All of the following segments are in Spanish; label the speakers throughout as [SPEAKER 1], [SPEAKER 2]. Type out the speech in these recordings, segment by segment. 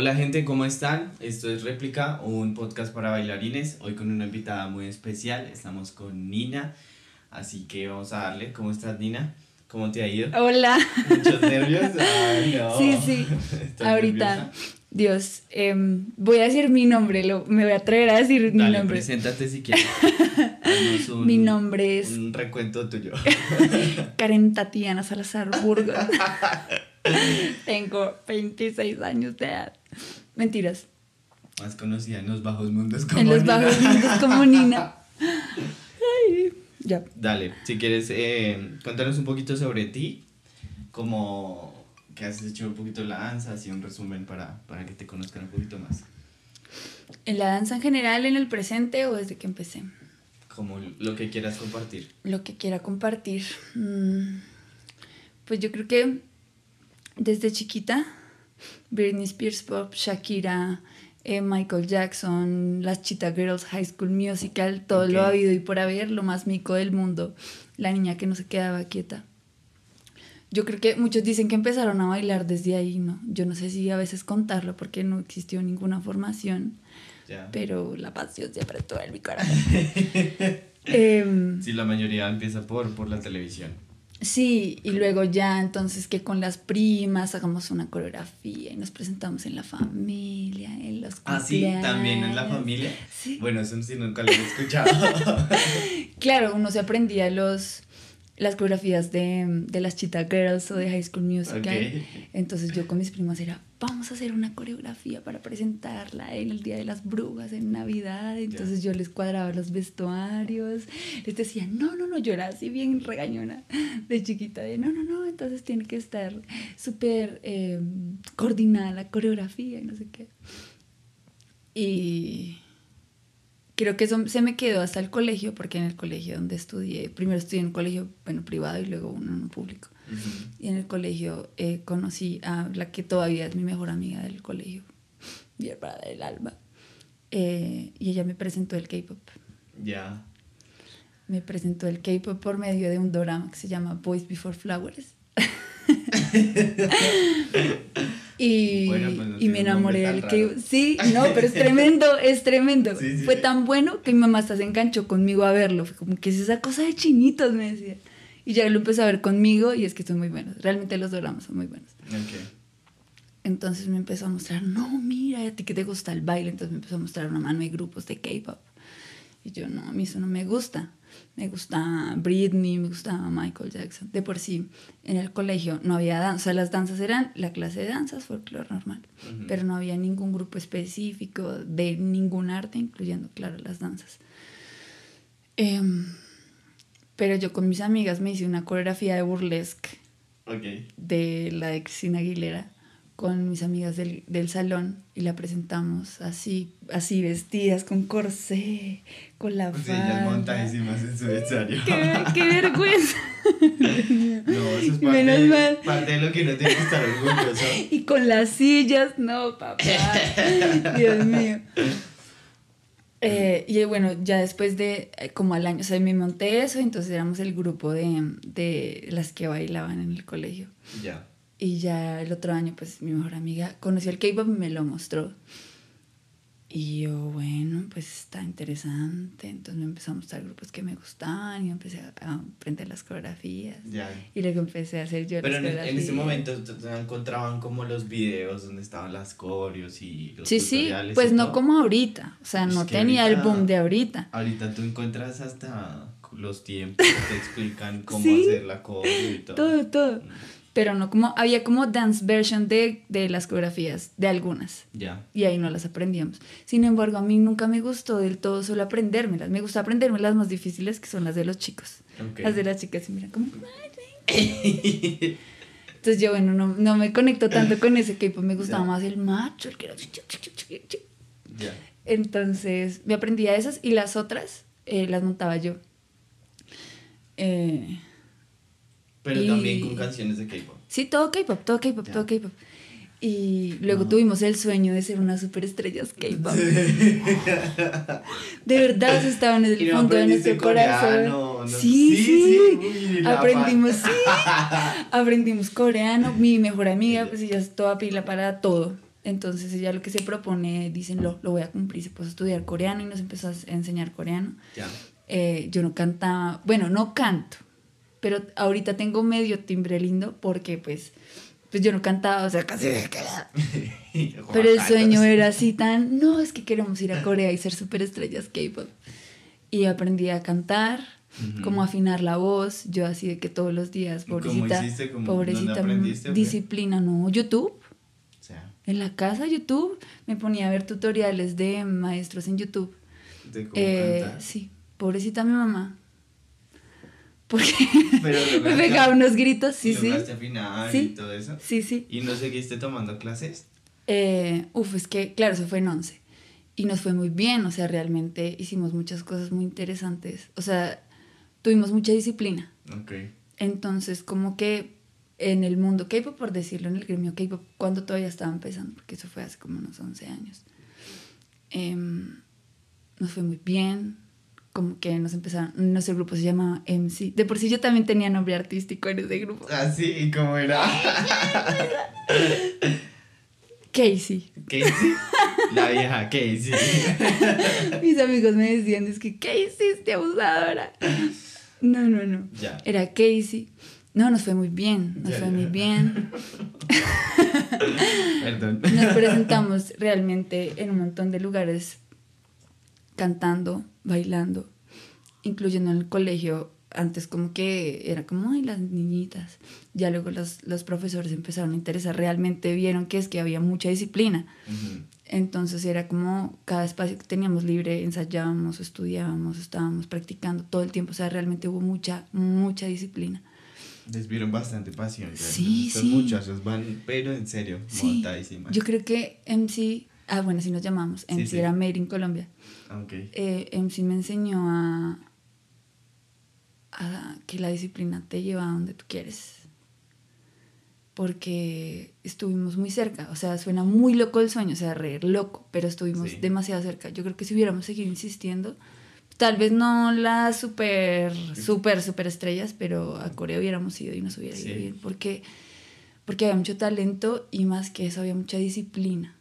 [SPEAKER 1] Hola gente, ¿cómo están? Esto es Réplica, un podcast para bailarines. Hoy con una invitada muy especial. Estamos con Nina. Así que vamos a darle. ¿Cómo estás, Nina? ¿Cómo te ha ido?
[SPEAKER 2] Hola.
[SPEAKER 1] ¿Muchos nervios? Ay, no.
[SPEAKER 2] Sí, sí.
[SPEAKER 1] ¿Estás
[SPEAKER 2] Ahorita,
[SPEAKER 1] nerviosa?
[SPEAKER 2] Dios, em, voy a decir mi nombre, lo, me voy a atrever a decir mi nombre.
[SPEAKER 1] preséntate si quieres. Un-
[SPEAKER 2] Mi nombre es
[SPEAKER 1] Un recuento tuyo.
[SPEAKER 2] Karen Tatiana Salazar Burgos. Tengo 26 años de edad. Mentiras.
[SPEAKER 1] Más conocida en los bajos mundos como
[SPEAKER 2] En los
[SPEAKER 1] Nina.
[SPEAKER 2] bajos mundos como Nina. Ay, ya.
[SPEAKER 1] Dale, si quieres, eh, un poquito sobre ti, como que has hecho un poquito la danza, así un resumen para, para que te conozcan un poquito más.
[SPEAKER 2] ¿En la danza en general, en el presente o desde que empecé?
[SPEAKER 1] Como lo que quieras compartir.
[SPEAKER 2] Lo que quiera compartir. Mm, Pues yo creo que desde chiquita, Britney Spears Pop, Shakira, eh, Michael Jackson, las Cheetah Girls, High School Musical, todo lo
[SPEAKER 1] Ok.
[SPEAKER 2] ha habido y por haber, lo más mico del mundo, la niña que no se quedaba quieta. Yo creo que muchos dicen que empezaron a bailar desde ahí, ¿no? Yo no sé si a veces contarlo porque no existió ninguna formación, pero la pasión siempre estuvo en mi corazón. Em,
[SPEAKER 1] Sí, la mayoría empieza por, por la televisión.
[SPEAKER 2] Sí, y luego ya entonces que con las primas hagamos una coreografía y nos presentamos en la familia, en los
[SPEAKER 1] Ah, sí, también en la
[SPEAKER 2] cumpleaños.
[SPEAKER 1] familia.
[SPEAKER 2] Sí.
[SPEAKER 1] Bueno, eso sí nunca lo he escuchado.
[SPEAKER 2] Claro, uno se aprendía los, las coreografías de, de las Cheetah Girls o de High School Musical. Entonces yo con mis primas era, vamos a hacer una coreografía para presentarla en el Día de las Brujas, en Navidad. Entonces yo les cuadraba los vestuarios, les decía, no, no, no, yo era así bien regañona de chiquita, de no, no, no, entonces tiene que estar súper eh, coordinada la coreografía y no sé qué. Y creo que eso se me quedó hasta el colegio, porque en el colegio donde estudié, primero estudié en un colegio bueno, privado y luego uno en un público. Y en el colegio eh, conocí a la que todavía es mi mejor amiga del colegio, mi hermana del alma. Eh, y ella me presentó el K-pop.
[SPEAKER 1] Ya.
[SPEAKER 2] Me presentó el K-pop por medio de un drama que se llama Boys Before Flowers. y,
[SPEAKER 1] Bueno, pues no
[SPEAKER 2] y me enamoré del
[SPEAKER 1] raro.
[SPEAKER 2] Sí, no, pero es tremendo, es tremendo.
[SPEAKER 1] Sí, sí,
[SPEAKER 2] Fue tan bueno que mi mamá hasta se enganchó conmigo a verlo. Fue como, ¿qué es esa cosa de chinitos? Me decía. Y ya lo empezó a ver conmigo y es que son muy buenos. Realmente los dramas son muy buenos. Entonces me empezó a mostrar, no, mira, a ti que te gusta el baile. Entonces me empezó a mostrar una mano de grupos de K-pop. Y yo, no, a mí eso no me gusta. Me gusta Britney, me gustaba Michael Jackson. De por sí, en el colegio no había danza. O sea, las danzas eran la clase de danzas, folclore normal. Pero no había ningún grupo específico de ningún arte, incluyendo, claro, las danzas. Em, pero yo con mis amigas me hice una coreografía de burlesque de la de Cristina Aguilera con mis amigas del, del salón y la presentamos así, así vestidas con corsé, con la
[SPEAKER 1] Sí, ya
[SPEAKER 2] falda.
[SPEAKER 1] montadísimas en su vestuario.
[SPEAKER 2] ¡Qué, qué vergüenza!
[SPEAKER 1] No, eso es
[SPEAKER 2] Menos
[SPEAKER 1] parte,
[SPEAKER 2] mal.
[SPEAKER 1] parte de lo que no tiene que estar orgulloso.
[SPEAKER 2] Y con las sillas, no, papá. Dios mío. Eh, y bueno, ya después de eh, como al año, o sea, me monté eso, entonces éramos el grupo de, de las que bailaban en el colegio.
[SPEAKER 1] Ya.
[SPEAKER 2] Y ya el otro año, pues mi mejor amiga conoció el K-pop y me lo mostró. Y yo, bueno, pues está interesante. Entonces me empezó a mostrar grupos que me gustaban y empecé a, aprender las coreografías.
[SPEAKER 1] Ya.
[SPEAKER 2] Y luego empecé a hacer yo
[SPEAKER 1] Pero
[SPEAKER 2] las
[SPEAKER 1] en, en ese
[SPEAKER 2] coreografías.
[SPEAKER 1] momento t- encontraban como los videos donde estaban las coreos y los
[SPEAKER 2] Sí, sí, pues
[SPEAKER 1] y
[SPEAKER 2] no
[SPEAKER 1] todo.
[SPEAKER 2] como ahorita. O sea,
[SPEAKER 1] Es
[SPEAKER 2] no tenía el
[SPEAKER 1] ahorita-
[SPEAKER 2] boom de ahorita.
[SPEAKER 1] Ahorita tú encuentras hasta los tiempos que te explican cómo
[SPEAKER 2] Sí.
[SPEAKER 1] hacer la coreo y todo.
[SPEAKER 2] Todo, todo. Pero no como, había como dance version de, de las coreografías, de algunas.
[SPEAKER 1] Ya.
[SPEAKER 2] y ahí no las aprendíamos. Sin embargo, a mí nunca me gustó del todo solo aprendérmelas. Me gusta aprenderme las más difíciles, que son las de los chicos.
[SPEAKER 1] Ok.
[SPEAKER 2] Las de las chicas, y mira como... Entonces yo, bueno, no, no me conecto tanto con ese K-pop, me gustaba más el macho, el que era...
[SPEAKER 1] ya.
[SPEAKER 2] Entonces me aprendía esas y las otras eh, las montaba yo. Eh,
[SPEAKER 1] Pero
[SPEAKER 2] Y-
[SPEAKER 1] también con canciones de K-pop.
[SPEAKER 2] sí, todo K-pop, todo K-pop, todo K-pop. Y luego
[SPEAKER 1] No.
[SPEAKER 2] tuvimos el sueño de ser unas superestrellas K-pop. De verdad, eso estaba en el
[SPEAKER 1] no
[SPEAKER 2] fondo de nuestro corazón.
[SPEAKER 1] no-
[SPEAKER 2] Sí,
[SPEAKER 1] sí,
[SPEAKER 2] sí.
[SPEAKER 1] uy,
[SPEAKER 2] Aprendimos, sí. Aprendimos coreano. Mi mejor amiga, pues ella es toda pila para todo. Entonces ella lo que se propone, dicen, lo, lo voy a cumplir, se puso a estudiar coreano y nos empezó a enseñar coreano.
[SPEAKER 1] Ya.
[SPEAKER 2] Eh, yo no cantaba, bueno, no canto, pero ahorita tengo medio timbre lindo porque pues, pues yo no cantaba, o sea, casi... pero el sueño era así tan, no, es que queremos ir a Corea y ser súper estrellas K-pop. Y aprendí a cantar, como afinar la voz, yo así de que todos los días, pobrecita, pobrecita, disciplina, no, YouTube. En la casa YouTube me ponía a ver tutoriales de maestros en YouTube.
[SPEAKER 1] ¿De cómo
[SPEAKER 2] eh, Sí, pobrecita mi mamá. Porque me pegaba unos gritos, sí, sí.
[SPEAKER 1] afinar sí. y todo eso?
[SPEAKER 2] Sí, sí.
[SPEAKER 1] ¿Y no seguiste tomando clases?
[SPEAKER 2] Eh, uf, es que, claro, se fue en 11. Y nos fue muy bien, o sea, realmente hicimos muchas cosas muy interesantes. O sea, tuvimos mucha disciplina.
[SPEAKER 1] Ok.
[SPEAKER 2] Entonces, como que en el mundo K-pop, por decirlo, en el gremio K-pop, cuando todavía estaba empezando, porque eso fue hace como unos 11 años, em, nos fue muy bien. Como que nos empezaron, nuestro grupo se llamaba MC. De por sí yo también tenía nombre artístico en ese grupo.
[SPEAKER 1] Ah, sí, ¿y cómo era?
[SPEAKER 2] Casey.
[SPEAKER 1] Casey. La vieja Casey.
[SPEAKER 2] Mis amigos me decían, es que Casey, este abusadora. No, no, no.
[SPEAKER 1] Ya.
[SPEAKER 2] Era Casey. No, nos fue muy bien, nos fue muy bien.
[SPEAKER 1] Perdón.
[SPEAKER 2] Nos presentamos realmente en un montón de lugares cantando, bailando, incluyendo en el colegio. Antes como que era como, ay, las niñitas. Ya luego los, los profesores empezaron a interesar, realmente vieron que es que había mucha disciplina. Entonces era como cada espacio que teníamos libre, ensayábamos, estudiábamos, estábamos practicando todo el tiempo. O sea, realmente hubo mucha, mucha disciplina.
[SPEAKER 1] Desvieron bastante pasión.
[SPEAKER 2] Sí,
[SPEAKER 1] Estos
[SPEAKER 2] sí.
[SPEAKER 1] muchachos van, pero en serio,
[SPEAKER 2] Sí.
[SPEAKER 1] montadísimas.
[SPEAKER 2] Yo creo que MC, ah, bueno, así nos llamamos, MC
[SPEAKER 1] sí.
[SPEAKER 2] era Made in Colombia.
[SPEAKER 1] Ok.
[SPEAKER 2] Eh, MC me enseñó a, a que la disciplina te lleva a donde tú quieres. Porque estuvimos muy cerca, o sea, suena muy loco el sueño, o sea, re loco, pero estuvimos
[SPEAKER 1] Sí.
[SPEAKER 2] demasiado cerca. Yo creo que si hubiéramos seguido insistiendo, tal vez no las super, super, super estrellas, pero a Corea hubiéramos ido y nos hubiera ido
[SPEAKER 1] Sí.
[SPEAKER 2] bien, porque, porque había mucho talento y más que eso había mucha disciplina.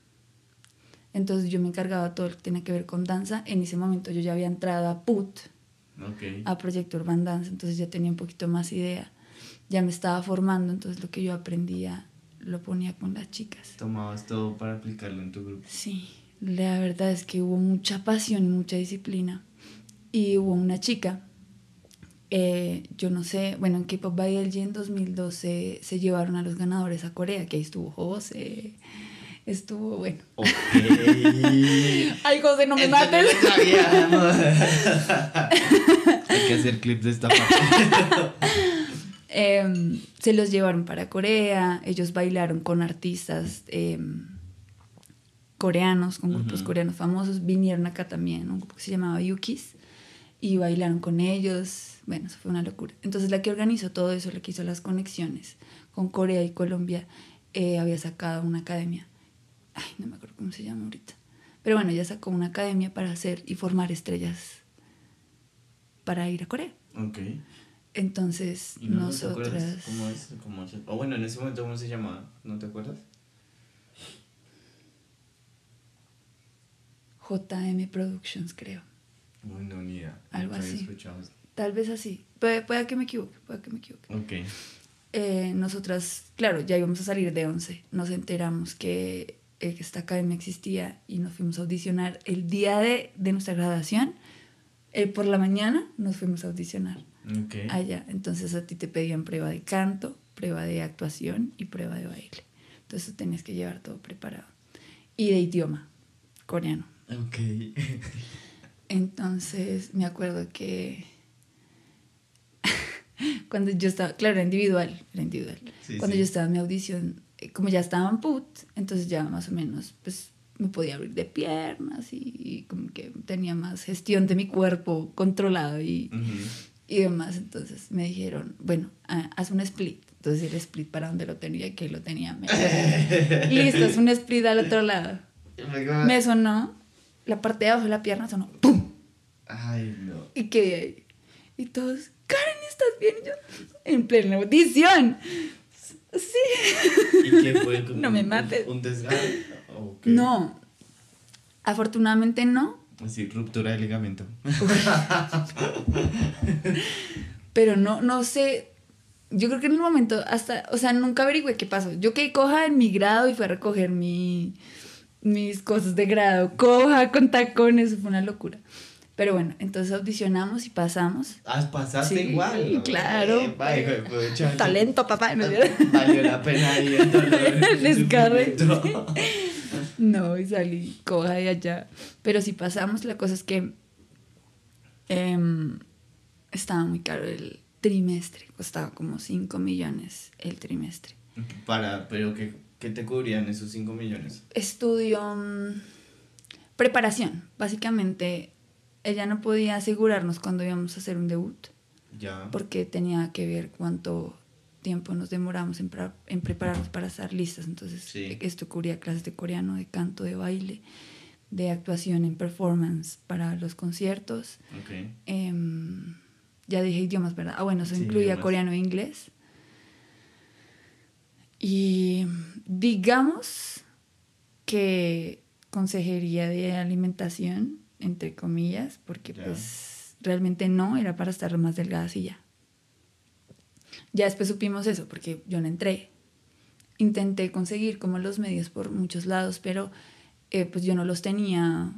[SPEAKER 2] Entonces yo me encargaba todo lo que tenía que ver con danza. En ese momento yo ya había entrado a PUT,
[SPEAKER 1] Ok.
[SPEAKER 2] a Proyecto Urban Dance, entonces ya tenía un poquito más idea. Ya me estaba formando, entonces lo que yo aprendía lo ponía con las chicas.
[SPEAKER 1] Tomabas todo para aplicarlo en tu grupo.
[SPEAKER 2] Sí, la verdad es que hubo mucha pasión y mucha disciplina. Y hubo una chica, eh, yo no sé, bueno, en K-Pop Battle en 2012 se llevaron a los ganadores a Corea, que ahí estuvo José, estuvo, bueno.
[SPEAKER 1] Ok.
[SPEAKER 2] Ay, José, no me
[SPEAKER 1] Esto
[SPEAKER 2] mates.
[SPEAKER 1] sabíamos. Hay que hacer clips de esta parte.
[SPEAKER 2] Em, se los llevaron para Corea, ellos bailaron con artistas em, coreanos, con grupos coreanos famosos, vinieron acá también, un grupo que se llamaba Yukis, y bailaron con ellos, bueno, eso fue una locura. Entonces la que organizó todo eso, la que hizo las conexiones con Corea y Colombia, eh, había sacado una academia, ay, no me acuerdo cómo se llama ahorita, pero bueno, ella sacó una academia para hacer y formar estrellas para ir a Corea.
[SPEAKER 1] Ok.
[SPEAKER 2] Entonces,
[SPEAKER 1] ¿Y no, te acuerdas
[SPEAKER 2] nosotras...
[SPEAKER 1] cómo es? ¿Cómo se- O bueno, en ese momento, ¿cómo se llamaba? ¿No te acuerdas?
[SPEAKER 2] JM Productions, creo.
[SPEAKER 1] Uy, no, ni idea.
[SPEAKER 2] Algo
[SPEAKER 1] Nunca
[SPEAKER 2] así. Tal vez así. Puede, puede que me equivoque, puede que me equivoque.
[SPEAKER 1] Ok.
[SPEAKER 2] Eh, nosotras, claro, ya íbamos a salir de 11. Nos enteramos que, eh, que esta academia existía y nos fuimos a audicionar el día de, de nuestra graduación. Eh, por la mañana nos fuimos a audicionar
[SPEAKER 1] Ok.
[SPEAKER 2] allá. Entonces a ti te pedían prueba de canto, prueba de actuación y prueba de baile. Entonces tenías que llevar todo preparado. Y de idioma, coreano.
[SPEAKER 1] Ok.
[SPEAKER 2] Entonces me acuerdo que cuando yo estaba, claro, era individual, era individual.
[SPEAKER 1] Sí,
[SPEAKER 2] cuando
[SPEAKER 1] sí.
[SPEAKER 2] yo estaba en mi audición, como ya estaba en put, entonces ya más o menos, pues me podía abrir de piernas y, y como que tenía más gestión de mi cuerpo controlado y,
[SPEAKER 1] Ujú.
[SPEAKER 2] y demás. Entonces me dijeron, bueno, ah, haz un split. Entonces el split para donde lo tenía, que lo tenía. me- Listo, es un split al otro lado. Me sonó, la parte de abajo de la pierna sonó, ¡pum!
[SPEAKER 1] Ay, no.
[SPEAKER 2] Y quedé ahí. Y todos, Karen, ¿estás bien? Y yo, en plena audición. Sí.
[SPEAKER 1] ¿Y qué fue? ¿Como
[SPEAKER 2] No me
[SPEAKER 1] un-
[SPEAKER 2] mates.
[SPEAKER 1] ¿Un.
[SPEAKER 2] No, afortunadamente no,
[SPEAKER 1] Así, ruptura de ligamento.
[SPEAKER 2] pero no, no sé. Yo creo que en el momento hasta, o sea, nunca averigüé qué pasó. Yo quedé coja en mi grado y fui a recoger mi, mis cosas de grado. Coja con tacones, fue una locura. Pero bueno, entonces audicionamos y pasamos.
[SPEAKER 1] Ah, pasaste
[SPEAKER 2] Sí,
[SPEAKER 1] igual.
[SPEAKER 2] claro.
[SPEAKER 1] Eh.
[SPEAKER 2] Talento, papá. ¿no?
[SPEAKER 1] Valió la pena ahí el dolor, el
[SPEAKER 2] Descarre.
[SPEAKER 1] sufrimiento.
[SPEAKER 2] No, y salí coja de allá. Pero si pasamos, la cosa es que em, estaba muy caro el trimestre. Costaba como 5 millones el trimestre.
[SPEAKER 1] Para, pero ¿qué, qué te cubrían esos 5 millones?
[SPEAKER 2] Estudio mm, preparación. Básicamente, ella no podía asegurarnos cuando íbamos a hacer un debut.
[SPEAKER 1] Ya.
[SPEAKER 2] porque tenía que ver cuánto tiempo nos demoramos en, en prepararnos para estar listas. Entonces,
[SPEAKER 1] Sí.
[SPEAKER 2] esto cubría clases de coreano, de canto, de baile, de actuación en performance para los conciertos. Em, ya dije idiomas, ¿verdad? Ah, bueno, eso
[SPEAKER 1] Sí,
[SPEAKER 2] incluía
[SPEAKER 1] idiomas.
[SPEAKER 2] coreano e inglés. Y digamos que consejería de alimentación, entre comillas, porque pues realmente no, era para estar más delgadas y ya. Ya después supimos eso, porque yo no entré. Intenté conseguir como los medios por muchos lados, pero eh, pues yo no los tenía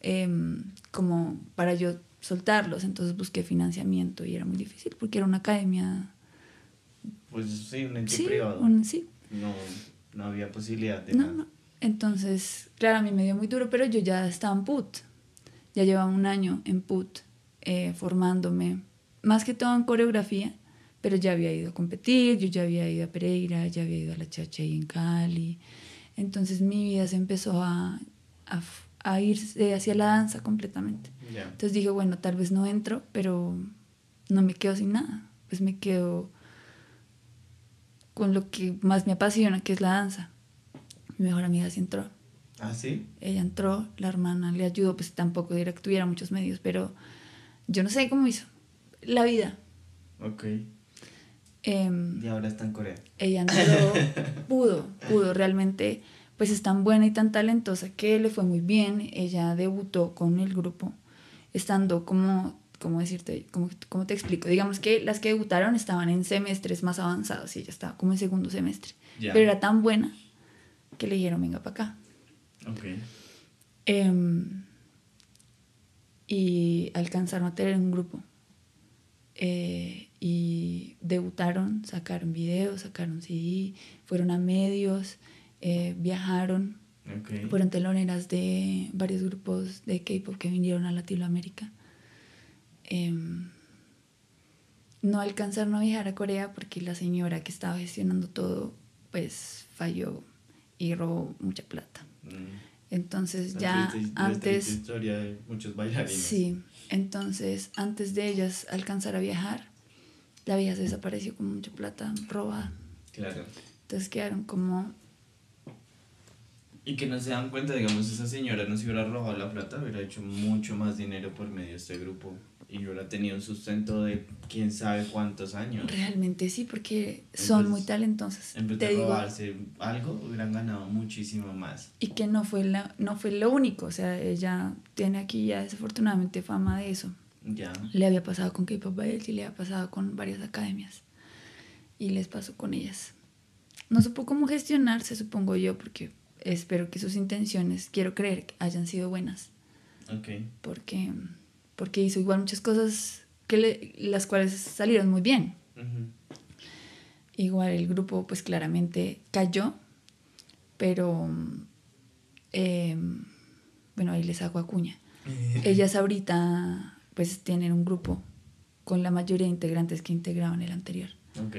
[SPEAKER 2] em, como para yo soltarlos, entonces busqué financiamiento y era muy difícil porque era una academia.
[SPEAKER 1] Pues sí, un ente
[SPEAKER 2] Sí,
[SPEAKER 1] privado.
[SPEAKER 2] un- sí,
[SPEAKER 1] No, no había posibilidad de
[SPEAKER 2] no,
[SPEAKER 1] nada.
[SPEAKER 2] no. Entonces, claro, a mí me dio muy duro, pero yo ya estaba en PUT. Ya llevaba un año en PUT eh, formándome, más que todo en coreografía, pero ya había ido a competir, yo ya había ido a Pereira, ya había ido a la Chacha y en Cali. Entonces mi vida se empezó a, a, f- a irse hacia la danza completamente. Entonces dije, bueno, tal vez no entro, pero no me quedo sin nada. Pues me quedo con lo que más me apasiona, que es la danza. Mi mejor amiga sí entró.
[SPEAKER 1] ¿Ah, sí?
[SPEAKER 2] Ella entró, la hermana le ayudó, pues tampoco era que tuviera muchos medios, pero yo no sé cómo hizo. La vida.
[SPEAKER 1] Ok.
[SPEAKER 2] Em,
[SPEAKER 1] Y ahora está en Corea.
[SPEAKER 2] ella entró, pudo, pudo, realmente, pues es tan buena y tan talentosa que le fue muy bien. Ella debutó con el grupo, estando como, ¿cómo decirte? ¿Cómo, cómo te explico? Digamos que las que debutaron estaban en semestres más avanzados y ella estaba como en segundo semestre. Pero era tan buena que le dijeron, venga para acá.
[SPEAKER 1] Ok.
[SPEAKER 2] Em, y alcanzaron a tener un grupo. Eh, y debutaron, sacaron videos, sacaron CD, fueron a medios, eh, viajaron,
[SPEAKER 1] Ok.
[SPEAKER 2] fueron teloneras de varios grupos de K-pop que vinieron a Latinoamérica. Em, no alcanzaron a viajar a Corea porque la señora que estaba gestionando todo, pues falló y robó mucha plata.
[SPEAKER 1] Mm.
[SPEAKER 2] Entonces
[SPEAKER 1] La
[SPEAKER 2] ya
[SPEAKER 1] triste- la triste
[SPEAKER 2] antes,
[SPEAKER 1] historia de muchos bailarines.
[SPEAKER 2] sí, entonces antes de ellas alcanzar a viajar, la vieja se desapareció con mucha plata robada.
[SPEAKER 1] Claro.
[SPEAKER 2] Entonces quedaron como,
[SPEAKER 1] Y que no se dan cuenta, digamos, esa señora no se hubiera robado la plata, hubiera hecho mucho más dinero por medio de este grupo y hubiera tenido un sustento de quién sabe cuántos años.
[SPEAKER 2] realmente sí, porque son
[SPEAKER 1] Entonces,
[SPEAKER 2] muy talentosas.
[SPEAKER 1] En vez de
[SPEAKER 2] digo,
[SPEAKER 1] robarse algo, hubieran ganado muchísimo más.
[SPEAKER 2] y que no fue, la, no fue lo único, o sea, ella tiene aquí ya desafortunadamente fama de eso.
[SPEAKER 1] Ya.
[SPEAKER 2] Le había pasado con K-Pop Battles y le había pasado con varias academias. Y les pasó con ellas. No supo cómo gestionarse, supongo yo, porque espero que sus intenciones, quiero creer, que hayan sido buenas.
[SPEAKER 1] Ok.
[SPEAKER 2] Porque, porque hizo igual muchas cosas que le- las cuales salieron muy bien. Igual el grupo pues claramente cayó, pero eh, bueno, ahí les hago a cuña. Ellas ahorita pues tienen un grupo con la mayoría de integrantes que integraban el anterior.
[SPEAKER 1] Ok.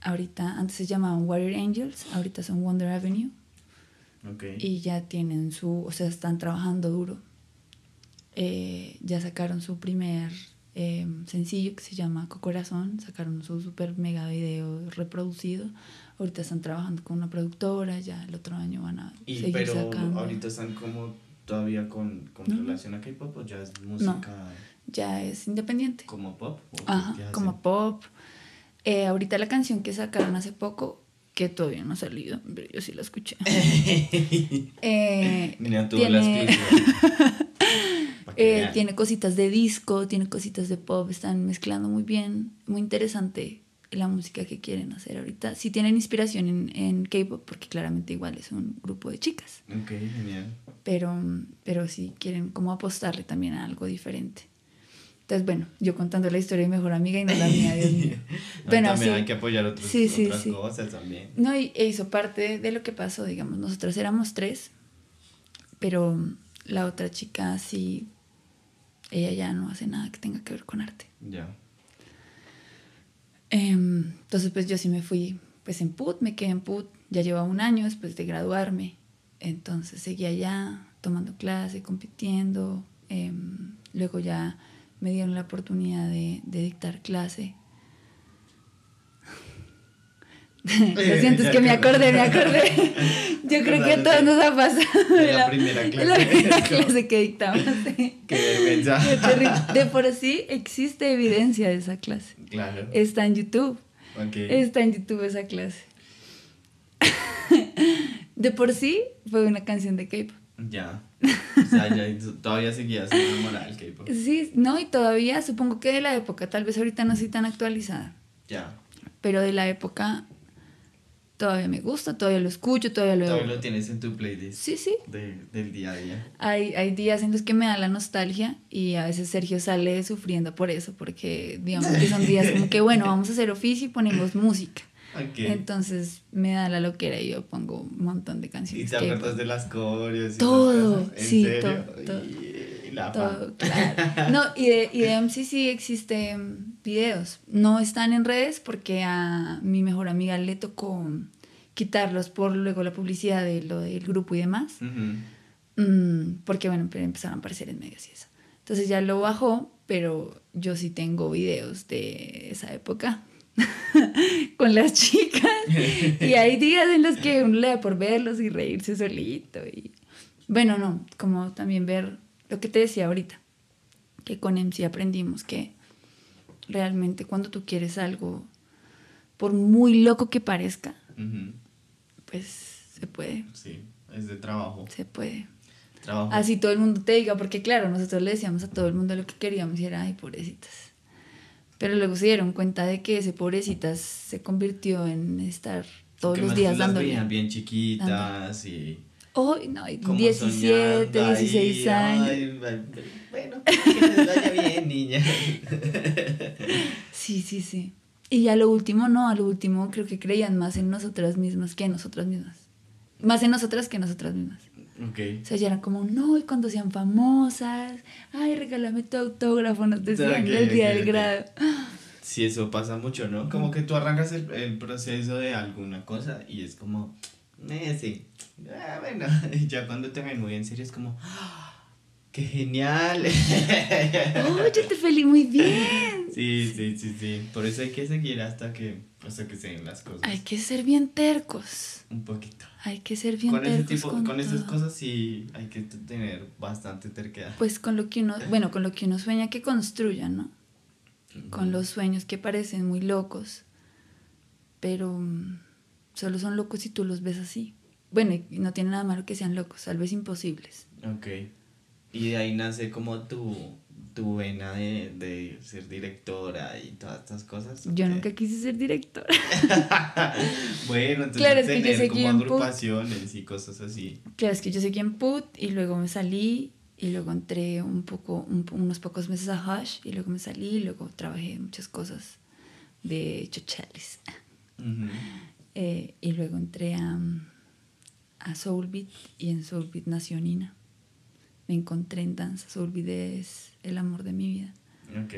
[SPEAKER 2] Ahorita, antes se llamaban Warrior Angels, ahorita son Wonder Avenue
[SPEAKER 1] Ok.
[SPEAKER 2] y ya tienen su, o sea, están trabajando duro. Eh, ya sacaron su primer eh, sencillo que se llama Corazón, sacaron su super mega video reproducido. Ahorita están trabajando con una productora, ya el otro año van a
[SPEAKER 1] Y,
[SPEAKER 2] seguir
[SPEAKER 1] pero
[SPEAKER 2] sacando.
[SPEAKER 1] ahorita están como todavía con, con
[SPEAKER 2] No.
[SPEAKER 1] relación a K-pop o ya es música
[SPEAKER 2] Ya es independiente.
[SPEAKER 1] como pop. ¿O
[SPEAKER 2] Ajá, como pop. Eh, ahorita la canción que sacaron hace poco que todavía no ha salido, pero yo sí la escuché. eh,
[SPEAKER 1] Mira, la
[SPEAKER 2] tiene,
[SPEAKER 1] exclusiva.
[SPEAKER 2] Eh, tiene cositas de disco, tiene cositas de pop, están mezclando muy bien, muy interesante la música que quieren hacer ahorita. Sí tienen inspiración en, en K-pop, porque claramente igual es un grupo de chicas,
[SPEAKER 1] Ok, genial.
[SPEAKER 2] pero, pero sí quieren como apostarle también a algo diferente. Entonces, bueno, yo contando la historia de mi mejor amiga y no la mía, Dios mío.
[SPEAKER 1] No,
[SPEAKER 2] Bueno,
[SPEAKER 1] también
[SPEAKER 2] sí.
[SPEAKER 1] hay que apoyar otros,
[SPEAKER 2] Sí, sí,
[SPEAKER 1] otras
[SPEAKER 2] sí.
[SPEAKER 1] cosas también.
[SPEAKER 2] No, y e hizo parte de lo que pasó, digamos, nosotros éramos tres, pero la otra chica sí, ella ya no hace nada que tenga que ver con arte.
[SPEAKER 1] Ya.
[SPEAKER 2] Em, entonces, pues yo sí me fui, pues en PUT, me quedé en PUT, ya llevaba un año después de graduarme, entonces seguía allá tomando clase, compitiendo, em, luego ya me dieron la oportunidad de, de dictar clase. Lo siento, es que me acordé, me acordé. Yo creo que a todos nos ha pasado.
[SPEAKER 1] De la primera clase.
[SPEAKER 2] La primera clase que dictamos.
[SPEAKER 1] Qué vergüenza.
[SPEAKER 2] De por sí existe evidencia de esa clase.
[SPEAKER 1] Claro.
[SPEAKER 2] Está en YouTube. Está en YouTube esa clase. De por sí fue una canción de K-pop.
[SPEAKER 1] Ya. O sea, ya todavía seguía siendo enamorada del K-pop.
[SPEAKER 2] Sí, no, y todavía supongo que de la época, tal vez ahorita no estoy tan actualizada,
[SPEAKER 1] Ya.
[SPEAKER 2] pero de la época todavía me gusta, todavía lo escucho, todavía lo...
[SPEAKER 1] Todavía lo tienes en tu playlist
[SPEAKER 2] Sí, sí.
[SPEAKER 1] de, del día a día.
[SPEAKER 2] Hay, hay días en los que me da la nostalgia y a veces Sergio sale sufriendo por eso, porque digamos que son días como que, bueno, vamos a hacer oficio y ponemos música.
[SPEAKER 1] Ok.
[SPEAKER 2] Entonces me da la loquera y yo pongo un montón de
[SPEAKER 1] y
[SPEAKER 2] canciones.
[SPEAKER 1] te
[SPEAKER 2] que-
[SPEAKER 1] acuerdas de las coreos y
[SPEAKER 2] Todo, sí,
[SPEAKER 1] serio?
[SPEAKER 2] todo, todo.
[SPEAKER 1] Y, y la
[SPEAKER 2] Todo, claro. No, y de, y de MCC existen videos. No están en redes porque a mi mejor amiga le tocó quitarlos por luego la publicidad de lo del grupo y demás. Mm, porque bueno, empezaron a aparecer en medios y eso. Entonces ya lo bajó, pero yo sí tengo videos de esa época con las chicas. y hay días en los que uno le da por verlos y reírse solito. Y... Bueno, no, como también ver lo que te decía ahorita, que con MC aprendimos que realmente cuando tú quieres algo, por muy loco que parezca, pues se puede,
[SPEAKER 1] Sí, es de trabajo.
[SPEAKER 2] se puede.
[SPEAKER 1] Trabajo.
[SPEAKER 2] Así todo el mundo te diga, porque claro, nosotros le decíamos a todo el mundo lo que queríamos y era, ay, pobrecitas. Pero luego se dieron cuenta de que ese pobrecitas se convirtió en estar todos los días
[SPEAKER 1] las
[SPEAKER 2] dándole.
[SPEAKER 1] veían bien chiquitas y
[SPEAKER 2] Hoy, no, y
[SPEAKER 1] como
[SPEAKER 2] 17,
[SPEAKER 1] soñando ahí,
[SPEAKER 2] 16 años.
[SPEAKER 1] ay, ay, bueno, que les vaya bien, niña.
[SPEAKER 2] Sí, sí, sí. Y ya lo último, no, a lo último creo que creían más en nosotras mismas que en nosotras mismas. Más en nosotras que en nosotras mismas.
[SPEAKER 1] Ok.
[SPEAKER 2] O sea, ya eran como, no, y cuando sean famosas, ay, regálame tu autógrafo, nos decían
[SPEAKER 1] Ok,
[SPEAKER 2] el día
[SPEAKER 1] ok,
[SPEAKER 2] del grado.
[SPEAKER 1] Sí, eso pasa mucho, ¿no? Como que tú arrancas el, el proceso de alguna cosa y es como, eh, sí, ah, bueno, ya cuando te ven muy en serio es como, ¡ah! ¡qué genial!
[SPEAKER 2] Oye, te feliz, muy bien.
[SPEAKER 1] sí, sí, sí, sí, por eso hay que seguir hasta que, hasta que se den las cosas.
[SPEAKER 2] Hay que ser bien tercos.
[SPEAKER 1] Un poquito.
[SPEAKER 2] Hay que ser bien
[SPEAKER 1] Con ese
[SPEAKER 2] tercos.
[SPEAKER 1] tipo,
[SPEAKER 2] con
[SPEAKER 1] con esas cosas sí hay que tener bastante terquedad.
[SPEAKER 2] Pues con lo que uno, bueno, con lo que uno sueña que construya, ¿no? Con los sueños que parecen muy locos, pero mm, solo son locos si tú los ves así. Bueno, y no tiene nada malo que sean locos, tal vez imposibles.
[SPEAKER 1] Ok. Y de ahí nace como tu, tu vena de, de ser directora y todas estas cosas.
[SPEAKER 2] Yo nunca quise ser directora.
[SPEAKER 1] Bueno, entonces
[SPEAKER 2] Claro, es que yo
[SPEAKER 1] tener
[SPEAKER 2] seguí
[SPEAKER 1] como
[SPEAKER 2] en Put.
[SPEAKER 1] agrupaciones y cosas así.
[SPEAKER 2] Claro, es que yo seguí en PUT y luego me salí y luego entré un poco, un- unos pocos meses a Hush y luego me salí y luego trabajé en muchas cosas de chochales. Eh, y luego entré a, a Soulbeat y en Soulbeat nació Nina. Me encontré en danza. Soulbeat es el amor de mi vida.
[SPEAKER 1] Ok.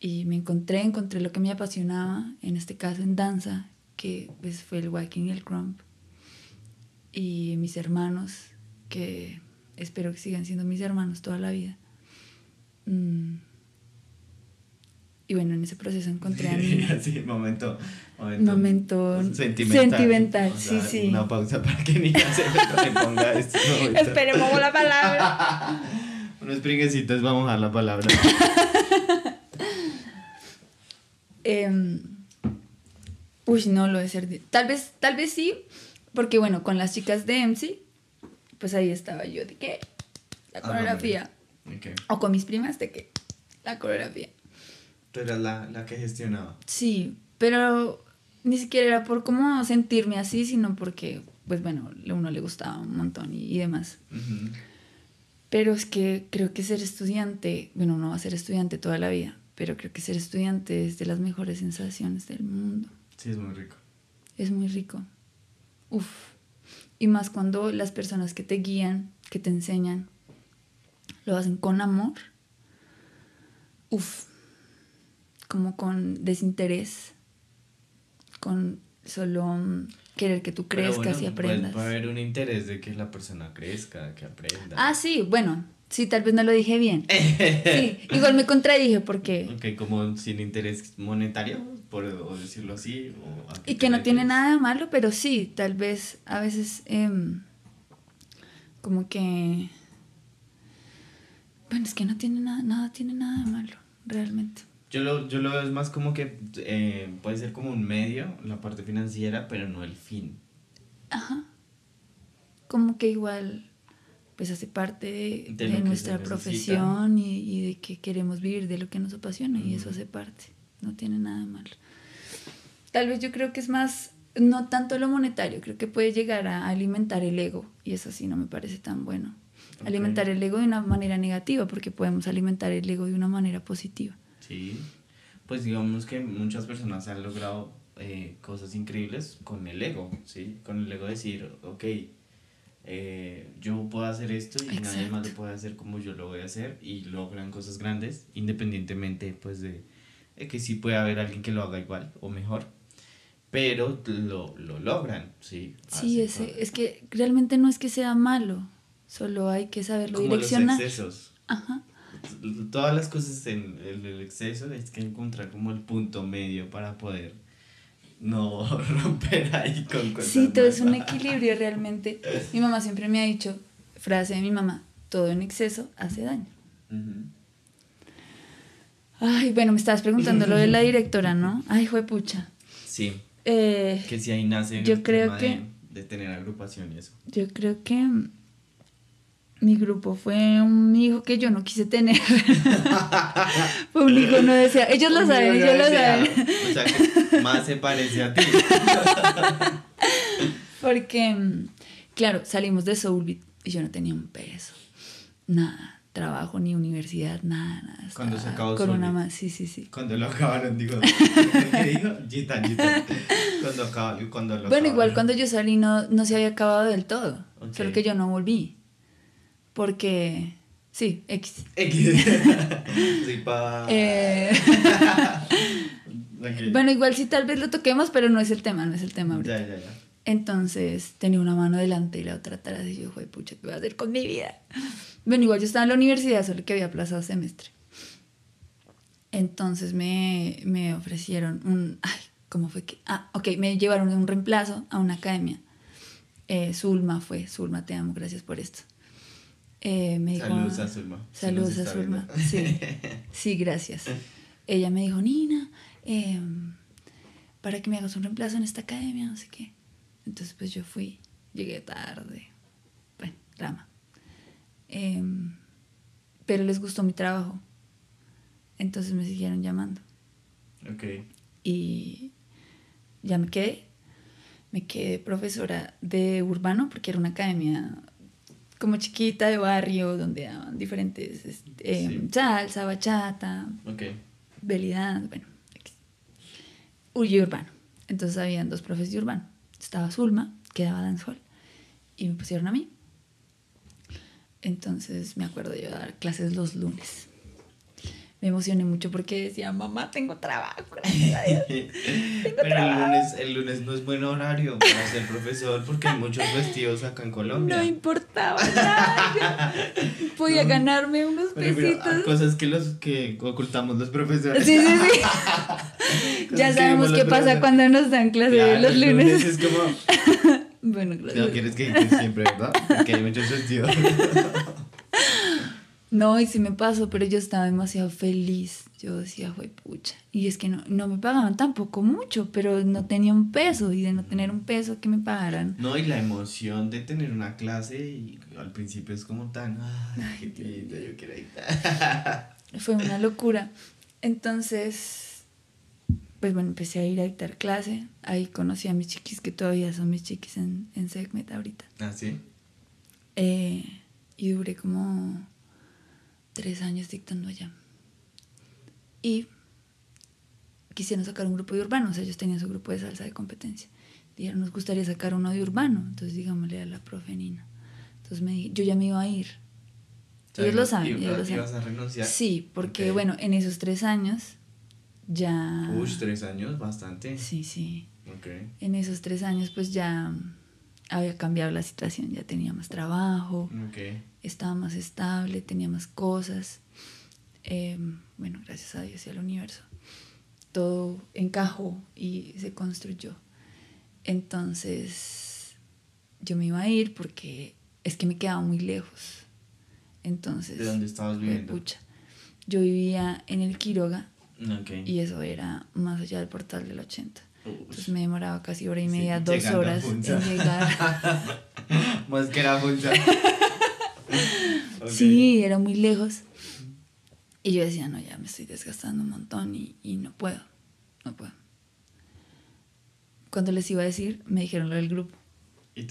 [SPEAKER 2] Y me encontré, encontré lo que me apasionaba, en este caso en danza, que pues, fue el walking y el crump. Y mis hermanos, que espero que sigan siendo mis hermanos toda la vida. Mm. Y bueno, en ese proceso encontré a Nina.
[SPEAKER 1] sí, momento, momento.
[SPEAKER 2] Momento
[SPEAKER 1] sentimental.
[SPEAKER 2] sentimental,
[SPEAKER 1] O
[SPEAKER 2] sí,
[SPEAKER 1] sea,
[SPEAKER 2] sí.
[SPEAKER 1] Una pausa para que Nina se reponga momento.
[SPEAKER 2] Esperemos la palabra.
[SPEAKER 1] Unos briguecitos, vamos a la palabra.
[SPEAKER 2] Em, Uy, no lo de ser. Tal vez, tal vez sí, porque bueno, con las chicas de MC, pues ahí estaba yo de que la
[SPEAKER 1] Ah,
[SPEAKER 2] coreografía.
[SPEAKER 1] Ok.
[SPEAKER 2] O con mis primas de que la coreografía.
[SPEAKER 1] Tú eras la, la que gestionaba.
[SPEAKER 2] Sí, pero ni siquiera era por cómo sentirme así, sino porque, pues bueno, a uno le gustaba un montón y, y demás.
[SPEAKER 1] Ujú.
[SPEAKER 2] Pero es que creo que ser estudiante, bueno, uno va a ser estudiante toda la vida, pero creo que ser estudiante es de las mejores sensaciones del mundo.
[SPEAKER 1] Sí, es muy rico.
[SPEAKER 2] Es muy rico. Uf. Y más cuando las personas que te guían, que te enseñan, lo hacen con amor. Uf. Como con desinterés. Con solo mm, querer que tú crezcas
[SPEAKER 1] bueno,
[SPEAKER 2] y aprendas.
[SPEAKER 1] Puede, haber un interés de que la persona crezca, que aprenda.
[SPEAKER 2] Ah, sí, bueno. Sí, tal vez no lo dije bien. Sí, igual me contradije porque...
[SPEAKER 1] Ok, como sin interés monetario, por o decirlo así. o
[SPEAKER 2] Y que no tiene nada de malo, pero sí, tal vez a veces em, como que... Bueno, es que no tiene nada, nada tiene nada de malo, realmente.
[SPEAKER 1] Yo lo, yo lo veo es más como que eh, puede ser como un medio, la parte financiera, pero no el fin.
[SPEAKER 2] Ajá. Como que igual, pues hace parte de, nuestra profesión y, y de que queremos vivir de lo que nos apasiona y eso hace parte, no tiene nada de malo. Tal vez yo creo que es más, no tanto lo monetario, creo que puede llegar a alimentar el ego y eso sí no me parece tan bueno. Alimentar el ego de una manera negativa porque podemos alimentar el ego de una manera positiva.
[SPEAKER 1] Sí. Pues digamos que muchas personas han logrado eh, cosas increíbles con el ego, ¿sí? Con el ego de decir, ok, eh, yo puedo hacer esto y nadie más lo
[SPEAKER 2] Exacto.
[SPEAKER 1] puede hacer como yo lo voy a hacer y logran cosas grandes independientemente pues de, de que sí puede haber alguien que lo haga igual o mejor, pero lo, lo logran, ¿sí?
[SPEAKER 2] Sí, ese, es que realmente no es que sea malo, solo hay que saberlo
[SPEAKER 1] como los
[SPEAKER 2] direccionar.
[SPEAKER 1] excesos.
[SPEAKER 2] Ajá.
[SPEAKER 1] Todas las cosas en el, el exceso es que encontrar como el punto medio para poder no romper ahí con cosas.
[SPEAKER 2] Sí, todo es un equilibrio realmente. Mi mamá siempre me ha dicho, frase de mi mamá, todo en exceso hace daño. Ay, bueno, me estabas preguntando lo de la directora, ¿no? Ay, pucha.
[SPEAKER 1] Sí,
[SPEAKER 2] Eh,
[SPEAKER 1] que si ahí nace
[SPEAKER 2] Yo
[SPEAKER 1] el
[SPEAKER 2] creo
[SPEAKER 1] tema
[SPEAKER 2] que-
[SPEAKER 1] de, de tener agrupación y eso.
[SPEAKER 2] yo creo que mi grupo fue un hijo que yo no quise tener. fue un hijo no desea. Ellos lo saben, ellos lo saben.
[SPEAKER 1] O sea, que más se parece a ti.
[SPEAKER 2] Porque, claro, salimos de Soulbeat y yo no tenía un peso. Nada, trabajo ni universidad, nada, nada.
[SPEAKER 1] Cuando se acabó
[SPEAKER 2] Con una
[SPEAKER 1] Soulbeat.
[SPEAKER 2] más, sí, sí, sí.
[SPEAKER 1] Cuando lo acabaron, digo. ¿Qué dijo? Gitan, gitan. Cuando lo
[SPEAKER 2] Bueno, igual cuando yo salí no, no se había acabado del todo.
[SPEAKER 1] Ok.
[SPEAKER 2] Solo que yo no volví. Porque, sí, X.
[SPEAKER 1] X. Sí, pa.
[SPEAKER 2] Eh, bueno, igual sí tal vez lo toquemos, pero no es el tema, no es el tema ahorita.
[SPEAKER 1] Ya, ya, ya.
[SPEAKER 2] Entonces tenía una mano delante y la otra atrás y yo, joder, pucha, ¿qué voy a hacer con mi vida? Bueno, igual yo estaba en la universidad, solo que había aplazado semestre. Entonces me, me ofrecieron un... Ay, ¿cómo fue que...? Ah, ok, me llevaron un reemplazo a una academia. Eh, Zulma fue, Zulma, te amo, gracias por esto. Eh, me dijo,
[SPEAKER 1] Saludos a Zulma.
[SPEAKER 2] Saludos a Zulma. Sí, sí, gracias. Ella me dijo, Nina, em, para que me hagas un reemplazo en esta academia, no sé qué. Entonces, pues yo fui, llegué tarde. Bueno, drama. Em, pero les gustó mi trabajo. Entonces me siguieron llamando.
[SPEAKER 1] Ok.
[SPEAKER 2] Y ya me quedé. Me quedé profesora de urbano porque era una academia como chiquita de barrio donde daban diferentes este, em,
[SPEAKER 1] Sí.
[SPEAKER 2] salsa, bachata,
[SPEAKER 1] Ok.
[SPEAKER 2] belidad, bueno, y urbano. Entonces habían dos profes de urbano. Estaba Zulma, que daba dancehall, y me pusieron a mí. Entonces me acuerdo yo dar clases los lunes. Me emocioné mucho porque decía, mamá, tengo trabajo, gracias a Dios.
[SPEAKER 1] Pero el lunes, el lunes no es buen horario para ser profesor porque hay muchos vestidos acá en Colombia.
[SPEAKER 2] No importaba nada. Podía
[SPEAKER 1] No.
[SPEAKER 2] ganarme unos pesitos.
[SPEAKER 1] cosas que los que ocultamos los profesores.
[SPEAKER 2] Sí, sí, sí. Ya sabemos qué pasa cuando nos dan clase
[SPEAKER 1] Claro,
[SPEAKER 2] los lunes.
[SPEAKER 1] es como,
[SPEAKER 2] Bueno, gracias.
[SPEAKER 1] no quieres que que siempre, ¿verdad? Porque hay muchos vestidos.
[SPEAKER 2] No, y sí me pasó, pero yo estaba demasiado feliz. yo decía, fue pucha. Y es que no, no me pagaban tampoco mucho, pero no tenía un peso. Y de no tener un peso que me pagaran.
[SPEAKER 1] No, y la emoción de tener una clase y al principio es como tan, ay, qué lindo, yo quiero ir.
[SPEAKER 2] Fue una locura. Entonces, pues bueno, empecé a ir a dictar clase. Ahí conocí a mis chiquis, que todavía son mis chiquis en, en Segmet ahorita.
[SPEAKER 1] ¿Ah, sí?
[SPEAKER 2] Eh, y duré como tres años dictando allá. Y quisieron sacar un grupo de urbanos, ellos tenían su grupo de salsa de competencia. Dijeron, nos gustaría sacar uno de urbano, entonces digámosle a la profe Nina. Entonces me dije, yo ya me iba a ir. ellos lo saben, ellos lo saben.
[SPEAKER 1] ¿Ibas a renunciar?
[SPEAKER 2] Sí, porque bueno, en esos tres años ya...
[SPEAKER 1] Uy, tres años, bastante.
[SPEAKER 2] Sí, sí.
[SPEAKER 1] Ok.
[SPEAKER 2] En esos tres años pues ya había cambiado la situación, ya tenía más trabajo,
[SPEAKER 1] Ok.
[SPEAKER 2] Estaba más estable, tenía más cosas. Eh, bueno, gracias a Dios y al universo. Todo encajó y se construyó. Entonces, yo me iba a ir porque es que me quedaba muy lejos. Entonces,
[SPEAKER 1] ¿De dónde estabas viviendo?
[SPEAKER 2] pucha. Yo vivía en el Quiroga
[SPEAKER 1] Ok.
[SPEAKER 2] y eso era más allá del portal del 80.
[SPEAKER 1] Uy.
[SPEAKER 2] Entonces me demoraba casi hora y
[SPEAKER 1] Sí,
[SPEAKER 2] media, dos horas en llegar.
[SPEAKER 1] Más que era.
[SPEAKER 2] Sí, era muy lejos. Y yo decía, no, ya me estoy desgastando un montón y, y no puedo, no puedo. Cuando les iba a decir, me dijeron lo del grupo.
[SPEAKER 1] Y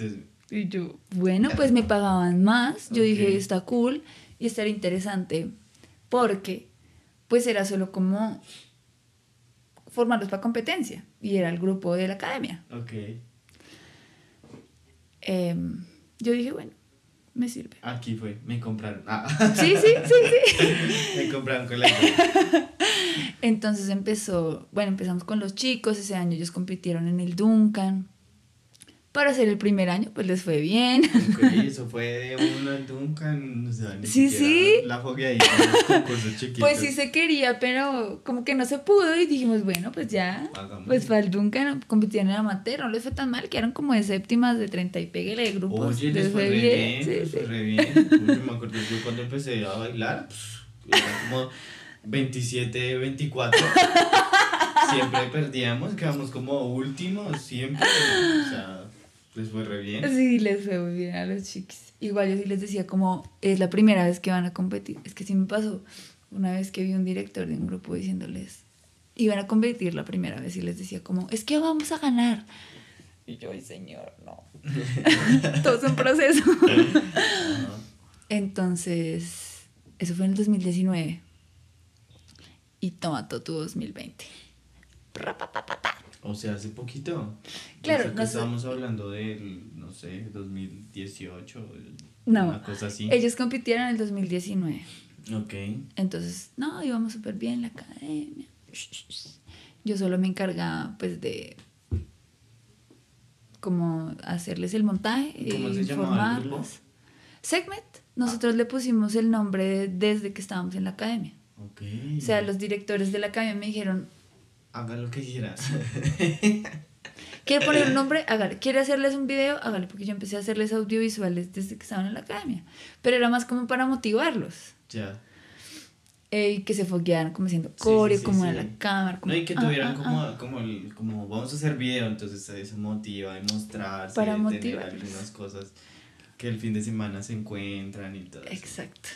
[SPEAKER 2] Y yo, bueno, pues me pagaban más. Yo dije, está cool y estaría interesante porque pues era solo como formarlos para competencia y era el grupo de la academia.
[SPEAKER 1] Ok.
[SPEAKER 2] Em, yo dije, bueno, me sirve.
[SPEAKER 1] Aquí fue, me compraron. Ah.
[SPEAKER 2] Sí, sí, sí, sí.
[SPEAKER 1] me compraron con la
[SPEAKER 2] Entonces empezó, bueno, empezamos con los chicos, ese año ellos compitieron en el Duncan. Para ser el primer año, pues les fue bien.
[SPEAKER 1] Ok, eso fue de uno al Duncan. O sea, ni
[SPEAKER 2] Sí, sí.
[SPEAKER 1] La concursos chiquitos.
[SPEAKER 2] Pues sí se quería, pero como que no se pudo y dijimos, bueno, pues ya,
[SPEAKER 1] Hagámoslo.
[SPEAKER 2] pues para el Duncan compitieron en amateur, no les fue tan mal, quedaron como de séptimas de 30 y pégale de grupos.
[SPEAKER 1] Oye, les fue re bien,
[SPEAKER 2] sí,
[SPEAKER 1] les fue re bien. Uy, me acuerdo yo cuando empecé a bailar, pss, era como 27, 24. Siempre perdíamos, quedamos como últimos, siempre. O sea, les fue re bien.
[SPEAKER 2] Sí, les fue muy bien a los chiquis. Igual yo sí les decía como, es la primera vez que van a competir. Es que sí me pasó una vez que vi un director de un grupo diciéndoles, iban a competir la primera vez y les decía como, es que vamos a ganar. Y yo, ay señor, no. Todo es un proceso. Entonces, eso fue en el 2019. Y toma todo tu 2020.
[SPEAKER 1] O sea, hace poquito.
[SPEAKER 2] Claro,
[SPEAKER 1] O sea, estábamos hablando del, no sé, 2018.
[SPEAKER 2] No,
[SPEAKER 1] Una cosa así.
[SPEAKER 2] ellos compitieron en el 2019.
[SPEAKER 1] Ok.
[SPEAKER 2] Entonces, no, íbamos súper bien en la academia. Yo solo me encargaba, pues, de como hacerles el montaje,
[SPEAKER 1] ¿Y cómo
[SPEAKER 2] e
[SPEAKER 1] se
[SPEAKER 2] informarlos. Segment. Nosotros le pusimos el nombre desde que estábamos en la academia.
[SPEAKER 1] Ok.
[SPEAKER 2] O sea, los directores de la academia me dijeron,
[SPEAKER 1] Haga lo que quieras.
[SPEAKER 2] ¿quiere poner un nombre? Hágale. ¿Quiere hacerles un video? Hágale, porque yo empecé a hacerles audiovisuales desde que estaban en la academia. Pero era más como para motivarlos.
[SPEAKER 1] ya.
[SPEAKER 2] eh, y que se foguearan como haciendo coreo,
[SPEAKER 1] sí, sí,
[SPEAKER 2] como
[SPEAKER 1] sí.
[SPEAKER 2] en la cámara. Como,
[SPEAKER 1] No, y que
[SPEAKER 2] ah,
[SPEAKER 1] tuvieran
[SPEAKER 2] ah,
[SPEAKER 1] como,
[SPEAKER 2] ah.
[SPEAKER 1] como, el, como vamos a hacer video, entonces eso motiva y mostrarse,
[SPEAKER 2] Para motivarlos.
[SPEAKER 1] algunas cosas que el fin de semana se encuentran y todo. eso.
[SPEAKER 2] Exacto.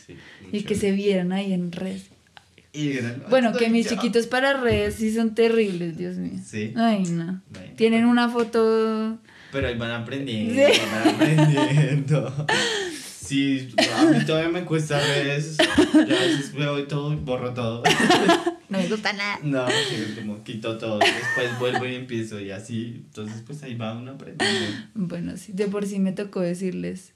[SPEAKER 2] Y que se vieran ahí en redes.
[SPEAKER 1] Y
[SPEAKER 2] Bueno,
[SPEAKER 1] "Ay,
[SPEAKER 2] que mis
[SPEAKER 1] ya".
[SPEAKER 2] chiquitos para redes sí son terribles, Dios mío.
[SPEAKER 1] Sí.
[SPEAKER 2] Ay, no.
[SPEAKER 1] Bueno,
[SPEAKER 2] Tienen
[SPEAKER 1] pero-
[SPEAKER 2] una foto.
[SPEAKER 1] Pero ahí van aprendiendo,
[SPEAKER 2] Sí.
[SPEAKER 1] van aprendiendo. Sí, a mí todavía me cuesta redes. Ya a veces veo y todo y borro todo.
[SPEAKER 2] No me gusta nada.
[SPEAKER 1] No, sí, como quito todo. Después vuelvo y empiezo y así. Entonces, pues ahí va uno aprendiendo.
[SPEAKER 2] Bueno, sí, de por sí me tocó decirles.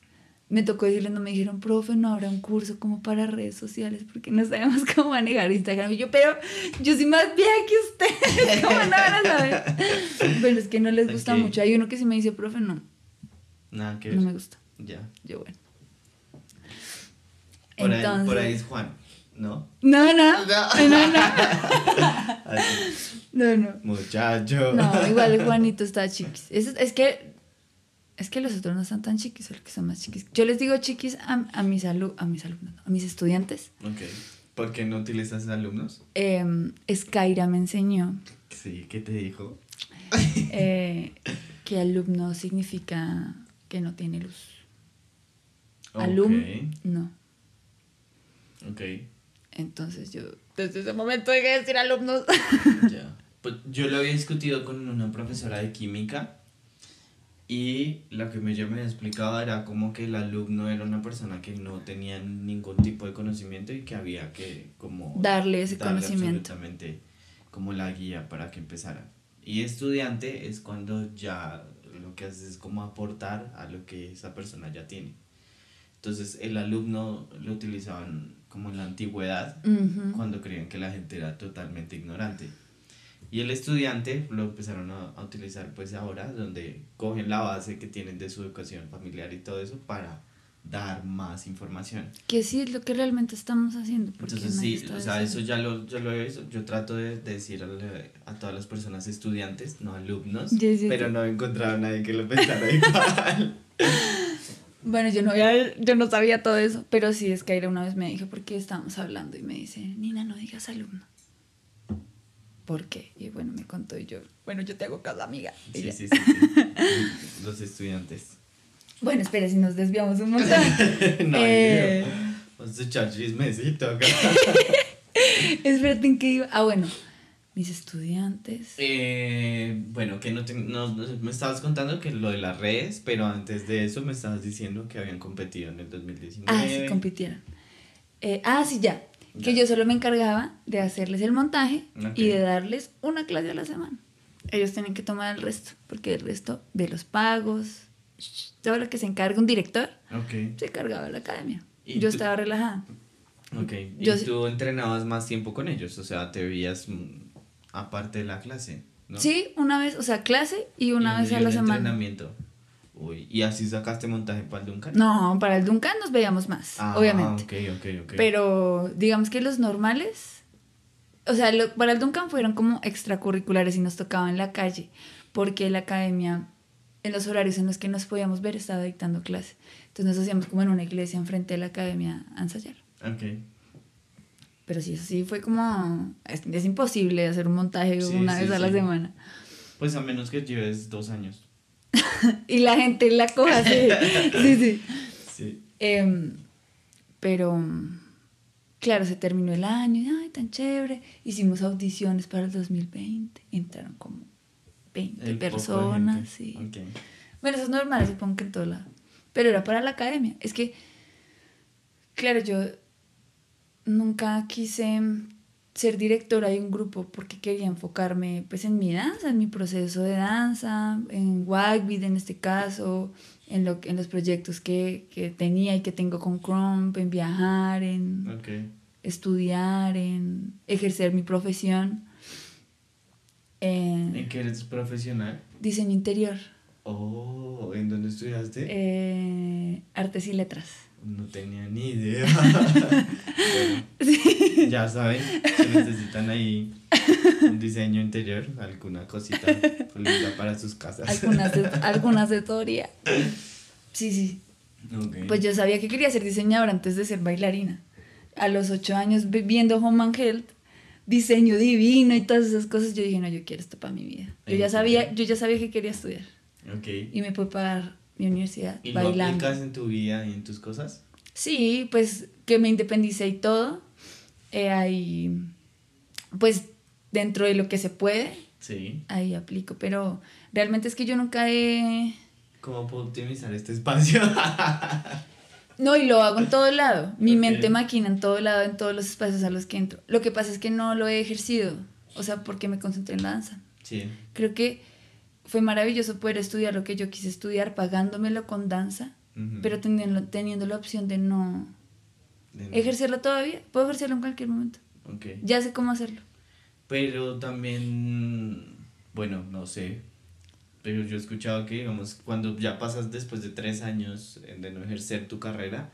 [SPEAKER 2] Me tocó decirles, no me dijeron, profe, no habrá un curso como para redes sociales porque no sabemos cómo manejar Instagram. Y yo, pero yo soy más vieja que ustedes, ¿cómo no van a saber? Bueno, es que no les gusta mucho. Hay uno que sí me dice, profe, no,
[SPEAKER 1] Nada que
[SPEAKER 2] no
[SPEAKER 1] ver.
[SPEAKER 2] me gusta.
[SPEAKER 1] Ya.
[SPEAKER 2] Yo, bueno.
[SPEAKER 1] Por, ahí,
[SPEAKER 2] Entonces,
[SPEAKER 1] por ahí es Juan, ¿no?
[SPEAKER 2] No, no,
[SPEAKER 1] No.
[SPEAKER 2] no, no,
[SPEAKER 1] Así.
[SPEAKER 2] no, no.
[SPEAKER 1] Muchacho.
[SPEAKER 2] No, igual Juanito está chiquis. Es, es que es que los otros no están tan chiquis, solo que son más chiquis. Yo les digo chiquis a, a mis alu- a mis alumnos, no, a mis estudiantes,
[SPEAKER 1] Ok. ¿Por qué no utilizas alumnos?
[SPEAKER 2] Eh, Skyra me enseñó
[SPEAKER 1] Sí, ¿qué te dijo?
[SPEAKER 2] eh, que alumno significa que no tiene luz. Alum, no.
[SPEAKER 1] Ok,
[SPEAKER 2] Entonces yo, desde ese momento dejé de decir alumnos.
[SPEAKER 1] ya. Pues yo lo había discutido con una profesora de química y lo que me, ella me había explicado era como que el alumno era una persona que no tenía ningún tipo de conocimiento y que había que como
[SPEAKER 2] Darle ese conocimiento.
[SPEAKER 1] absolutamente como la guía para que empezara. Y estudiante es cuando ya lo que haces es como aportar a lo que esa persona ya tiene. Entonces el alumno lo utilizaban como en la antigüedad,
[SPEAKER 2] Ujú.
[SPEAKER 1] cuando creían que la gente era totalmente ignorante. Y el estudiante lo empezaron a, a utilizar pues ahora, donde cogen la base que tienen de su educación familiar y todo eso para dar más información.
[SPEAKER 2] Que sí es lo que realmente estamos haciendo. porque
[SPEAKER 1] Entonces sí, o sea, eso ya lo, ya lo he visto. Yo trato de, de decir a, a todas las personas estudiantes, no alumnos,
[SPEAKER 2] Sí, sí,
[SPEAKER 1] pero
[SPEAKER 2] sí.
[SPEAKER 1] no he encontrado a nadie que lo pensara igual.
[SPEAKER 2] Bueno, yo no, había- yo no sabía todo eso, pero sí es que Aira una vez me dijo, ¿por qué estábamos hablando? Y me dice, Nina, no digas alumno. ¿Por qué? Y bueno, me contó y yo, bueno, yo te hago caso, amiga.
[SPEAKER 1] Sí, sí, sí, sí. Los estudiantes.
[SPEAKER 2] Bueno, espera, si nos desviamos un montón.
[SPEAKER 1] no,
[SPEAKER 2] Eh.
[SPEAKER 1] Vamos a echar chismecito acá.
[SPEAKER 2] Espérate, ¿en qué iba? Ah, bueno, mis estudiantes.
[SPEAKER 1] Eh, bueno, que no, te- no, no- me estabas contando que lo de las redes, pero antes de eso me estabas diciendo que habían competido en el 2019.
[SPEAKER 2] Ah, sí, compitieron. Eh, ah, sí, ya. Que yo solo me encargaba de hacerles el montaje y de darles una clase a la semana. Ellos tienen que tomar el resto, porque el resto de los pagos, todo lo que se encarga un director,
[SPEAKER 1] Ok,
[SPEAKER 2] se encargaba de la academia.
[SPEAKER 1] ¿Y
[SPEAKER 2] Yo
[SPEAKER 1] tú-
[SPEAKER 2] estaba relajada.
[SPEAKER 1] ok. Y
[SPEAKER 2] Yo
[SPEAKER 1] tú entrenabas más tiempo con ellos, o sea, te veías aparte de la clase, ¿no?
[SPEAKER 2] Sí, una vez, o sea, clase y una
[SPEAKER 1] Y-
[SPEAKER 2] vez
[SPEAKER 1] y
[SPEAKER 2] a la semana.
[SPEAKER 1] entrenamiento. Uy, ¿y así sacaste montaje para el Duncan?
[SPEAKER 2] No, para el Duncan nos veíamos más,
[SPEAKER 1] Ah,
[SPEAKER 2] obviamente.
[SPEAKER 1] ok, ok, ok.
[SPEAKER 2] Pero digamos que los normales, o sea, lo- para el Duncan fueron como extracurriculares y nos tocaba en la calle, porque la academia, en los horarios en los que nos podíamos ver, estaba dictando clase. Entonces nos hacíamos como en una iglesia enfrente de la academia a ensayar.
[SPEAKER 1] Ok.
[SPEAKER 2] Pero sí, eso sí fue como, es, es imposible hacer un montaje
[SPEAKER 1] Sí,
[SPEAKER 2] una
[SPEAKER 1] sí,
[SPEAKER 2] vez a la semana.
[SPEAKER 1] Pues a menos que lleves dos años.
[SPEAKER 2] Y la gente la coja así. sí, sí.
[SPEAKER 1] Sí.
[SPEAKER 2] Em, pero, claro, se terminó el año, y, ay, tan chévere. Hicimos audiciones para el 2020. Entraron como 20
[SPEAKER 1] El poco de
[SPEAKER 2] personas, sí.
[SPEAKER 1] Ok.
[SPEAKER 2] Bueno, eso es normal, supongo que en todo lado. Pero era para la academia. Es que, claro, yo nunca quise ser directora de un grupo porque quería enfocarme pues en mi danza, en mi proceso de danza, en Wagbeat en este caso, en, lo, en los proyectos que, que tenía y que tengo con Crump, en viajar, en estudiar, en ejercer mi profesión. En
[SPEAKER 1] ¿En qué eres profesional?
[SPEAKER 2] diseño interior,
[SPEAKER 1] Oh, ¿en dónde estudiaste?
[SPEAKER 2] eh, artes y letras.
[SPEAKER 1] No tenía ni idea. Bueno, Ya saben, si necesitan ahí un diseño interior, alguna cosita linda para sus casas.
[SPEAKER 2] alguna, alguna asesoría. Sí, sí.
[SPEAKER 1] Ok.
[SPEAKER 2] Pues yo sabía que quería ser diseñadora antes de ser bailarina. A los ocho años vi- viendo Home and Health, diseño divino y todas esas cosas, yo dije, no, yo quiero esto para mi vida. Yo ya sabía, yo ya sabía que quería estudiar
[SPEAKER 1] Ok.
[SPEAKER 2] y me pude pagar mi universidad
[SPEAKER 1] ¿Y lo
[SPEAKER 2] bailando.
[SPEAKER 1] aplicas en tu vida y en tus cosas?
[SPEAKER 2] Sí, pues que me independicé y todo. eh, ahí, pues dentro de lo que se puede,
[SPEAKER 1] Sí.
[SPEAKER 2] ahí aplico. Pero realmente es que yo nunca he...
[SPEAKER 1] ¿Cómo puedo optimizar este espacio?
[SPEAKER 2] No, y lo hago en todo lado. Mi mente maquina en todo lado, en todos los espacios a los que entro. Lo que pasa es que no lo he ejercido. O sea, porque me concentré en la danza.
[SPEAKER 1] sí.
[SPEAKER 2] Creo que fue maravilloso poder estudiar lo que yo quise estudiar, pagándomelo con danza, pero teniendo, teniendo la opción de no
[SPEAKER 1] De no-
[SPEAKER 2] ejercerlo todavía. Puedo ejercerlo en cualquier momento.
[SPEAKER 1] Ok.
[SPEAKER 2] Ya sé cómo hacerlo.
[SPEAKER 1] Pero también, bueno, no sé. Pero yo he escuchado que, digamos, cuando ya pasas después de tres años de no ejercer tu carrera,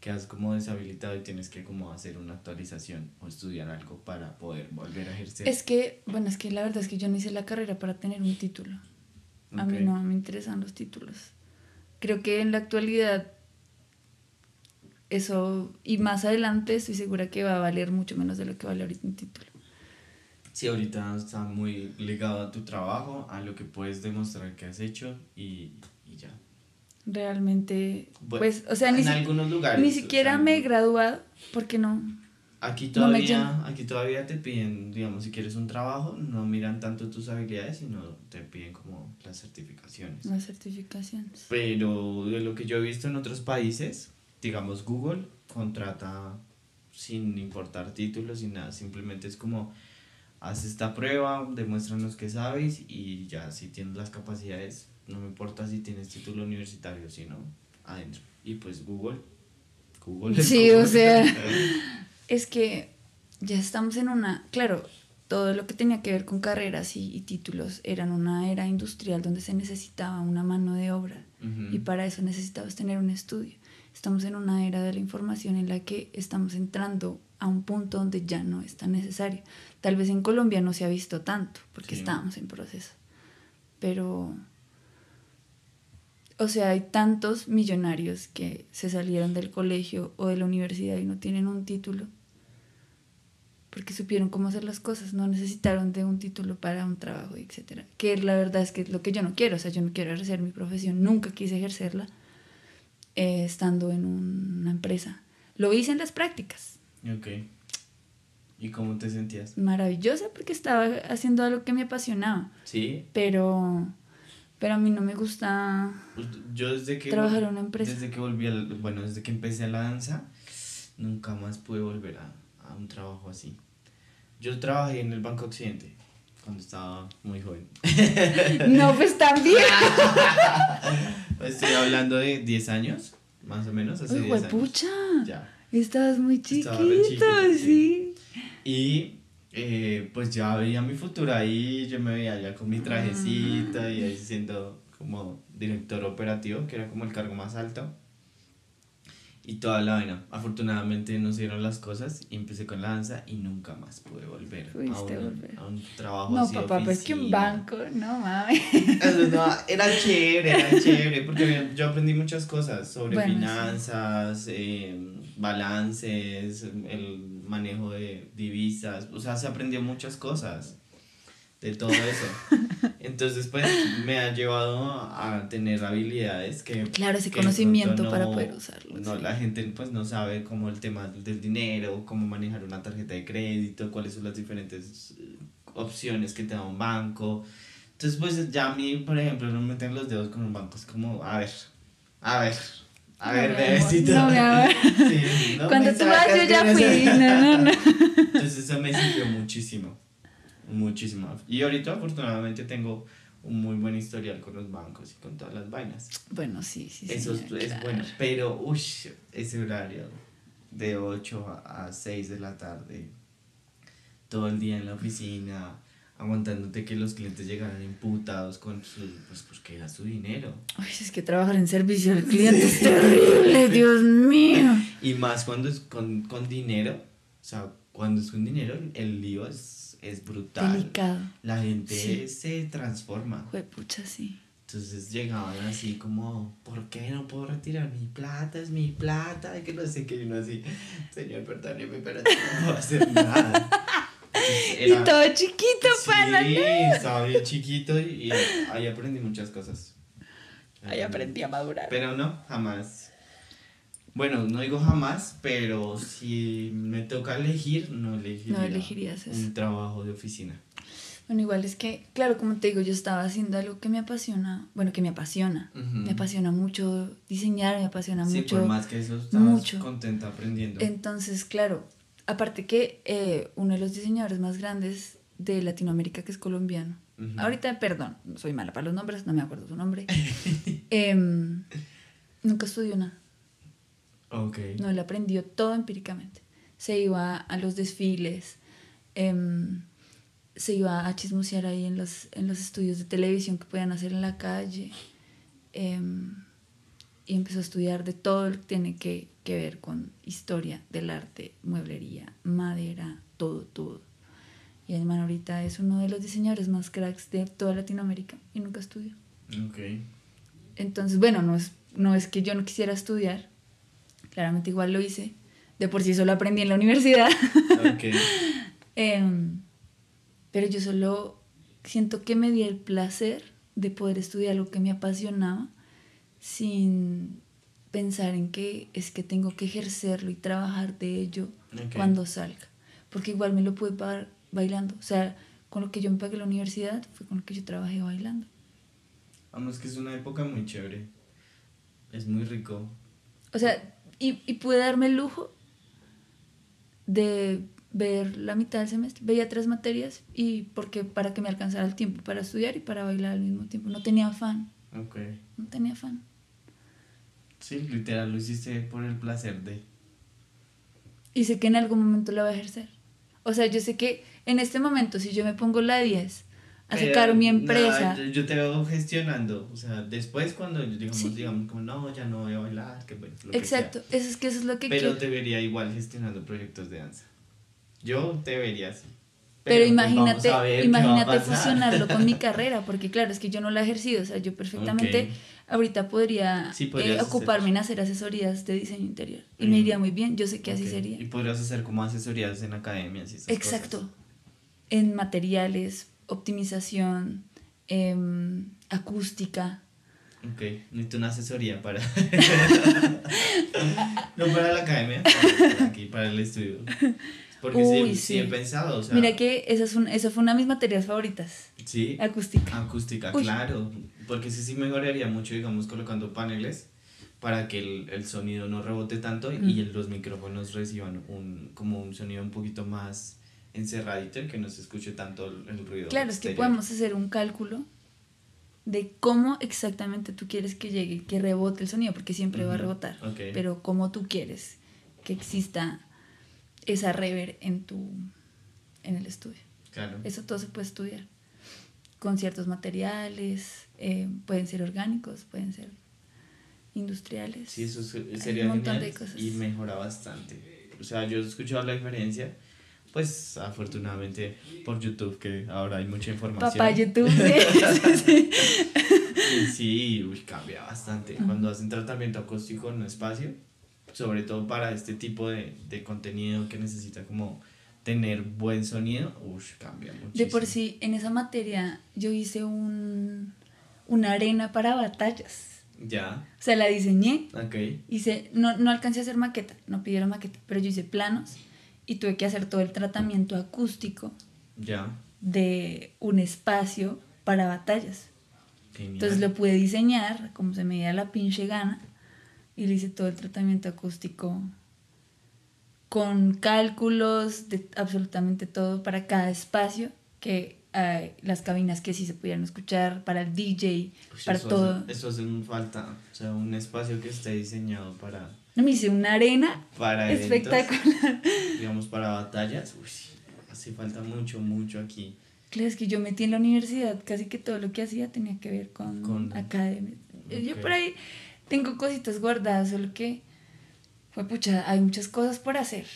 [SPEAKER 1] quedas como deshabilitado y tienes que como hacer una actualización o estudiar algo para poder volver a ejercer.
[SPEAKER 2] Es que, bueno, es que la verdad es que yo no hice la carrera para tener un título. A mí no me interesan los títulos. Creo que en la actualidad eso, y más adelante estoy segura que va a valer mucho menos de lo que vale ahorita un título.
[SPEAKER 1] Sí, ahorita está muy ligado a tu trabajo, a lo que puedes demostrar que has hecho y, y ya.
[SPEAKER 2] Realmente,
[SPEAKER 1] Bueno,
[SPEAKER 2] pues, o sea,
[SPEAKER 1] en
[SPEAKER 2] ni,
[SPEAKER 1] algunos lugares,
[SPEAKER 2] ni
[SPEAKER 1] o
[SPEAKER 2] siquiera
[SPEAKER 1] sea,
[SPEAKER 2] me he graduado, porque no.
[SPEAKER 1] Aquí
[SPEAKER 2] No
[SPEAKER 1] todavía, aquí todavía te piden, digamos, si quieres un trabajo, no miran tanto tus habilidades, sino te piden como las certificaciones.
[SPEAKER 2] Las certificaciones.
[SPEAKER 1] Pero de lo que yo he visto en otros países, digamos Google contrata sin importar títulos y nada, simplemente es como haz esta prueba, demuéstranos que sabes y ya si tienes las capacidades, no me importa si tienes título universitario, sino adentro. Y pues Google, Google.
[SPEAKER 2] Sí, o sea. Es que ya estamos en una, claro, todo lo que tenía que ver con carreras y, y títulos era en una era industrial donde se necesitaba una mano de obra y para eso necesitabas tener un estudio. Estamos en una era de la información en la que estamos entrando a un punto donde ya no es tan necesario. Tal vez en Colombia no se ha visto tanto porque
[SPEAKER 1] Sí.
[SPEAKER 2] estábamos en proceso, pero o sea, hay tantos millonarios que se salieron del colegio o de la universidad y no tienen un título porque supieron cómo hacer las cosas, no necesitaron de un título para un trabajo, etcétera. Que la verdad es que es lo que yo no quiero, o sea, yo no quiero ejercer mi profesión, nunca quise ejercerla eh, estando en una empresa. Lo hice en las prácticas,
[SPEAKER 1] Ok. ¿Y cómo te sentías?
[SPEAKER 2] maravillosa porque estaba haciendo algo que me apasionaba,
[SPEAKER 1] Sí.
[SPEAKER 2] pero pero a mí no me gusta
[SPEAKER 1] Pues, Yo desde que
[SPEAKER 2] Trabajar en una empresa.
[SPEAKER 1] Desde que volví al, bueno, desde que empecé la danza, nunca más pude volver a, a un trabajo así. Yo trabajé en el Banco Occidente cuando estaba muy joven.
[SPEAKER 2] No, pues también.
[SPEAKER 1] Estoy hablando de 10 años, más o menos, hace
[SPEAKER 2] Uy,
[SPEAKER 1] 10 años.
[SPEAKER 2] juepucha.
[SPEAKER 1] Ya.
[SPEAKER 2] Estabas muy chiquito, sí.
[SPEAKER 1] Y eh, pues ya veía mi futuro ahí, yo me veía ya con mi trajecito y ahí siendo como director operativo, que era como el cargo más alto. Y toda la vaina. Afortunadamente no se dieron las cosas y empecé con la danza y nunca más pude volver, a, un,
[SPEAKER 2] volver.
[SPEAKER 1] a un trabajo
[SPEAKER 2] No,
[SPEAKER 1] así de
[SPEAKER 2] papá, pues que un banco, no mames.
[SPEAKER 1] No, era chévere, era chévere, porque yo aprendí muchas cosas sobre
[SPEAKER 2] Bueno, sí.
[SPEAKER 1] finanzas, eh, balances, el manejo de divisas, o sea, se aprendió muchas cosas de todo eso. Entonces, pues, me ha llevado a tener habilidades que...
[SPEAKER 2] Claro, ese
[SPEAKER 1] que
[SPEAKER 2] conocimiento para poder usarlo,
[SPEAKER 1] No,
[SPEAKER 2] sí.
[SPEAKER 1] la gente pues no sabe cómo el tema del dinero, cómo manejar una tarjeta de crédito, cuáles son las diferentes eh, opciones que te da un banco. Entonces, pues ya a mí, por ejemplo, no me meten los dedos con un banco, es como, a ver, a ver, a
[SPEAKER 2] No,
[SPEAKER 1] ver, bebecito.
[SPEAKER 2] no.
[SPEAKER 1] Sí, no
[SPEAKER 2] Cuando tú vas, yo ya
[SPEAKER 1] no
[SPEAKER 2] fui. No, no, no.
[SPEAKER 1] Entonces eso me sirvió muchísimo, muchísimo. Y ahorita afortunadamente tengo un muy buen historial con los bancos y con todas las vainas.
[SPEAKER 2] Bueno, sí, sí,
[SPEAKER 1] Eso es, bueno, pero uy, ese horario de 8 a, a 6 de la tarde, todo el día en la oficina, aguantándote que los clientes llegaran imputados con su, pues porque era su dinero.
[SPEAKER 2] Ay, es que trabajar en servicio al cliente es terrible, Dios mío.
[SPEAKER 1] Y más cuando es con, con dinero, o sea, cuando es con dinero, el lío es, es brutal.
[SPEAKER 2] Delicado.
[SPEAKER 1] La gente
[SPEAKER 2] Sí.
[SPEAKER 1] se transforma.
[SPEAKER 2] Juepucha, sí.
[SPEAKER 1] Entonces llegaban así como, ¿por qué no puedo retirar mi plata? Es mi plata. Y que no sé qué. Y uno así, señor, perdóneme, pero no puedo hacer nada.
[SPEAKER 2] Y todo chiquito, pana.
[SPEAKER 1] Sí, estaba bien chiquito y, y ahí aprendí muchas cosas.
[SPEAKER 2] Ahí aprendí a madurar.
[SPEAKER 1] Pero no, jamás. Bueno, no digo jamás, pero si me toca elegir, no elegiría,
[SPEAKER 2] No elegirías eso.
[SPEAKER 1] un trabajo de oficina.
[SPEAKER 2] Bueno, igual es que, claro, como te digo, yo estaba haciendo algo que me apasiona, bueno, que me apasiona. Me apasiona mucho diseñar, me apasiona
[SPEAKER 1] Sí,
[SPEAKER 2] mucho.
[SPEAKER 1] por más que eso estabas
[SPEAKER 2] mucho.
[SPEAKER 1] contenta aprendiendo.
[SPEAKER 2] Entonces, claro, aparte que eh, uno de los diseñadores más grandes de Latinoamérica, que es colombiano, ahorita, perdón, soy mala para los nombres, no me acuerdo su nombre, em, nunca estudió nada.
[SPEAKER 1] Ok.
[SPEAKER 2] No, él aprendió todo empíricamente. Se iba a los desfiles, em, se iba a chismosear ahí en los, en los estudios de televisión que podían hacer en la calle. em, y empezó a estudiar de todo lo que tiene que, que ver con historia del arte, mueblería, madera, todo, todo. Y el man ahorita es uno de los diseñadores más cracks de toda Latinoamérica y nunca estudió.
[SPEAKER 1] Ok.
[SPEAKER 2] Entonces, bueno, no es, no es que yo no quisiera estudiar. Claramente igual lo hice. De por sí solo aprendí en la universidad.
[SPEAKER 1] Ok.
[SPEAKER 2] Em, pero yo solo siento que me di el placer de poder estudiar lo que me apasionaba sin pensar en que es que tengo que ejercerlo y trabajar de ello
[SPEAKER 1] Ok.
[SPEAKER 2] cuando salga. Porque igual me lo pude pagar bailando. O sea, con lo que yo me pagué la universidad fue con lo que yo trabajé bailando.
[SPEAKER 1] Vamos, que es una época muy chévere. Es muy rico.
[SPEAKER 2] O sea, y, y pude darme el lujo de ver la mitad del semestre. Veía tres materias y porque para que me alcanzara el tiempo para estudiar y para bailar al mismo tiempo. No tenía afán,
[SPEAKER 1] Ok.
[SPEAKER 2] no tenía afán.
[SPEAKER 1] Sí, literal, lo hiciste por el placer de.
[SPEAKER 2] Y sé que en algún momento la voy a ejercer. O sea, yo sé que en este momento, si yo me pongo la 10 a
[SPEAKER 1] Pero,
[SPEAKER 2] sacar mi empresa,
[SPEAKER 1] yo, yo te veo gestionando. O sea, después cuando digamos,
[SPEAKER 2] Sí.
[SPEAKER 1] digamos como no, ya no voy a bailar, que bueno, lo
[SPEAKER 2] exacto, eso es que eso es lo que
[SPEAKER 1] Pero
[SPEAKER 2] quiero.
[SPEAKER 1] te vería igual gestionando proyectos de danza. Yo te vería así.
[SPEAKER 2] Pero,
[SPEAKER 1] pues,
[SPEAKER 2] imagínate, imagínate fusionarlo con mi carrera, porque claro, es que yo no la he ejercido, o sea, yo perfectamente ahorita podría
[SPEAKER 1] Sí,
[SPEAKER 2] eh, ocuparme
[SPEAKER 1] hacer.
[SPEAKER 2] en hacer asesorías de diseño interior y me
[SPEAKER 1] Mm.
[SPEAKER 2] iría muy bien, yo sé que así sería.
[SPEAKER 1] Y podrías hacer como asesorías en academias y esas
[SPEAKER 2] Exacto,
[SPEAKER 1] cosas.
[SPEAKER 2] en materiales, optimización, em, acústica.
[SPEAKER 1] Ok, necesito una asesoría para. no para la academia, para, aquí, para el estudio. Porque
[SPEAKER 2] Uy,
[SPEAKER 1] sí.
[SPEAKER 2] sí.
[SPEAKER 1] he pensado, o sea.
[SPEAKER 2] Mira que esa, es un- esa fue una de mis materias favoritas,
[SPEAKER 1] Sí,
[SPEAKER 2] acústica.
[SPEAKER 1] acústica,
[SPEAKER 2] Uy.
[SPEAKER 1] claro. Porque sí, sí mejoraría mucho, digamos, colocando paneles para que el, el sonido no rebote tanto y
[SPEAKER 2] Mm.
[SPEAKER 1] los micrófonos reciban un, como un sonido un poquito más encerradito y que no se escuche tanto el, el ruido.
[SPEAKER 2] Claro, es que podemos hacer un cálculo de cómo exactamente tú quieres que llegue, que rebote el sonido, porque siempre va a rebotar,
[SPEAKER 1] ok.
[SPEAKER 2] pero cómo tú quieres que exista esa rever en tu en el estudio.
[SPEAKER 1] Claro.
[SPEAKER 2] Eso todo se puede estudiar con ciertos materiales, eh, pueden ser orgánicos, pueden ser industriales.
[SPEAKER 1] Sí, eso sería
[SPEAKER 2] un montón
[SPEAKER 1] genial
[SPEAKER 2] de cosas.
[SPEAKER 1] y mejora bastante. O sea, yo he escuchado la diferencia, pues afortunadamente por YouTube, que ahora hay mucha información.
[SPEAKER 2] Papá YouTube, sí, sí, sí.
[SPEAKER 1] Uy, cambia bastante. Cuando hacen tratamiento acústico en un espacio, sobre todo para este tipo de, de contenido que necesita como tener buen sonido, uy, cambia muchísimo.
[SPEAKER 2] De por sí, en esa materia yo hice un, una arena para batallas.
[SPEAKER 1] Ya,
[SPEAKER 2] O sea, la diseñé,
[SPEAKER 1] ok,
[SPEAKER 2] hice, no, no alcancé a hacer maqueta, no pidieron maqueta, pero yo hice planos y tuve que hacer todo el tratamiento acústico
[SPEAKER 1] ya.
[SPEAKER 2] de un espacio para batallas.
[SPEAKER 1] Genial.
[SPEAKER 2] Entonces lo pude diseñar como se me diera la pinche gana y le hice todo el tratamiento acústico con cálculos de absolutamente todo para cada espacio, que eh, las cabinas que sí se pudieran escuchar, para el DJ,
[SPEAKER 1] Uy,
[SPEAKER 2] para
[SPEAKER 1] eso
[SPEAKER 2] todo.
[SPEAKER 1] Hace, eso hace un falta, o sea, un espacio que esté diseñado para,
[SPEAKER 2] me hice una arena
[SPEAKER 1] para eventos,
[SPEAKER 2] espectacular.
[SPEAKER 1] digamos, para batallas. Uy, hace falta mucho, mucho aquí.
[SPEAKER 2] Claro, es que yo metí en la universidad, casi que todo lo que hacía tenía que ver con,
[SPEAKER 1] Con-
[SPEAKER 2] academia. Yo
[SPEAKER 1] Ok.
[SPEAKER 2] por ahí tengo cositas guardadas, solo que, fue pucha, hay muchas cosas por hacer.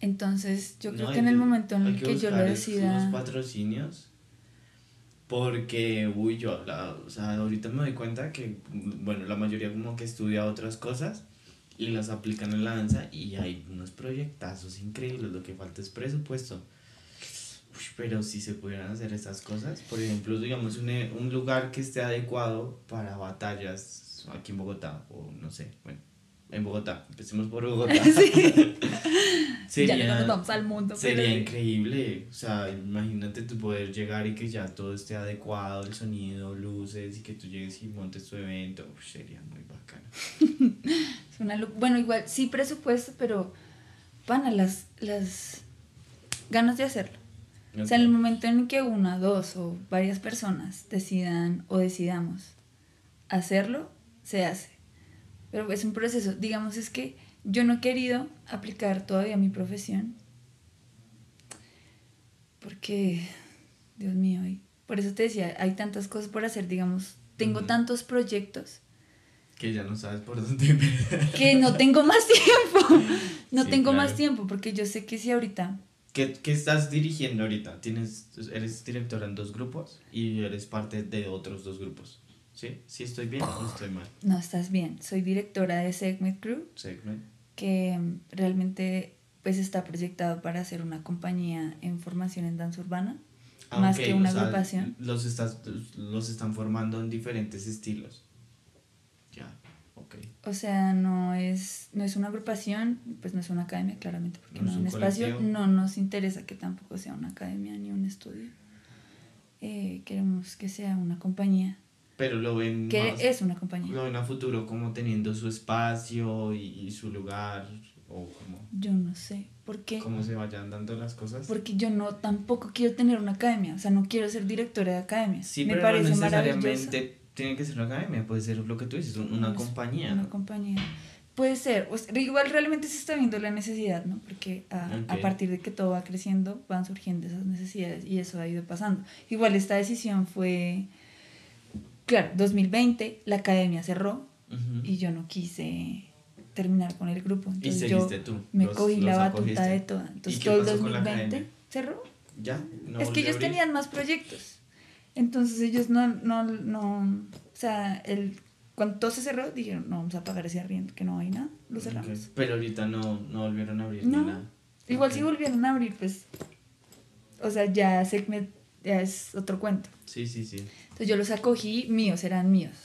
[SPEAKER 2] Entonces, yo creo
[SPEAKER 1] No,
[SPEAKER 2] que en el momento en el que, yo lo decida...
[SPEAKER 1] Patrocinios. Porque, uy, yo o sea, ahorita me doy cuenta que, bueno, la mayoría como que estudia otras cosas y las aplican en la danza y hay unos proyectazos increíbles, lo que falta es presupuesto. Pero si se pudieran hacer estas cosas, por ejemplo, digamos, un, un lugar que esté adecuado para batallas aquí en Bogotá, o no sé, bueno, en Bogotá, empecemos por Bogotá.
[SPEAKER 2] Sí. ya no nos vamos al mundo.
[SPEAKER 1] Sería
[SPEAKER 2] pero-
[SPEAKER 1] increíble, o sea, imagínate tú poder llegar y que ya todo esté adecuado, el sonido, luces, y que tú llegues y montes tu evento, Uf, sería muy bacano.
[SPEAKER 2] Es una bueno, igual, sí presupuesto, pero van a las, las ganas de hacerlo. O sea, en el momento en que una, dos o varias personas decidan o decidamos hacerlo, se hace. Pero es un proceso. Digamos, es que yo no he querido aplicar todavía mi profesión. Porque, Dios mío, por eso te decía, hay tantas cosas por hacer. Digamos, tengo tantos proyectos
[SPEAKER 1] Que ya no sabes por dónde empezar.
[SPEAKER 2] que no tengo más tiempo. No
[SPEAKER 1] Sí,
[SPEAKER 2] tengo más
[SPEAKER 1] claro.
[SPEAKER 2] tiempo porque yo sé que si ahorita
[SPEAKER 1] ¿Qué, ¿Qué estás dirigiendo ahorita? ¿Tienes, ¿Eres directora en dos grupos y eres parte de otros dos grupos? ¿Sí? ¿Sí estoy bien o estoy mal?
[SPEAKER 2] No, estás bien. Soy directora de Segment Crew,
[SPEAKER 1] Segment.
[SPEAKER 2] que realmente pues está proyectado para hacer una compañía en formación en danza urbana,
[SPEAKER 1] Ah,
[SPEAKER 2] más que una
[SPEAKER 1] o sea,
[SPEAKER 2] agrupación.
[SPEAKER 1] Los, estás, los están formando en diferentes estilos. Ya, ok.
[SPEAKER 2] O sea, no es, no es una agrupación, pues no es una academia, claramente, porque
[SPEAKER 1] No
[SPEAKER 2] no,
[SPEAKER 1] es
[SPEAKER 2] un
[SPEAKER 1] un
[SPEAKER 2] espacio. No nos interesa que tampoco sea una academia ni un estudio. Eh, queremos que sea una compañía,
[SPEAKER 1] Pero lo ven
[SPEAKER 2] que
[SPEAKER 1] más-
[SPEAKER 2] es una compañía.
[SPEAKER 1] lo ven a futuro como teniendo su espacio y, y su lugar o como,
[SPEAKER 2] Yo no sé, ¿por qué?
[SPEAKER 1] cómo se vayan dando las cosas.
[SPEAKER 2] Porque yo no tampoco quiero tener una academia, o sea, no quiero ser directora de academias.
[SPEAKER 1] Sí,
[SPEAKER 2] Me
[SPEAKER 1] pero
[SPEAKER 2] parece
[SPEAKER 1] no
[SPEAKER 2] maravilloso.
[SPEAKER 1] necesariamente tiene que ser una academia, puede ser lo que tú dices, un- una
[SPEAKER 2] Es
[SPEAKER 1] compañía.
[SPEAKER 2] Una compañía. Puede ser, o sea, igual realmente se está viendo la necesidad, ¿no? Porque a, a partir de que todo va creciendo, van surgiendo esas necesidades y eso ha ido pasando. Igual esta decisión fue, claro, 2020, la academia cerró
[SPEAKER 1] Ujú.
[SPEAKER 2] y yo no quise terminar con el grupo.
[SPEAKER 1] Y
[SPEAKER 2] Entonces yo
[SPEAKER 1] seguiste tú.
[SPEAKER 2] me
[SPEAKER 1] los-
[SPEAKER 2] cogí
[SPEAKER 1] los
[SPEAKER 2] la batuta
[SPEAKER 1] acogiste.
[SPEAKER 2] de toda. Entonces todo el
[SPEAKER 1] pasó con la
[SPEAKER 2] 2020
[SPEAKER 1] academia?
[SPEAKER 2] cerró.
[SPEAKER 1] Ya, no
[SPEAKER 2] es que ellos tenían más proyectos. Entonces ellos no, no, no, o sea, el, cuando todo se cerró, dijeron, no, vamos a pagar ese arriendo, que no hay nada, lo cerramos.
[SPEAKER 1] Pero ahorita no, no volvieron a abrir
[SPEAKER 2] No,
[SPEAKER 1] ni nada.
[SPEAKER 2] Igual
[SPEAKER 1] Ok.
[SPEAKER 2] si volvieron a abrir, pues, o sea, ya Segment ya es otro cuento.
[SPEAKER 1] Sí, sí, sí.
[SPEAKER 2] Entonces yo los acogí, míos, eran míos.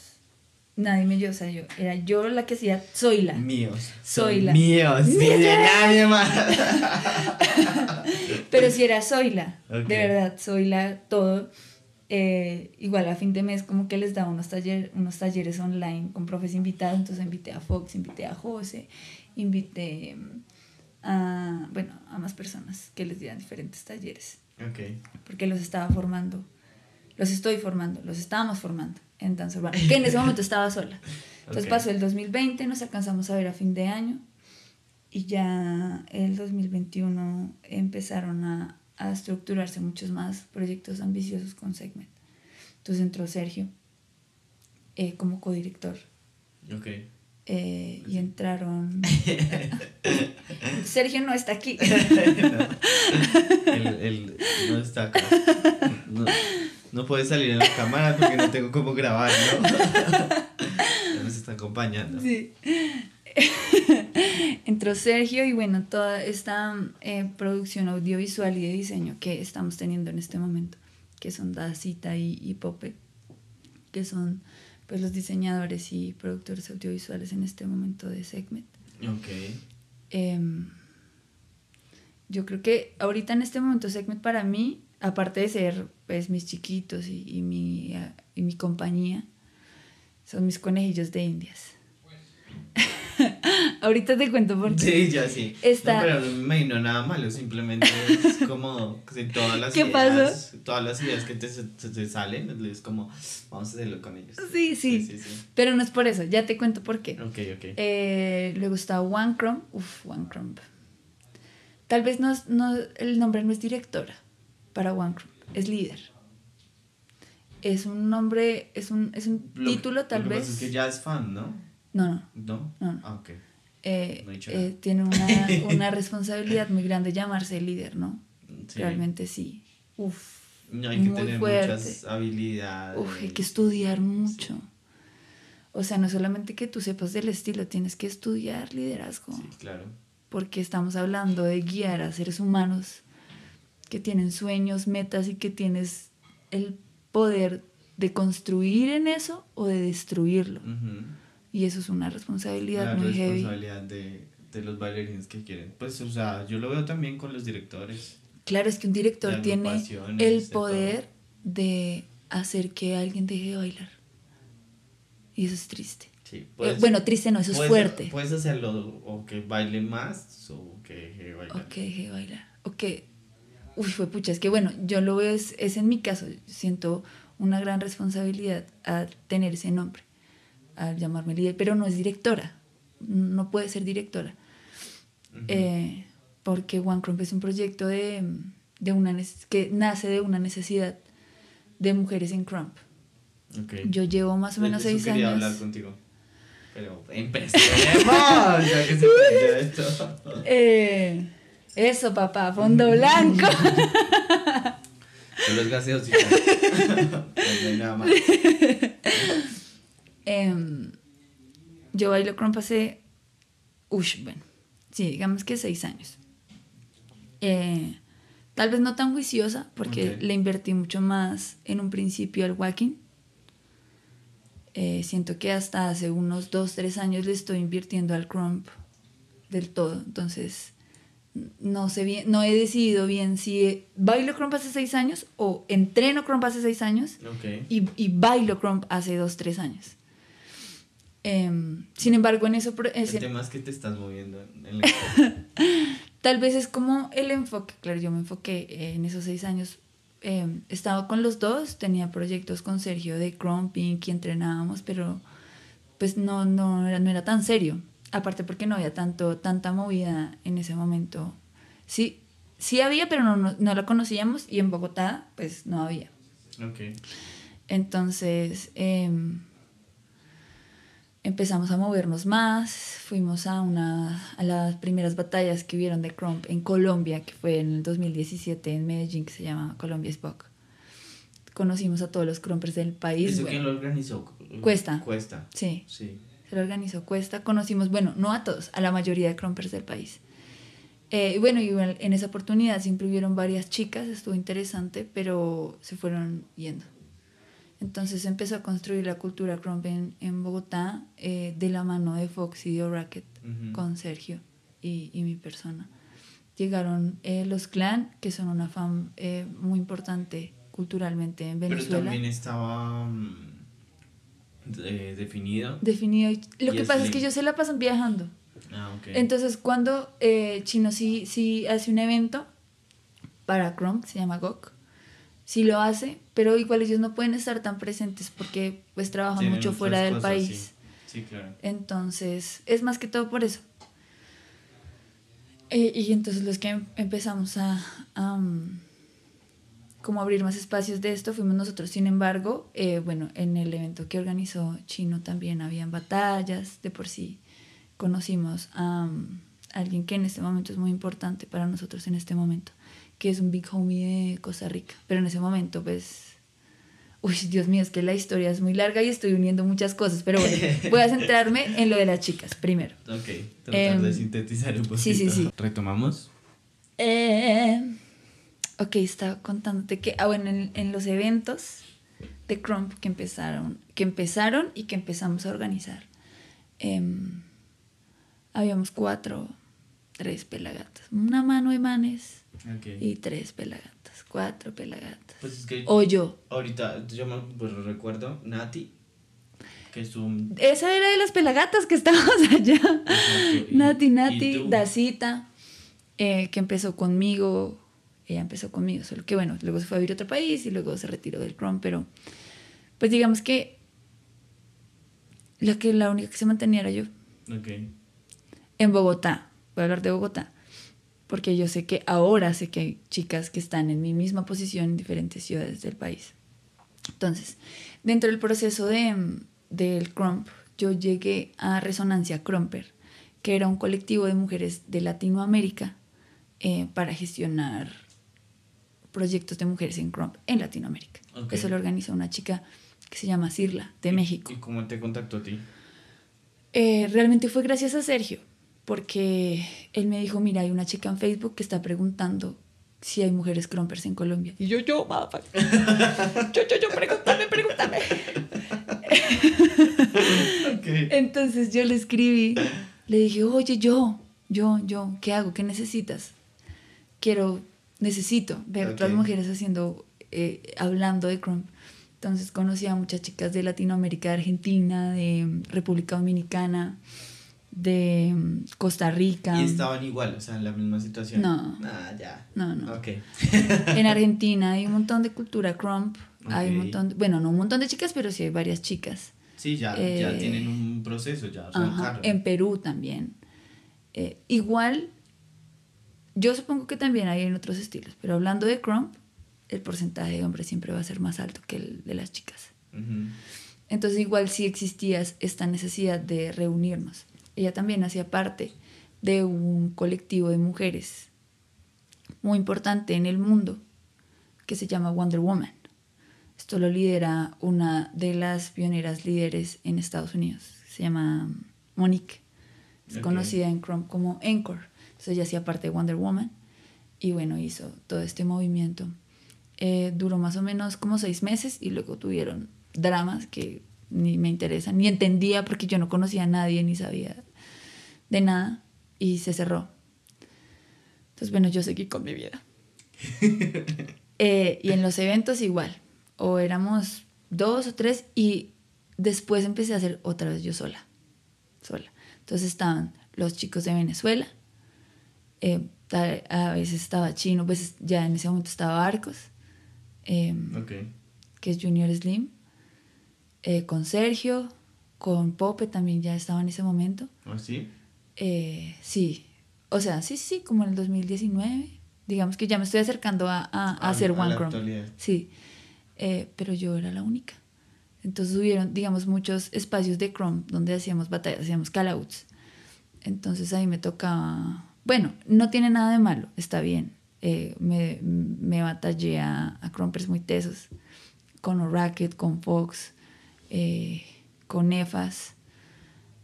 [SPEAKER 2] Nadie me yo, o sea, yo, era yo la que hacía, soy la.
[SPEAKER 1] Míos.
[SPEAKER 2] Soy la-
[SPEAKER 1] Míos. Ni de nadie más.
[SPEAKER 2] Pero si era
[SPEAKER 1] Ok.
[SPEAKER 2] de verdad, Zoila, todo. Eh, igual a fin de mes como que les daba unos, taller, unos talleres online con profes invitados, entonces invité a Fox, invité a José, invité mm, a, bueno, a más personas que les dieran diferentes talleres,
[SPEAKER 1] ok.
[SPEAKER 2] porque los estaba formando, los estoy formando, los estábamos formando en danza urbana, que en ese momento estaba sola. Entonces pasó el 2020, nos alcanzamos a ver a fin de año y ya el 2021 empezaron a, a estructurarse muchos más proyectos ambiciosos con Segment. Entonces entró Sergio eh, como codirector
[SPEAKER 1] Ok.
[SPEAKER 2] eh, y entraron... Sergio no está aquí.
[SPEAKER 1] Él, él no está acá. No, no puede salir en la cámara porque no tengo cómo grabar, ¿no? Nos está acompañando.
[SPEAKER 2] Sí. Entró Sergio y bueno, toda esta eh, producción audiovisual y de diseño que estamos teniendo en este momento, que son Dacita y, y Pope, que son pues los diseñadores y productores audiovisuales en este momento de Segment.
[SPEAKER 1] Ok.
[SPEAKER 2] Em, yo creo que ahorita en este momento Segment para mí, aparte de ser pues mis chiquitos y, y mi, ah, y mi compañía, son mis conejillos de indias. ahorita te cuento por qué.
[SPEAKER 1] Sí, ya sí.
[SPEAKER 2] Está-
[SPEAKER 1] No, pero no me imagino nada malo, simplemente es como que todas las
[SPEAKER 2] ¿Qué
[SPEAKER 1] ideas, todas las ideas que te, salen, es como, vamos a hacerlo con ellos.
[SPEAKER 2] Sí, sí,
[SPEAKER 1] Sí, sí, sí.
[SPEAKER 2] Pero no es por eso, ya te cuento por qué.
[SPEAKER 1] Ok, ok.
[SPEAKER 2] Eh, luego está One Crumb. Uf, One Crumb. Tal vez no, es- no, el nombre no es directora para One Crumb, es líder. Es un nombre, es un, es un
[SPEAKER 1] Lo-
[SPEAKER 2] título tal
[SPEAKER 1] lo que
[SPEAKER 2] vez.
[SPEAKER 1] pasa es que ya es fan, ¿no?
[SPEAKER 2] No, no.
[SPEAKER 1] ¿No?
[SPEAKER 2] No, no.
[SPEAKER 1] Ah, ok.
[SPEAKER 2] Eh,
[SPEAKER 1] No he dicho
[SPEAKER 2] eh, tiene una, una responsabilidad muy grande llamarse líder, ¿no?
[SPEAKER 1] Sí.
[SPEAKER 2] Realmente sí. Uf.
[SPEAKER 1] No, hay que
[SPEAKER 2] muy
[SPEAKER 1] tener
[SPEAKER 2] fuerte.
[SPEAKER 1] muchas habilidades.
[SPEAKER 2] Uf, hay que estudiar mucho. O sea, no solamente que tú sepas del estilo, tienes que estudiar liderazgo.
[SPEAKER 1] Sí, claro.
[SPEAKER 2] Porque estamos hablando de guiar a seres humanos que tienen sueños, metas y que tienes el poder de construir en eso o de destruirlo. Y eso es una responsabilidad
[SPEAKER 1] La
[SPEAKER 2] muy heavy.
[SPEAKER 1] responsabilidad de, de los bailarines que quieren. Pues, o sea, yo lo veo también con los directores.
[SPEAKER 2] Claro, es que un director tiene el
[SPEAKER 1] de
[SPEAKER 2] poder de hacer que alguien deje de bailar. Y eso es triste.
[SPEAKER 1] Sí,
[SPEAKER 2] Eh,
[SPEAKER 1] puedes-
[SPEAKER 2] bueno, triste no, eso es fuerte.
[SPEAKER 1] Puedes hacerlo o que baile más o que deje de bailar.
[SPEAKER 2] O que deje de bailar. O que. Uy, fue pucha, es que bueno, yo lo veo, es, es en mi caso. Siento una gran responsabilidad a tener ese nombre, a llamarme líder, pero no es directora. No puede ser directora. Eh, porque One Crump es un proyecto de, de una que nace de una necesidad de mujeres en Crump.
[SPEAKER 1] Ok.
[SPEAKER 2] Yo llevo más o menos
[SPEAKER 1] eso
[SPEAKER 2] seis
[SPEAKER 1] quería
[SPEAKER 2] años.
[SPEAKER 1] hablar contigo. Pero empecemos, ya que se esto.
[SPEAKER 2] Eh, eso, papá, fondo blanco.
[SPEAKER 1] Son los gaseositos. no hay nada más.
[SPEAKER 2] Em, yo bailo crump hace, ush, bueno, sí, digamos que seis años. Eh, tal vez no tan juiciosa, porque le invertí mucho más en un principio al walking. Eh, siento que hasta hace unos dos, tres años le estoy invirtiendo al crump del todo. Entonces, no sé bien, no he decidido bien si bailo crump hace seis años o entreno crump hace seis años y, y bailo crump hace dos, tres años. Em, sin embargo, en eso, pro-
[SPEAKER 1] El
[SPEAKER 2] ese-
[SPEAKER 1] tema es que te estás moviendo en
[SPEAKER 2] tal vez es como el enfoque, claro, yo me enfoqué eh, en esos seis años, em, estaba con los dos, tenía proyectos con Sergio de crumping que entrenábamos, pero pues no, no, era, no era tan serio, aparte porque no había tanto, tanta movida en ese momento. Sí, sí había, pero no, no, no la conocíamos y en Bogotá pues no había.
[SPEAKER 1] Ok.
[SPEAKER 2] Entonces em, empezamos a movernos más, fuimos a, una, a las primeras batallas que hubieron de Crump en Colombia, que fue en el 2017 en Medellín, que se llama Colombia Spock. Conocimos a todos los crumpers del país.
[SPEAKER 1] ¿Eso
[SPEAKER 2] bueno,
[SPEAKER 1] quién lo organizó?
[SPEAKER 2] Cuesta.
[SPEAKER 1] Cuesta.
[SPEAKER 2] Sí,
[SPEAKER 1] Sí.
[SPEAKER 2] Se lo organizó Cuesta. Conocimos, bueno, no a todos, a la mayoría de crumpers del país. Eh, y bueno, en esa oportunidad siempre hubieron varias chicas, estuvo interesante, pero se fueron yendo. Entonces empezó a construir la cultura crump en, en Bogotá eh, de la mano de Fox y de O'Racket
[SPEAKER 1] Ujú.
[SPEAKER 2] con Sergio y, y mi persona. Llegaron eh, los clan, que son una fan eh, muy importante culturalmente en
[SPEAKER 1] Pero
[SPEAKER 2] Venezuela.
[SPEAKER 1] también estaba mm, eh, definido.
[SPEAKER 2] Definido. Lo que
[SPEAKER 1] es
[SPEAKER 2] pasa es que ellos se la pasan viajando.
[SPEAKER 1] Ah, ok.
[SPEAKER 2] Entonces, cuando eh, Chino sí, sí hace un evento para Chrome, se llama GOK, sí lo hace, pero igual ellos no pueden estar tan presentes porque pues trabajan
[SPEAKER 1] Tienen
[SPEAKER 2] mucho fuera del
[SPEAKER 1] cosas,
[SPEAKER 2] país.
[SPEAKER 1] Sí. Sí, claro.
[SPEAKER 2] Entonces, es más que todo por eso. Eh, y entonces los que em- empezamos a, a, um, como abrir más espacios de esto fuimos nosotros. Sin embargo, eh, bueno, en el evento que organizó Chino también habían batallas, de por sí conocimos a um, alguien que en este momento es muy importante para nosotros en este momento, que es un big homie de Costa Rica. Pero en ese momento, pues, uy, Dios mío, es que la historia es muy larga y estoy uniendo muchas cosas, pero bueno, voy a centrarme en lo de las chicas primero.
[SPEAKER 1] Ok, tratar
[SPEAKER 2] Em,
[SPEAKER 1] de sintetizar un poquito.
[SPEAKER 2] sí, sí, sí.
[SPEAKER 1] Retomamos.
[SPEAKER 2] Eh, ok, estaba contándote que, ah, bueno, en, en los eventos de Crump que empezaron, que empezaron y que empezamos a organizar, em, habíamos cuatro, tres pelagatas, una mano de manes
[SPEAKER 1] Ok.
[SPEAKER 2] y tres pelagatas, cuatro pelagatas.
[SPEAKER 1] Pues es que
[SPEAKER 2] O yo.
[SPEAKER 1] ahorita yo me pues, recuerdo Nati, que es un...
[SPEAKER 2] Esa era de las pelagatas que estábamos allá. Nati, Nati. Dacita, eh, que empezó conmigo. Ella empezó conmigo, solo que bueno, luego se fue a vivir a otro país y luego se retiró del Chrome, pero pues digamos que la, que la única que se mantenía era yo
[SPEAKER 1] Ok.
[SPEAKER 2] en Bogotá. Voy a hablar de Bogotá. Porque yo sé que ahora sé que hay chicas que están en mi misma posición en diferentes ciudades del país. Entonces, dentro del proceso de, del Crump, yo llegué a Resonancia Crumper, que era un colectivo de mujeres de Latinoamérica eh, para gestionar proyectos de mujeres en Crump en Latinoamérica. Eso lo organizó una chica que se llama Cirla, de México.
[SPEAKER 1] ¿Y cómo te contactó a ti?
[SPEAKER 2] Eh, realmente fue gracias a Sergio, porque él me dijo, mira, hay una chica en Facebook que está preguntando si hay mujeres crumpers en Colombia. Y yo, yo, motherfucker. yo, yo, yo, pregúntame, pregúntame. Entonces yo le escribí, le dije, oye, yo, yo, yo, ¿qué hago? ¿Qué necesitas? Quiero, necesito ver
[SPEAKER 1] Ok.
[SPEAKER 2] otras mujeres haciendo, eh, hablando de crump. Entonces conocí a muchas chicas de Latinoamérica, de Argentina, de mm, República Dominicana, de mm, Costa Rica.
[SPEAKER 1] Y estaban igual, o sea, en la misma situación.
[SPEAKER 2] No.
[SPEAKER 1] Ah, ya.
[SPEAKER 2] No, no.
[SPEAKER 1] Ok.
[SPEAKER 2] En Argentina hay un montón de cultura crump. Hay un montón, de- bueno, no un montón de chicas, pero sí hay varias chicas.
[SPEAKER 1] Sí, ya, ya
[SPEAKER 2] Eh,
[SPEAKER 1] tienen un proceso, ya son
[SPEAKER 2] Ajá,
[SPEAKER 1] caros.
[SPEAKER 2] en Perú también. Eh, igual, yo supongo que también hay en otros estilos, pero hablando de crump, el porcentaje de hombres siempre va a ser más alto que el de las chicas. Entonces igual sí existía esta necesidad de reunirnos. Ella también hacía parte de un colectivo de mujeres muy importante en el mundo que se llama Wonder Woman. Esto lo lidera una de las pioneras líderes en Estados Unidos. Se llama Monique. Es conocida en Chrome como Encore. Entonces ella hacía parte de Wonder Woman. Y bueno, hizo todo este movimiento. Eh, duró más o menos como seis meses y luego tuvieron dramas que ni me interesan, ni entendía porque yo no conocía a nadie ni sabía de nada y se cerró. Entonces, bueno, yo seguí con mi vida. Eh, y en los eventos igual, o éramos dos o tres y después empecé a hacer otra vez yo sola, sola. Entonces estaban los chicos de Venezuela, eh, ta- a veces estaba Chino, pues ya en ese momento estaba Arcos, eh,
[SPEAKER 1] Ok.
[SPEAKER 2] que es Junior Slim, eh, con Sergio, con Pope también ya estaba en ese momento.
[SPEAKER 1] ¿O sí?
[SPEAKER 2] Eh, sí, o sea, sí, sí, como en el 2019. Digamos que ya me estoy acercando a, a, a
[SPEAKER 1] A-
[SPEAKER 2] hacer
[SPEAKER 1] a
[SPEAKER 2] One Chrome. Sí, Eh, pero yo era la única. Entonces hubieron, digamos, muchos espacios de Chrome donde hacíamos batallas, hacíamos callouts. Entonces ahí me tocaba. Bueno, no tiene nada de malo, está bien. Eh, me, me batallé a, a Crumpers muy tesos, con O'Racket, con Fox, eh, con Nefas,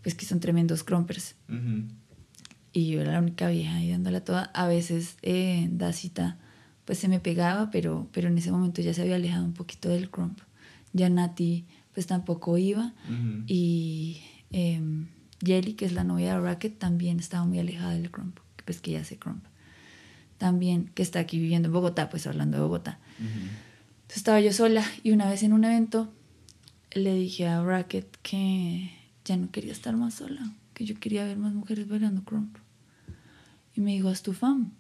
[SPEAKER 2] pues que son tremendos Crumpers.
[SPEAKER 1] Ujú.
[SPEAKER 2] Y yo era la única vieja ahí dándola toda. A veces eh, Dacita pues se me pegaba, pero, pero en ese momento ya se había alejado un poquito del crump. Ya Nati pues tampoco iba. Y em, Jelly, que es la novia de Racket, también estaba muy alejada del crump, pues que ya hace crump. También, que está aquí viviendo en Bogotá, pues hablando de Bogotá. Entonces estaba yo sola y una vez en un evento le dije a Racket que ya no quería estar más sola, que yo quería ver más mujeres bailando crump. Y me dijo, haz tu fam.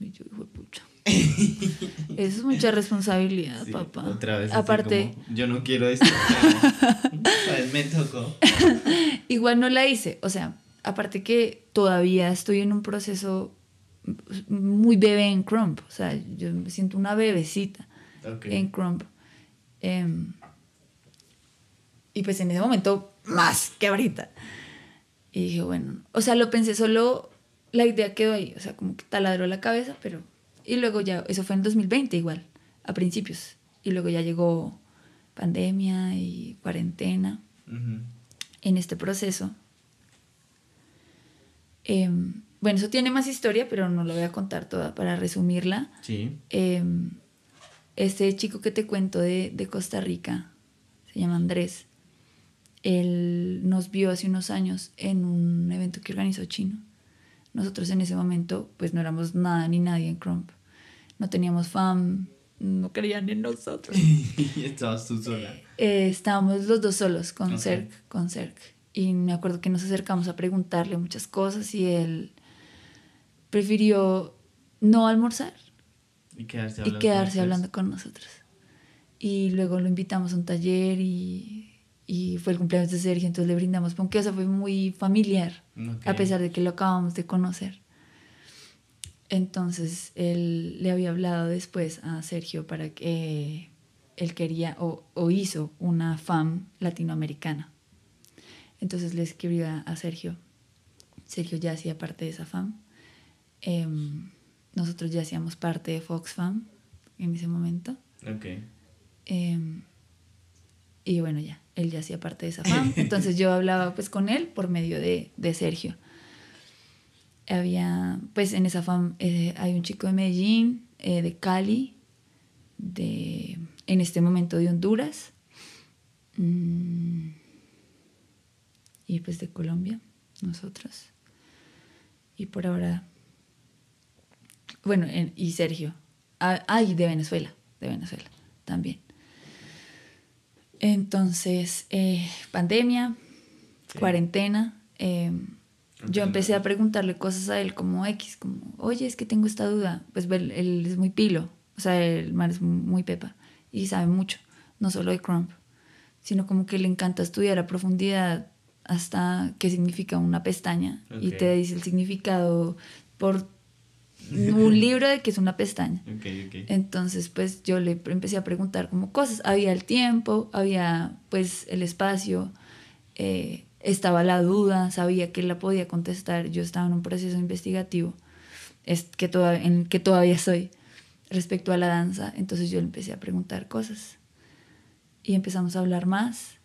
[SPEAKER 2] Y yo, hijo pucha. Eso es mucha responsabilidad,
[SPEAKER 1] Sí,
[SPEAKER 2] papá.
[SPEAKER 1] Otra vez.
[SPEAKER 2] Aparte,
[SPEAKER 1] como, yo no quiero esto. pues me tocó.
[SPEAKER 2] igual no la hice. O sea, aparte que todavía estoy en un proceso muy bebé en crump. O sea, yo me siento una bebecita. En Crump. Em, y pues en ese momento, más que ahorita. Y dije, bueno, o sea, lo pensé solo, la idea quedó ahí, o sea, como que taladró la cabeza, pero... Y luego ya, eso fue en 2020 igual, a principios. Y luego ya llegó pandemia y cuarentena. En este proceso. em, bueno, eso tiene más historia, pero no lo voy a contar toda para resumirla.
[SPEAKER 1] Sí.
[SPEAKER 2] Eh, este chico que te cuento de, de Costa Rica, se llama Andrés, él nos vio hace unos años en un evento que organizó Chino. Nosotros en ese momento pues no éramos nada ni nadie en Crump. No teníamos fan, no creían en nosotros.
[SPEAKER 1] y estabas tú sola.
[SPEAKER 2] Eh, estábamos los dos solos con
[SPEAKER 1] Ok.
[SPEAKER 2] Cerc, con Cerc. Y me acuerdo que nos acercamos a preguntarle muchas cosas y él prefirió no almorzar
[SPEAKER 1] Y quedarse
[SPEAKER 2] y
[SPEAKER 1] hablando.
[SPEAKER 2] quedarse
[SPEAKER 1] con
[SPEAKER 2] hablando con nosotros. Y luego lo invitamos a un taller y, y fue el cumpleaños de Sergio, entonces le brindamos sea, fue muy familiar, a pesar de que lo acabamos de conocer. Entonces él le había hablado después a Sergio para que él quería o, o hizo una FAM latinoamericana. Entonces le escribió a, a Sergio. Sergio ya hacía parte de esa FAM. Em, nosotros ya hacíamos parte de Fox Fam en ese momento.
[SPEAKER 1] Ok.
[SPEAKER 2] Em, y bueno, ya, él ya hacía parte de esa FAM. Entonces yo hablaba pues con él por medio de, de Sergio. Había, pues en esa FAM eh, hay un chico de Medellín, eh, de Cali, de, en este momento de Honduras, mm, y pues de Colombia, nosotros. Y por ahora, bueno, en- y Sergio. Ah, ah, y de Venezuela, de Venezuela también. Entonces, eh, pandemia,
[SPEAKER 1] Sí.
[SPEAKER 2] cuarentena. eh, yo empecé a preguntarle cosas a él como X, como, oye, es que tengo esta duda. Pues él, él es muy pilo, o sea, el man es muy pepa y sabe mucho, no solo de Crump, sino como que le encanta estudiar a profundidad hasta qué significa una pestaña y te dice el significado por un libro de que es una pestaña.
[SPEAKER 1] Ok, ok.
[SPEAKER 2] Entonces, pues yo le empecé a preguntar como cosas. Había el tiempo, había pues el espacio, eh, estaba la duda, sabía que él la podía contestar. Yo estaba en un proceso investigativo es que toda- en que todavía estoy. respecto a la danza. Entonces yo le empecé a preguntar cosas y empezamos a hablar más.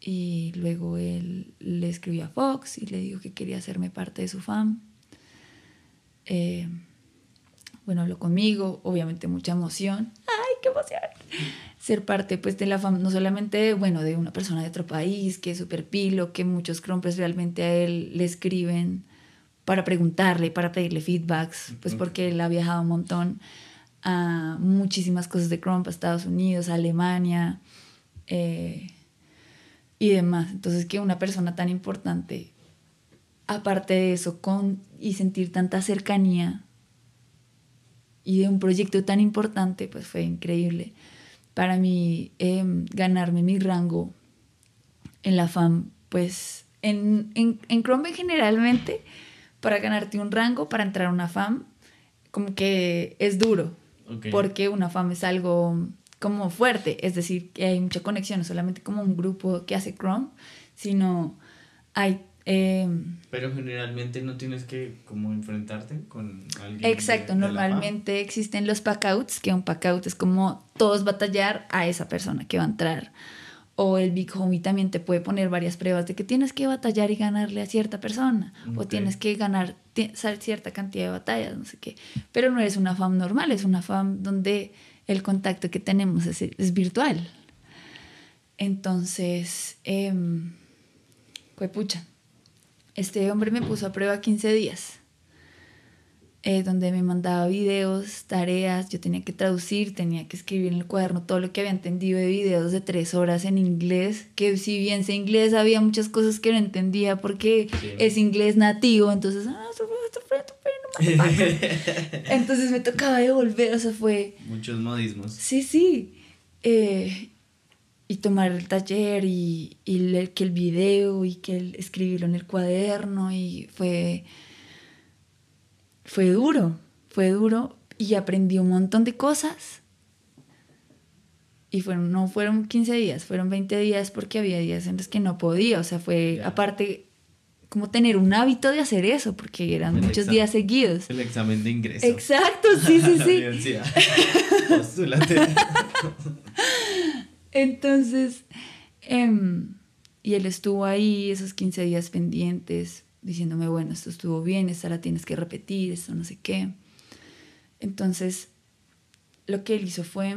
[SPEAKER 2] Y luego él le escribió a Fox y le dijo que quería hacerme parte de su fam. Eh, bueno, habló conmigo, obviamente mucha emoción. ¡Ay, qué emoción! Ser parte pues de la fam, no solamente, bueno, de una persona de otro país, que es súper pilo, que muchos crumpers realmente a él le escriben para preguntarle, para pedirle feedbacks, pues porque él ha viajado un montón a muchísimas cosas de Crump, a Estados Unidos, a Alemania eh, y demás. Entonces que una persona tan importante, aparte de eso, con, y sentir tanta cercanía y de un proyecto tan importante, pues fue increíble. Para mí, em, ganarme mi rango en la FAM, pues en, en, en generalmente para ganarte un rango, para entrar a una FAM, como que es duro. Porque una FAM es algo como fuerte, es decir, que hay mucha conexión, no solamente como un grupo que hace Chrome, sino hay... Em,
[SPEAKER 1] Pero generalmente no tienes que como enfrentarte con alguien.
[SPEAKER 2] Exacto, normalmente existen los packouts, que un packout es como todos batallar a esa persona que va a entrar o el Big Homie también te puede poner varias pruebas de que tienes que batallar y ganarle a cierta persona, o tienes que ganar cierta cantidad de batallas, no sé qué. Pero no es una fam normal, es una fam donde el contacto que tenemos es, virtual. Entonces, pues pucha, este hombre me puso a prueba 15 días. Eh, donde me mandaba videos, tareas, yo tenía que traducir, tenía que escribir en el cuaderno todo lo que había entendido de videos de tres horas en inglés, que si bien sé inglés había muchas cosas que no entendía porque es inglés nativo, entonces, ah, entonces me tocaba devolver, o sea, fue...
[SPEAKER 1] Muchos modismos.
[SPEAKER 2] Sí, sí. Eh, y tomar el taller y, y leer que el video y que el, escribirlo en el cuaderno y fue fue duro, fue duro y aprendí un montón de cosas. Y fueron, no fueron 15 días, fueron 20 días porque había días en los que no podía. O sea, fue aparte como tener un hábito de hacer eso, porque eran muchos días seguidos.
[SPEAKER 1] El examen de ingreso.
[SPEAKER 2] Exacto, sí, sí, sí. Entonces, em, y él estuvo ahí esos 15 días pendientes, diciéndome, bueno, esto estuvo bien, esta la tienes que repetir, esto no sé qué. Entonces, lo que él hizo fue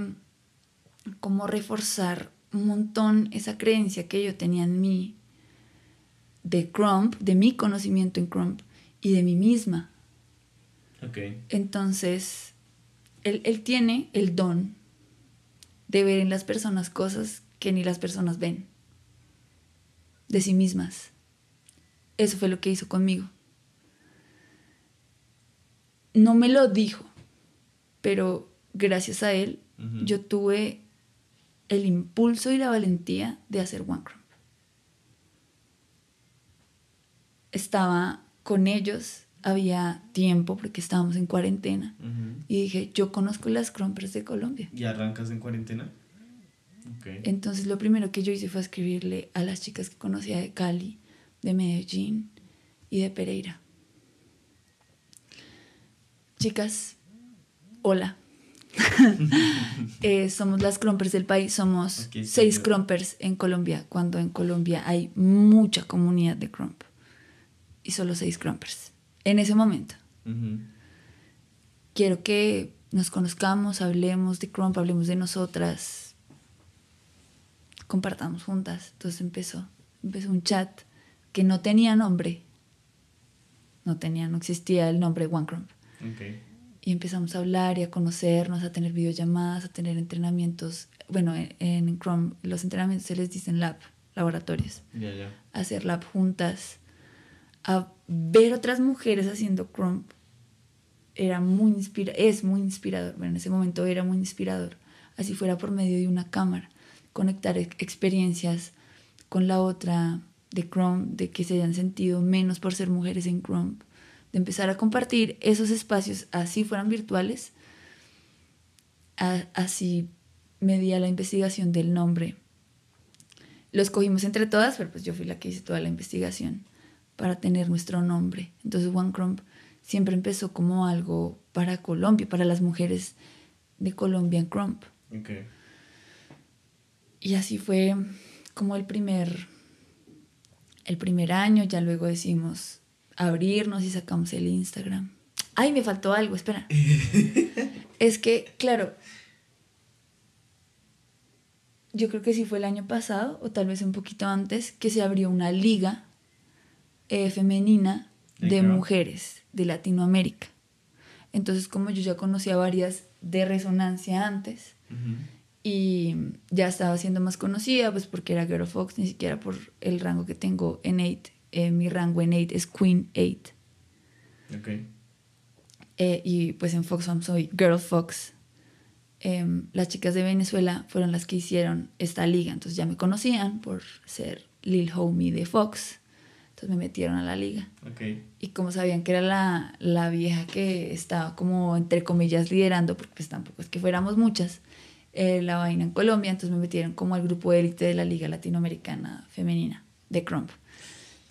[SPEAKER 2] como reforzar un montón esa creencia que yo tenía en mí de Crump, de mi conocimiento en Crump y de mí misma. Okay. Entonces, él, él tiene el don de ver en las personas cosas que ni las personas ven de sí mismas. Eso fue lo que hizo conmigo. No me lo dijo, pero gracias a él yo tuve el impulso y la valentía de hacer One Crump. Estaba con ellos, había tiempo porque estábamos en cuarentena y dije, yo conozco las crumpers de Colombia.
[SPEAKER 1] ¿Y arrancas en cuarentena?
[SPEAKER 2] Entonces lo primero que yo hice fue escribirle a las chicas que conocía de Cali de Medellín y de Pereira. Chicas, hola. Eh, somos las crumpers del país, somos seis crumpers en Colombia, cuando en Colombia hay mucha comunidad de crump y solo seis crumpers en ese momento. Quiero que nos conozcamos, hablemos de crump, hablemos de nosotras, compartamos juntas. Entonces empezó, empezó un chat que no tenía nombre. No tenía, no existía el nombre One Crump. Y empezamos a hablar y a conocernos, a tener videollamadas, a tener entrenamientos. Bueno, en, Chrome los entrenamientos se les dicen lab, laboratorios. hacer lab juntas, a ver otras mujeres haciendo Chrome. Era muy inspira es muy inspirador. Bueno, en ese momento era muy inspirador. Así fuera por medio de una cámara. Conectar experiencias con la otra, de Chrome, de que se hayan sentido menos por ser mujeres en Chrome, de empezar a compartir esos espacios, así fueran virtuales, así medía la investigación del nombre. Lo escogimos entre todas, pero pues yo fui la que hice toda la investigación para tener nuestro nombre. Entonces One Chrome siempre empezó como algo para Colombia, para las mujeres de Colombia en Crump.
[SPEAKER 1] Ok.
[SPEAKER 2] Y así fue como el primer, el primer año, ya luego decimos abrirnos y sacamos el Instagram. Ay, me faltó algo, espera. es que, claro, yo creo que sí fue el año pasado, o tal vez un poquito antes, que se abrió una liga eh, femenina
[SPEAKER 1] ¿De
[SPEAKER 2] mujeres de Latinoamérica. Entonces, como yo ya conocía varias de resonancia antes, y ya estaba siendo más conocida, pues porque era Girl Fox, ni siquiera por el rango que tengo en 8. mi rango en 8 es Queen 8.
[SPEAKER 1] Ok.
[SPEAKER 2] Eh, y pues en Fox Fam soy Girl Fox. Em, las chicas de Venezuela fueron las que hicieron esta liga, entonces ya me conocían por ser Lil Homie de Fox. Entonces me metieron a la liga. Y como sabían que era la, la vieja que estaba como, entre comillas, liderando, porque pues tampoco es que fuéramos muchas, eh, la vaina en Colombia, entonces me metieron como al grupo élite de la Liga Latinoamericana Femenina de Crump.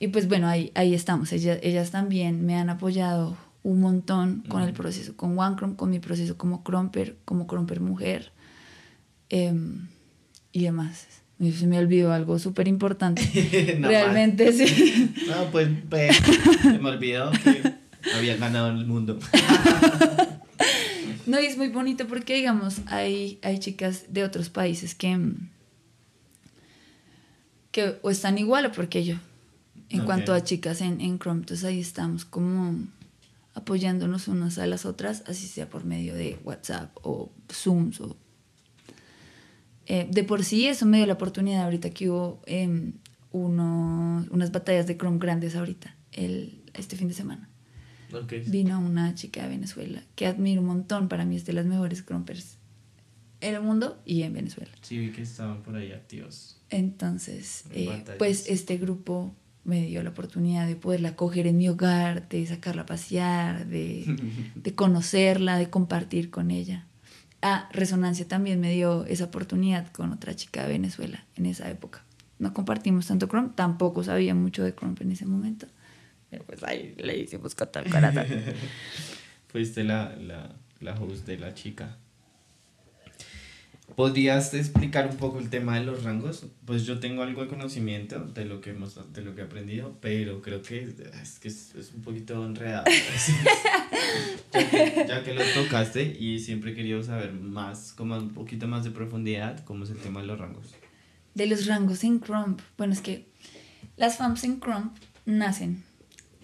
[SPEAKER 2] Y pues bueno, ahí, ahí estamos. Ellas, ellas también me han apoyado un montón con el proceso con One Crump, con mi proceso como Crumper, como Crumper mujer em, y demás. Y Se me olvidó algo súper importante. Realmente sí.
[SPEAKER 1] No, pues, pues, se me olvidó que había ganado el mundo.
[SPEAKER 2] No, y es muy bonito porque, digamos, hay, hay chicas de otros países que, que o están igual o porque yo, en cuanto a chicas en, en Chrome. Entonces ahí estamos como apoyándonos unas a las otras, así sea por medio de WhatsApp o Zooms. O, Eh, de por sí eso me dio la oportunidad ahorita que hubo em, uno- unas batallas de Chrome grandes ahorita, el, este fin de semana.
[SPEAKER 1] Ok.
[SPEAKER 2] Vino una chica de Venezuela que admiro un montón. Para mí es de las mejores crumpers en el mundo y en Venezuela.
[SPEAKER 1] Sí, vi que estaban por ahí activos.
[SPEAKER 2] Entonces,
[SPEAKER 1] En
[SPEAKER 2] eh, pues este grupo me dio la oportunidad de poderla coger en mi hogar, de sacarla a pasear, de, de conocerla, de compartir con ella. Ah, Resonancia también me dio esa oportunidad con otra chica de Venezuela en esa época. No compartimos tanto Chrome, tampoco sabía mucho de Chrome en ese momento. Pero pues ahí le hicimos corazón.
[SPEAKER 1] Fuiste la, la, la host de la chica. ¿Podrías explicar un poco el tema de los rangos? Pues yo tengo algo de conocimiento de lo que hemos de lo que he aprendido, pero creo que es, que es, es un poquito enredado. ya, que, ya que lo tocaste y siempre he querido saber más, como un poquito más de profundidad, cómo es el tema de los rangos.
[SPEAKER 2] De los rangos en Crump. Bueno, es que las FAMs en Crump nacen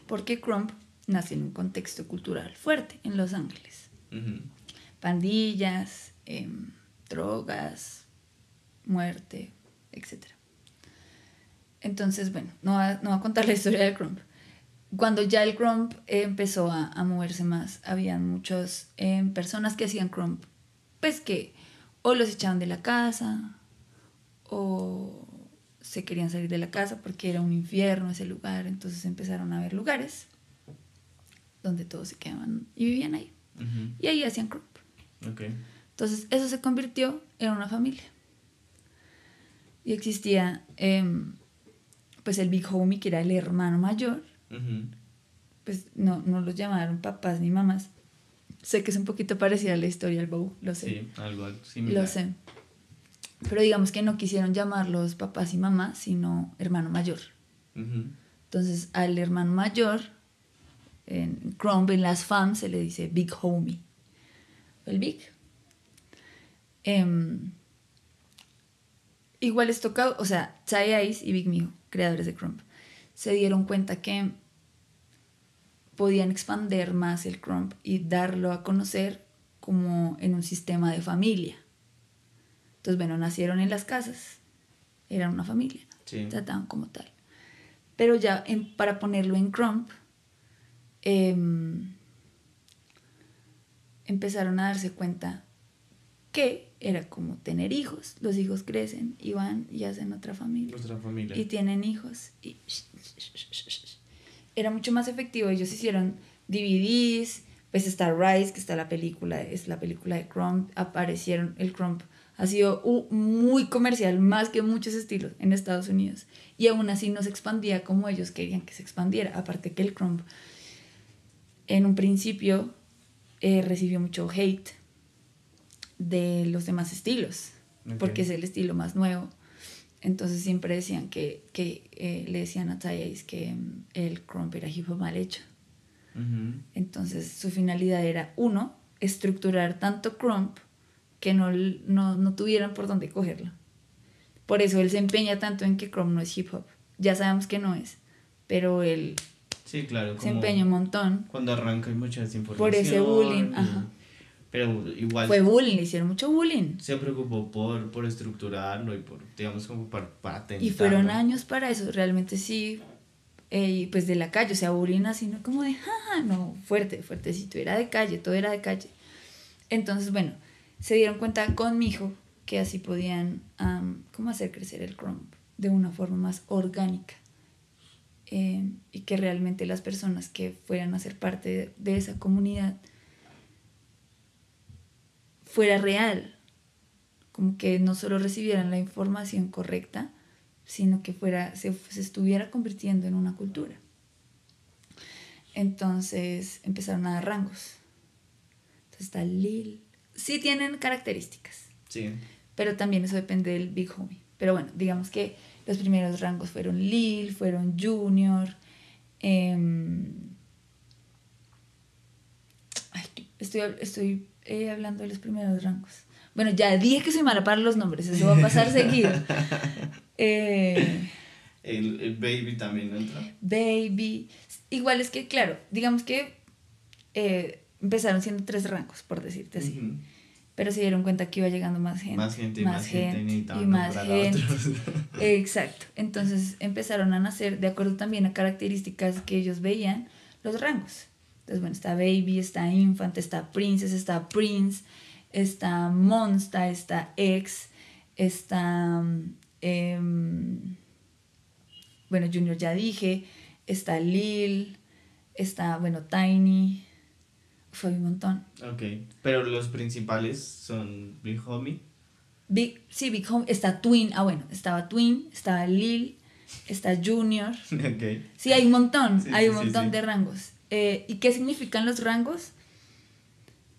[SPEAKER 2] porque Crump nace en un contexto cultural fuerte en Los Ángeles.
[SPEAKER 1] Ujú.
[SPEAKER 2] Pandillas, em, drogas, muerte, etc. Entonces, bueno, no va, no va a contar la historia del Crump. Cuando ya el Crump eh, empezó a, a moverse más, habían muchas em, personas que hacían Crump, pues que o los echaban de la casa, o se querían salir de la casa porque era un infierno ese lugar, entonces empezaron a ver lugares donde todos se quedaban y vivían ahí. Y ahí hacían.
[SPEAKER 1] Ok.
[SPEAKER 2] Entonces eso se convirtió en una familia. Y existía em, pues el Big Homie, que era el hermano mayor, pues no, no los llamaron papás ni mamás. Sé que es un poquito parecida a la historia del Bow, lo sé.
[SPEAKER 1] Sí, algo similar.
[SPEAKER 2] Lo sé. Pero digamos que no quisieron llamarlos papás y mamás, sino hermano mayor. Entonces al hermano mayor, en Crumb, en las fans, se le dice Big Homie. El Big. Em, igual les toca, o sea, Chai Ice y Big Mijo, creadores de Crumb, se dieron cuenta que podían expander más el Crumb y darlo a conocer como en un sistema de familia. Entonces, bueno, nacieron en las casas, eran una familia,
[SPEAKER 1] Sí.
[SPEAKER 2] trataban como tal. Pero ya en- para ponerlo en Crump, em, empezaron a darse cuenta que era como tener hijos. Los hijos crecen y van y hacen otra familia.
[SPEAKER 1] Nuestra familia.
[SPEAKER 2] Y tienen hijos. Y era mucho más efectivo. Ellos hicieron DVDs. Pues está Rise, que está la película, es la película de Crump. Aparecieron, el Crump ha sido muy comercial, más que muchos estilos en Estados Unidos. Y aún así no se expandía como ellos querían que se expandiera. Aparte que el Crump en un principio eh, recibió mucho hate de los demás estilos, porque es el estilo más nuevo. Entonces siempre decían que, que eh, le decían a Ty Ace que mm, el crump era hip hop mal hecho. Entonces su finalidad era, uno, estructurar tanto crump que no, no, no tuvieran por dónde cogerlo. Por eso él se empeña tanto en que crump no es hip hop. Ya sabemos que no es, pero él
[SPEAKER 1] Sí, claro.
[SPEAKER 2] se empeña un montón.
[SPEAKER 1] Cuando arranca hay mucha desinformación.
[SPEAKER 2] Por ese bullying, ajá.
[SPEAKER 1] Pero igual
[SPEAKER 2] Fue bullying, le hicieron mucho bullying.
[SPEAKER 1] se preocupó por, por estructurarlo y por, digamos, como para patentarlo.
[SPEAKER 2] Y fueron años para eso, realmente sí. eh, y pues de la calle, o sea, bullying así, no como de, jaja, no, fuerte, fuertecito, era de calle, todo era de calle. Entonces, bueno, se dieron cuenta con mi hijo que así podían, am, ¿cómo hacer crecer el crump? De una forma más orgánica. Eh, y que realmente las personas que fueran a ser parte de, de esa comunidad fuera real, como que no solo recibieran la información correcta, sino que fuera, se, se estuviera convirtiendo en una cultura. Entonces empezaron a dar rangos. Entonces está Lil. Sí tienen características,
[SPEAKER 1] Sí.
[SPEAKER 2] pero también eso depende del Big Homie. Pero bueno, digamos que los primeros rangos fueron Lil, fueron Junior. em, ay, estoy estoy eh, hablando de los primeros rangos. Bueno, ya dije que soy mala para los nombres, eso va a pasar seguido. Eh,
[SPEAKER 1] El, el baby también entra.
[SPEAKER 2] baby. Igual es que, claro, digamos que eh, empezaron siendo tres rangos, por decirte así. Pero se dieron cuenta que iba llegando más gente.
[SPEAKER 1] Más gente y más gente,
[SPEAKER 2] y
[SPEAKER 1] necesitaban
[SPEAKER 2] más gente. Exacto. Entonces empezaron a nacer, de acuerdo también a características que ellos veían, los rangos. Entonces, bueno, está Baby, está Infant, está Princess, está Prince, está Monsta, está X, está. em, bueno, Junior ya dije, está Lil, está, bueno, Tiny. Fue un montón.
[SPEAKER 1] ok. Pero los principales son Big Homie.
[SPEAKER 2] Big, sí, Big Home, está Twin, ah bueno, estaba Twin, estaba Lil, está Junior.
[SPEAKER 1] ok.
[SPEAKER 2] Sí, hay un montón,
[SPEAKER 1] Sí,
[SPEAKER 2] hay un
[SPEAKER 1] sí,
[SPEAKER 2] montón
[SPEAKER 1] sí.
[SPEAKER 2] de rangos. Eh, ¿Y qué significan los rangos?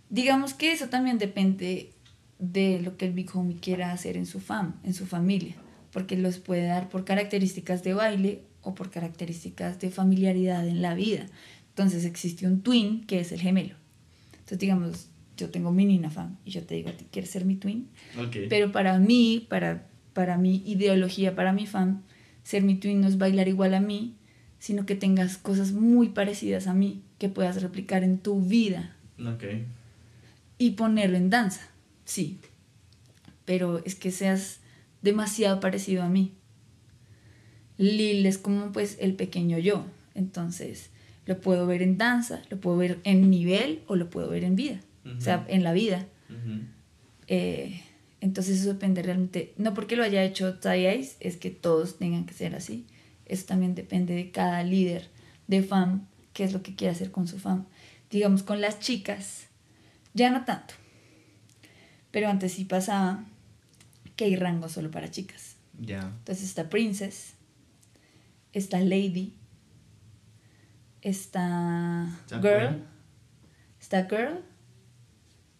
[SPEAKER 2] Digamos que eso también depende de lo que el Big Homie quiera hacer en su fam, en su familia, porque los puede dar por características de baile o por características de familiaridad en la vida. Entonces existe un twin que es el gemelo. Entonces digamos, yo tengo mi Nina fam y yo te digo a ti, ¿quieres ser mi twin? Pero para mí, para, para mi ideología, para mi fan, ser mi twin no es bailar igual a mí, sino que tengas cosas muy parecidas a mí, que puedas replicar en tu vida y ponerlo en danza, sí. Pero es que seas demasiado parecido a mí. Lil es como pues el pequeño yo, entonces lo puedo ver en danza, lo puedo ver en nivel o lo puedo ver en vida, o sea, en la vida. Eh, entonces eso depende realmente, no porque lo haya hecho Ace, es que todos tengan que ser así. Eso también depende de cada líder de fan, qué es lo que quiere hacer con su fan. Digamos, con las chicas, ya no tanto. Pero antes sí pasaba que hay rango solo para chicas.
[SPEAKER 1] Ya.
[SPEAKER 2] Entonces está Princess, está Lady, está
[SPEAKER 1] ¿Está
[SPEAKER 2] Girl,
[SPEAKER 1] Queen?
[SPEAKER 2] está Girl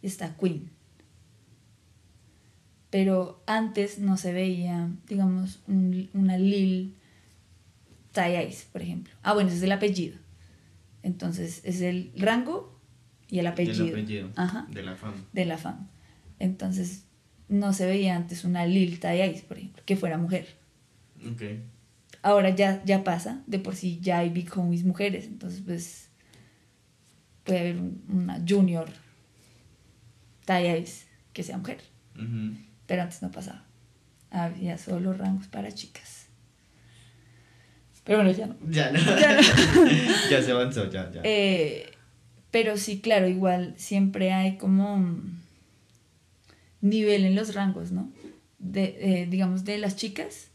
[SPEAKER 2] y está Queen. Pero antes no se veía, digamos, un- una Lil Ty Ace, por ejemplo. Ah, bueno, ese es el apellido. Entonces es el rango y el apellido.
[SPEAKER 1] Del apellido.
[SPEAKER 2] Ajá
[SPEAKER 1] De la fama.
[SPEAKER 2] de la fama. Entonces, no se veía antes una Lil Ty Ace, por ejemplo, que fuera mujer.
[SPEAKER 1] Ok.
[SPEAKER 2] Ahora ya, ya pasa, de por sí ya hay big homies mujeres, entonces pues puede haber un- una junior Ty Ace que sea mujer, pero antes no pasaba. Había solo rangos para chicas. Pero bueno, ya no.
[SPEAKER 1] Ya no.
[SPEAKER 2] Ya no.
[SPEAKER 1] ya se avanzó, ya, ya.
[SPEAKER 2] Eh, pero sí, claro, igual siempre hay como un nivel en los rangos, ¿no? De, eh, digamos, de las chicas,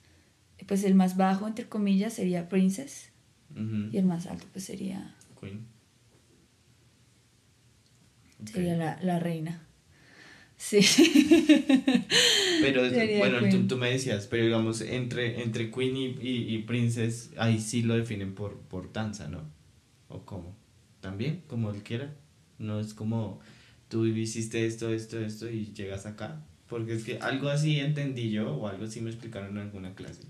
[SPEAKER 2] pues el más bajo, entre comillas, sería Princess y el más alto, pues sería,
[SPEAKER 1] Queen.
[SPEAKER 2] Sería la, la reina. Sí.
[SPEAKER 1] Pero
[SPEAKER 2] Sería
[SPEAKER 1] bueno, tú, tú me decías, pero digamos, entre, entre Queen y, y, y Princess, ahí sí lo definen por, por danza, ¿no? ¿O cómo? ¿También? Como él quiera. No es como tú hiciste esto, esto, esto y llegas acá. Porque es que algo así entendí yo o algo así me explicaron en alguna clase.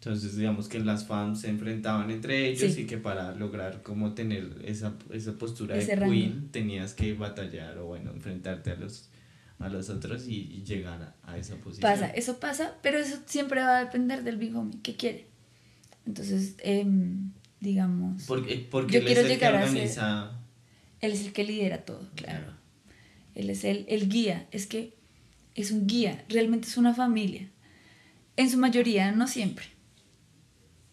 [SPEAKER 1] Entonces, digamos que las fans se enfrentaban entre ellos y que para lograr como tener esa, esa postura de queen tenías que batallar o bueno, enfrentarte a los a los otros y, llegar a, esa posición.
[SPEAKER 2] Pasa, eso pasa, pero eso siempre va a depender del big homie, ¿qué quiere? Entonces, em, digamos...
[SPEAKER 1] Porque, porque él es el que organiza...
[SPEAKER 2] él es el que lidera todo, claro. Él es el, el guía, es que es un guía, realmente es una familia. En su mayoría, no siempre.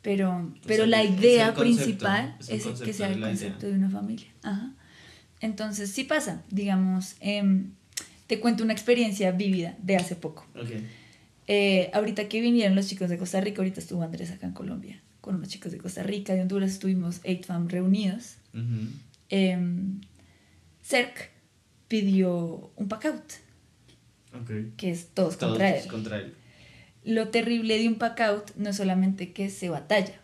[SPEAKER 2] Pero, pero la idea principal es, que sea el concepto de una familia. Ajá. Entonces, sí pasa, digamos, em, te cuento una experiencia vívida de hace poco. Eh, ahorita que vinieron los chicos de Costa Rica, ahorita estuvo Andrés acá en Colombia, con unos chicos de Costa Rica, de Honduras, estuvimos 8FAM reunidos. Em, CERC pidió un pack out, que es todos, contra, él.
[SPEAKER 1] contra él.
[SPEAKER 2] Lo terrible de un pack out no es solamente que se batalla,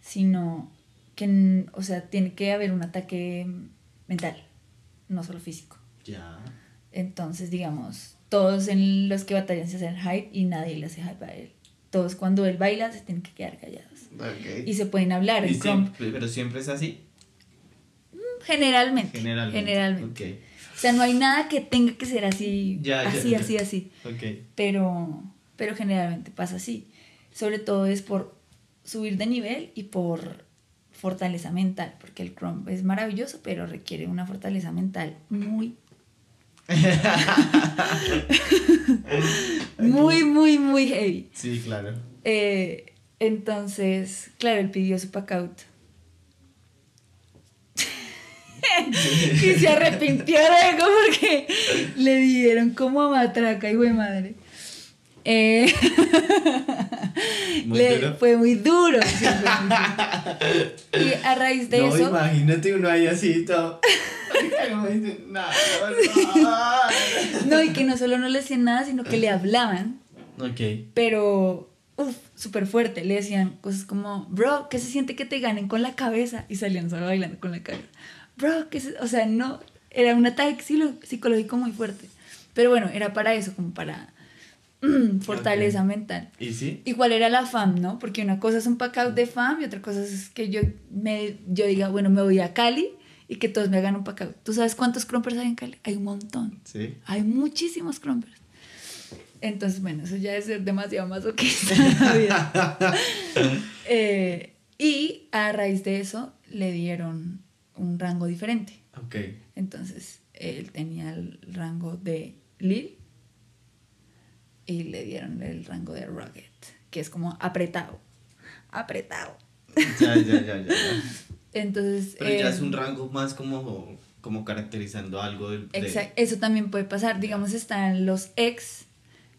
[SPEAKER 2] sino que, o sea, tiene que haber un ataque mental, no solo físico.
[SPEAKER 1] Ya.
[SPEAKER 2] Entonces, digamos, todos en los que batallan se hacen hype y nadie le hace hype a él. Todos cuando él baila se tienen que quedar callados. Y se pueden hablar.
[SPEAKER 1] pero siempre es así.
[SPEAKER 2] Mm, generalmente. Generalmente. O sea, no hay nada que tenga que ser así, así, así, así. Pero, pero generalmente pasa así. Sobre todo es por subir de nivel y por fortaleza mental, porque el Chrome es maravilloso, pero requiere una fortaleza mental muy muy, muy, muy heavy.
[SPEAKER 1] Sí, claro.
[SPEAKER 2] Eh, entonces, claro, él pidió su pack out. y se arrepintió luego porque le dieron como a matraca y güey madre. Eh, fue muy duro. y a raíz de eso.
[SPEAKER 1] Imagínate uno ahí así todo.
[SPEAKER 2] no, y que no solo no le decían nada, sino que le hablaban.
[SPEAKER 1] Ok.
[SPEAKER 2] Pero, uff, súper fuerte. Le decían cosas como, bro, ¿qué se siente que te ganen con la cabeza? Y salían solo bailando con la cabeza. Bro, que o sea, no, era un ataque psicológico muy fuerte. Pero bueno, era para eso, como para mm, fortaleza mental.
[SPEAKER 1] ¿Y sí?
[SPEAKER 2] Igual era la fam, ¿no? Porque una cosa es un pack out de fam y otra cosa es que yo, me, yo diga, bueno, me voy a Cali y que todos me hagan un pack ¿Tú sabes cuántos crumpers hay en Cali? Hay un montón.
[SPEAKER 1] Sí.
[SPEAKER 2] Hay muchísimos crumpers. Entonces, bueno, eso ya es demasiado masoquista. Eh, y a raíz de eso le dieron un rango diferente.
[SPEAKER 1] Ok.
[SPEAKER 2] Entonces, él tenía el rango de Lil y le dieron el rango de Rugged, que es como apretado. Apretado.
[SPEAKER 1] Ya, ya, ya, ya.
[SPEAKER 2] Entonces.
[SPEAKER 1] Pero ya es em, un rango más como, como caracterizando algo. De,
[SPEAKER 2] Exacto, eso también puede pasar. Digamos, están los ex,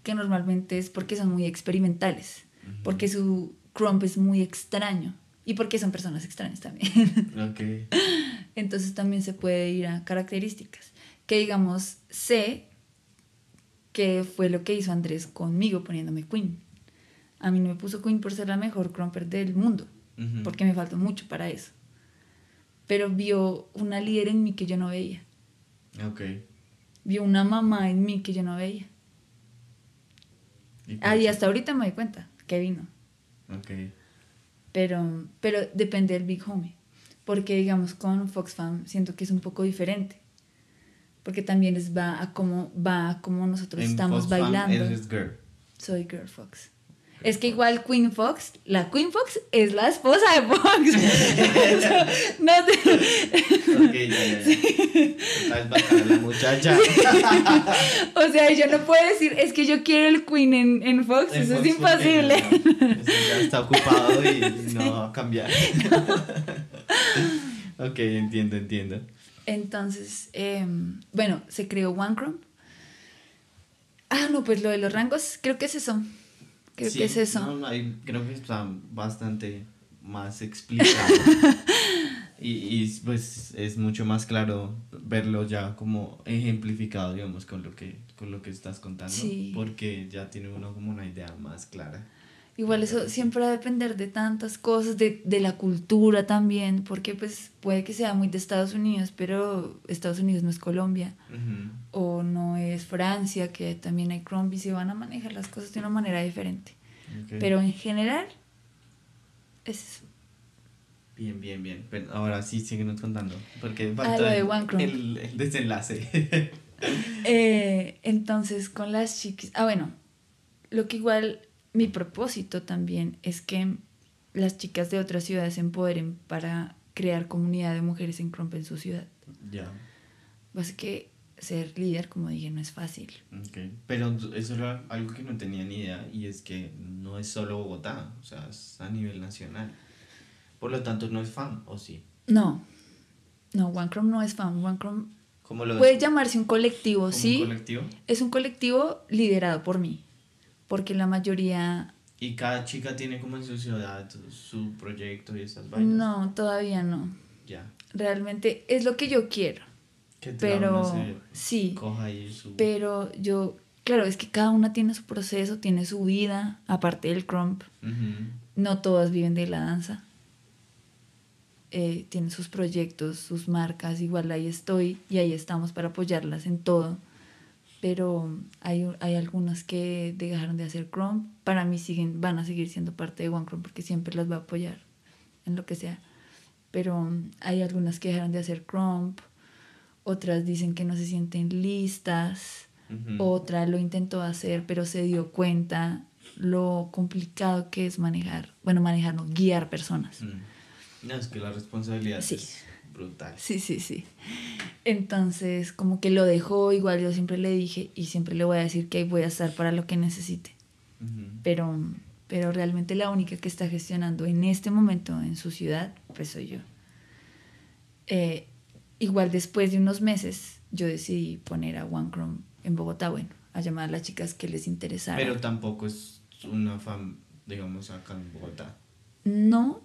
[SPEAKER 2] que normalmente es porque son muy experimentales, porque su crump es muy extraño y porque son personas extrañas también.
[SPEAKER 1] Okay.
[SPEAKER 2] Entonces también se puede ir a características. Que digamos, sé que fue lo que hizo Andrés conmigo poniéndome Queen. A mí no me puso Queen por ser la mejor crumper del mundo, porque me faltó mucho para eso pero vio una líder en mí que yo no veía.
[SPEAKER 1] Ok.
[SPEAKER 2] Vio una mamá en mí que yo no veía. ¿Y, ah, y hasta ahorita me doy cuenta que vino.
[SPEAKER 1] Ok.
[SPEAKER 2] Pero, pero depende del Big Homie. Porque, digamos, con Fox Fam siento que es un poco diferente. Porque también es, va a cómo, va a cómo nosotros estamos bailando.
[SPEAKER 1] girl.
[SPEAKER 2] Soy Girl Fox. Es que igual Queen Fox, la Queen Fox es la esposa de Fox. no te...
[SPEAKER 1] Ok, ya, ya, ya. la muchacha.
[SPEAKER 2] o sea, yo no puedo decir, es que yo quiero el Queen en, en Fox, eso es imposible.
[SPEAKER 1] Eso ya está ocupado y no va a cambiar. ok, entiendo, entiendo.
[SPEAKER 2] Entonces, em, bueno, se creó OneChrome. Ah, no, pues lo de los rangos, creo que es eso. Creo que es eso.
[SPEAKER 1] creo que está bastante más explicado. y, y, pues es mucho más claro verlo ya como ejemplificado, digamos, con lo que, con lo que estás contando. Porque ya tiene uno como una idea más clara.
[SPEAKER 2] Igual eso siempre va a depender de tantas cosas, de, de, la cultura también, porque pues puede que sea muy de Estados Unidos, pero Estados Unidos no es Colombia, o no es Francia, que también hay crumb y van a manejar las cosas de una manera diferente. Pero en general, es eso.
[SPEAKER 1] Bien, bien, bien. Pero ahora sí, síguenos contando, porque falta el, el, desenlace.
[SPEAKER 2] eh, entonces, con las chiquis... Ah, bueno, lo que igual mi propósito también es que las chicas de otras ciudades se empoderen para crear comunidad de mujeres en Crump en su ciudad. Ya. Pues que ser líder, como dije, no es fácil.
[SPEAKER 1] Okay. Pero eso era algo que no tenía ni idea y es que no es solo Bogotá, o sea, es a nivel nacional. Por lo tanto, no es fan, ¿o sí?
[SPEAKER 2] No, no, One no es fan. One ¿Cómo lo puede llamarse un colectivo, ¿sí? ¿Un colectivo? Es un colectivo liderado por mí porque la mayoría...
[SPEAKER 1] ¿Y cada chica tiene como en su ciudad su proyecto y esas vainas?
[SPEAKER 2] No, todavía no. Ya. Realmente es lo que yo quiero. Que pero sí. Coja ahí su... Pero yo, claro, es que cada una tiene su proceso, tiene su vida, aparte del crump. No todas viven de la danza. Eh, tienen sus proyectos, sus marcas, igual ahí estoy y ahí estamos para apoyarlas en todo pero hay, hay algunas que dejaron de hacer Chrome. Para mí siguen, van a seguir siendo parte de One Chrome porque siempre las va a apoyar en lo que sea. Pero mm, hay algunas que dejaron de hacer Chrome, otras dicen que no se sienten listas, otra lo intentó hacer pero se dio cuenta lo complicado que es manejar, bueno, manejar, no, guiar personas.
[SPEAKER 1] Mm. No, es que la responsabilidad es brutal.
[SPEAKER 2] Sí, sí, sí. Entonces, como que lo dejó, igual yo siempre le dije y siempre le voy a decir que ahí voy a estar para lo que necesite. pero, pero realmente la única que está gestionando en este momento en su ciudad, pues soy yo. Eh, igual después de unos meses, yo decidí poner a One Chrome en Bogotá, bueno, a llamar a las chicas que les interesara.
[SPEAKER 1] Pero tampoco es una fan, digamos, acá en Bogotá.
[SPEAKER 2] No,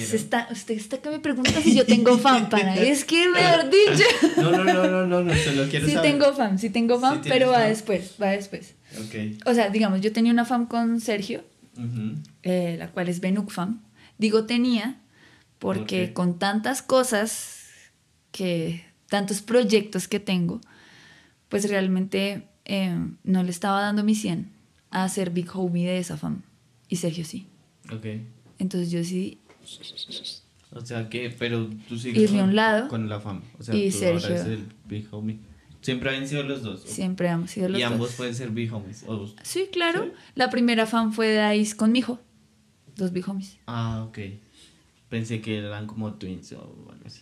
[SPEAKER 2] se está, usted está que me pregunta si yo tengo fan para. Es que me dicho.
[SPEAKER 1] No, no, no, no, no, no, lo quiero
[SPEAKER 2] sí tengo fan, sí tengo fan, pero va después, va después. Okay. O sea, digamos, yo tenía una fan con Sergio, eh, la cual es Benuk fan. Digo tenía, porque con tantas cosas que, tantos proyectos que tengo, pues realmente eh, no le estaba dando mi 100 a ser big homie de esa fan. Y Sergio sí. Ok. Entonces yo sí
[SPEAKER 1] o sea que, pero tú sigues con, un lado, con la fama. O sea, y tú Sergio. ahora el big homie. Siempre han sido los dos.
[SPEAKER 2] Siempre hemos sido los
[SPEAKER 1] dos. Y ambos pueden ser big homies.
[SPEAKER 2] Sí, claro. La primera fan fue de Ice con mi hijo. Dos big homies.
[SPEAKER 1] Ah, ok. Pensé que eran como twins o algo así.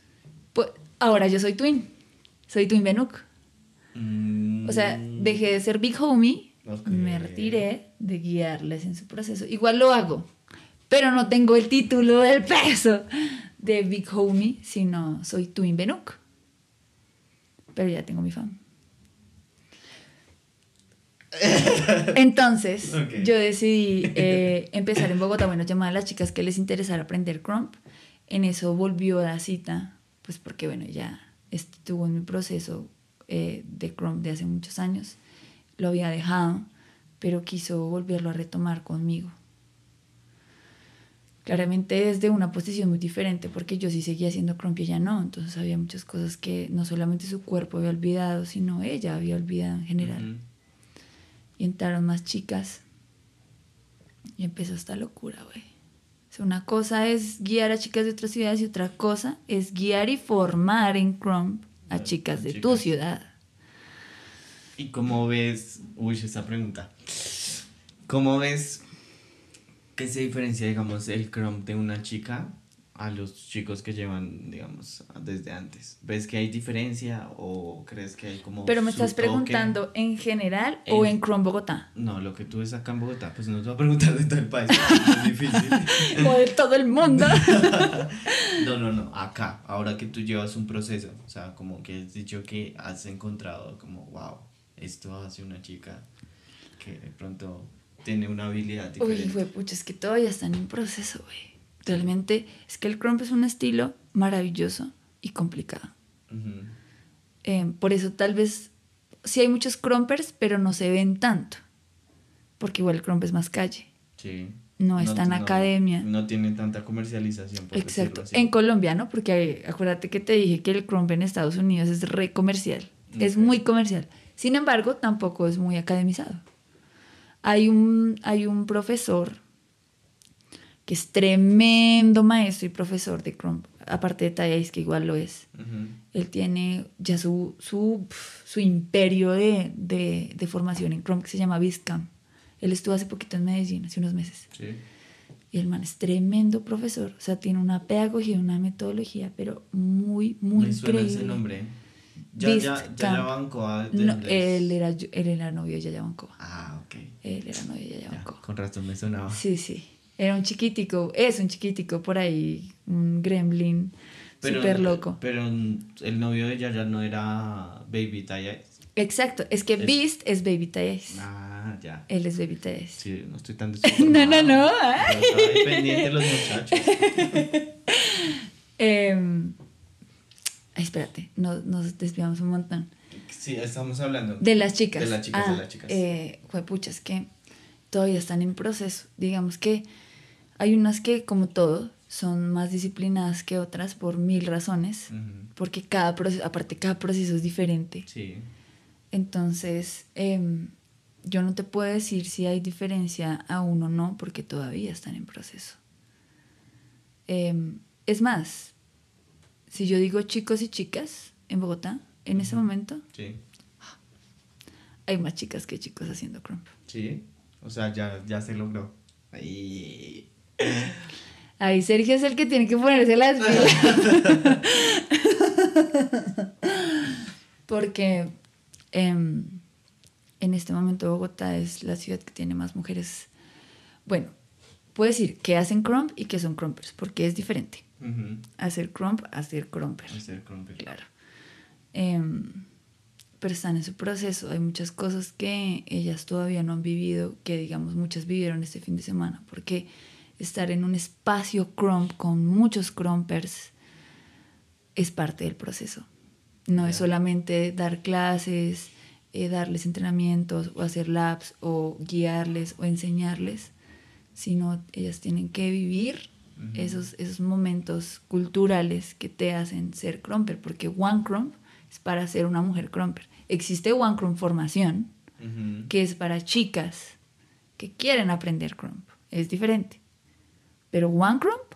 [SPEAKER 2] Pues ahora yo soy twin. Soy twin Benuk. O sea, mm. dejé de ser big homie. Me retiré de guiarles en su proceso. Igual lo hago pero no tengo el título del peso de Big Homie, sino soy Twin Benuk. Pero ya tengo mi fan. Entonces, yo decidí eh, empezar en Bogotá, bueno, llamar a las chicas que les interesara aprender Crump. En eso volvió la cita, pues porque, bueno, ya estuvo en mi proceso eh, de Crump de hace muchos años. Lo había dejado, pero quiso volverlo a retomar conmigo claramente desde una posición muy diferente, porque yo sí seguía haciendo crump y ella no, entonces había muchas cosas que no solamente su cuerpo había olvidado, sino ella había olvidado en general. Y entraron más chicas y empezó esta locura, güey. O sea, una cosa es guiar a chicas de otras ciudades y otra cosa es guiar y formar en crump a chicas de tu ciudad.
[SPEAKER 1] ¿Y cómo ves, uy, esa pregunta, cómo ves ¿Qué se diferencia, digamos, el Chrome de una chica a los chicos que llevan, digamos, desde antes? ¿Ves que hay diferencia o crees que hay como...
[SPEAKER 2] Pero me estás preguntando en general o en Chrome Bogotá?
[SPEAKER 1] No, lo que tú ves acá en Bogotá, pues no te voy a preguntar de todo el país, es difícil.
[SPEAKER 2] o de todo el mundo.
[SPEAKER 1] no, no, no, acá, ahora que tú llevas un proceso, o sea, como que has dicho que has encontrado como, wow, esto hace una chica que de pronto tiene una habilidad
[SPEAKER 2] diferente. Uy, güey, pucha, es que todavía están en proceso, güey. Realmente es que el crump es un estilo maravilloso y complicado. Eh, por eso tal vez sí hay muchos crumpers, pero no se ven tanto. Porque igual el crump es más calle.
[SPEAKER 1] Sí.
[SPEAKER 2] No es tan academia.
[SPEAKER 1] No tiene tanta comercialización. Por
[SPEAKER 2] Exacto. En Colombia, ¿no? Porque acuérdate que te dije que el crump en Estados Unidos es re comercial. Es muy comercial. Sin embargo, tampoco es muy academizado. Hay un, hay un profesor que es tremendo maestro y profesor de crump, aparte de Tallais, que igual lo es. Él tiene ya su, su, su imperio de, de, de, formación en crump que se llama Viscam. Él estuvo hace poquito en Medellín, hace unos meses. Sí. Y el man es tremendo profesor. O sea, tiene una pedagogía, una metodología, pero muy, muy
[SPEAKER 1] Me suena ese nombre. Ya, ya, ya, Banco.
[SPEAKER 2] No, él, era, él era novio de Yaya Banco.
[SPEAKER 1] Ah, ok.
[SPEAKER 2] Él era novio de Yaya Banco.
[SPEAKER 1] Con razón me sonaba.
[SPEAKER 2] Sí, sí. Era un chiquitico, es un chiquitico por ahí, un gremlin súper loco.
[SPEAKER 1] Pero el novio de Yaya no era Baby Tayais.
[SPEAKER 2] Exacto, es que Beast es Baby Tayais.
[SPEAKER 1] Ah, ya.
[SPEAKER 2] Él es Baby Tayais.
[SPEAKER 1] Sí, no estoy tan
[SPEAKER 2] No, no, no.
[SPEAKER 1] pendiente de los muchachos.
[SPEAKER 2] eh, Ay, espérate, nos, nos desviamos un montón.
[SPEAKER 1] Sí, estamos hablando.
[SPEAKER 2] De las chicas.
[SPEAKER 1] De las chicas, de las chicas.
[SPEAKER 2] Eh, pucha, que todavía están en proceso. Digamos que hay unas que, como todo, son más disciplinadas que otras por mil razones, porque cada proceso, aparte cada proceso es diferente.
[SPEAKER 1] Sí.
[SPEAKER 2] Entonces, em, yo no te puedo decir si hay diferencia aún o no, porque todavía están en proceso. Em, es más, si yo digo chicos y chicas en Bogotá, en ese momento,
[SPEAKER 1] sí.
[SPEAKER 2] hay más chicas que chicos haciendo crump.
[SPEAKER 1] Sí, o sea, ya, ya se logró. Ahí.
[SPEAKER 2] Ahí Sergio es el que tiene que ponerse las pilas. Porque em, en este momento Bogotá es la ciudad que tiene más mujeres. Bueno, puedo decir que hacen crump y que son crumpers, porque es diferente. Hacer crump, hacer crumper.
[SPEAKER 1] Hacer crumper.
[SPEAKER 2] Claro. Em, pero están en su proceso. Hay muchas cosas que ellas todavía no han vivido, que digamos muchas vivieron este fin de semana, porque estar en un espacio crump con muchos crumpers es parte del proceso. No es solamente dar clases, eh, darles entrenamientos o hacer labs o guiarles o enseñarles, sino ellas tienen que vivir esos, esos momentos culturales que te hacen ser crumper, porque One Crump es para ser una mujer crumper. Existe One Crump Formación, que es para chicas que quieren aprender crump. Es diferente. Pero One Crump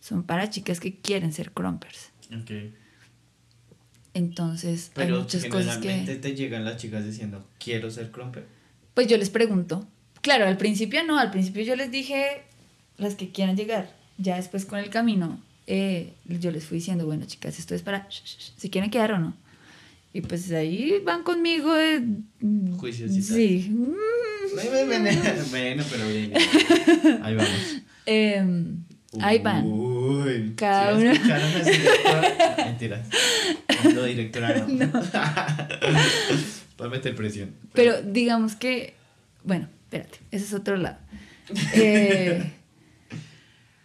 [SPEAKER 2] son para chicas que quieren ser crumpers.
[SPEAKER 1] Okay.
[SPEAKER 2] Entonces, hay muchas cosas que.
[SPEAKER 1] te llegan las chicas diciendo, quiero ser crumper?
[SPEAKER 2] Pues yo les pregunto. Claro, al principio no, al principio yo les dije, las que quieran llegar. Ya después con el camino, eh, yo les fui diciendo, bueno, chicas, esto es para si quieren quedar o no. Y pues ahí van conmigo. de
[SPEAKER 1] Juicios
[SPEAKER 2] Sí.
[SPEAKER 1] bueno, pero bien. Ahí vamos.
[SPEAKER 2] Em, ahí van.
[SPEAKER 1] Uy,
[SPEAKER 2] Cada uno.
[SPEAKER 1] Mentiras. No, directora no. no. meter presión.
[SPEAKER 2] Pero digamos que, bueno, espérate, ese es otro lado. Eh,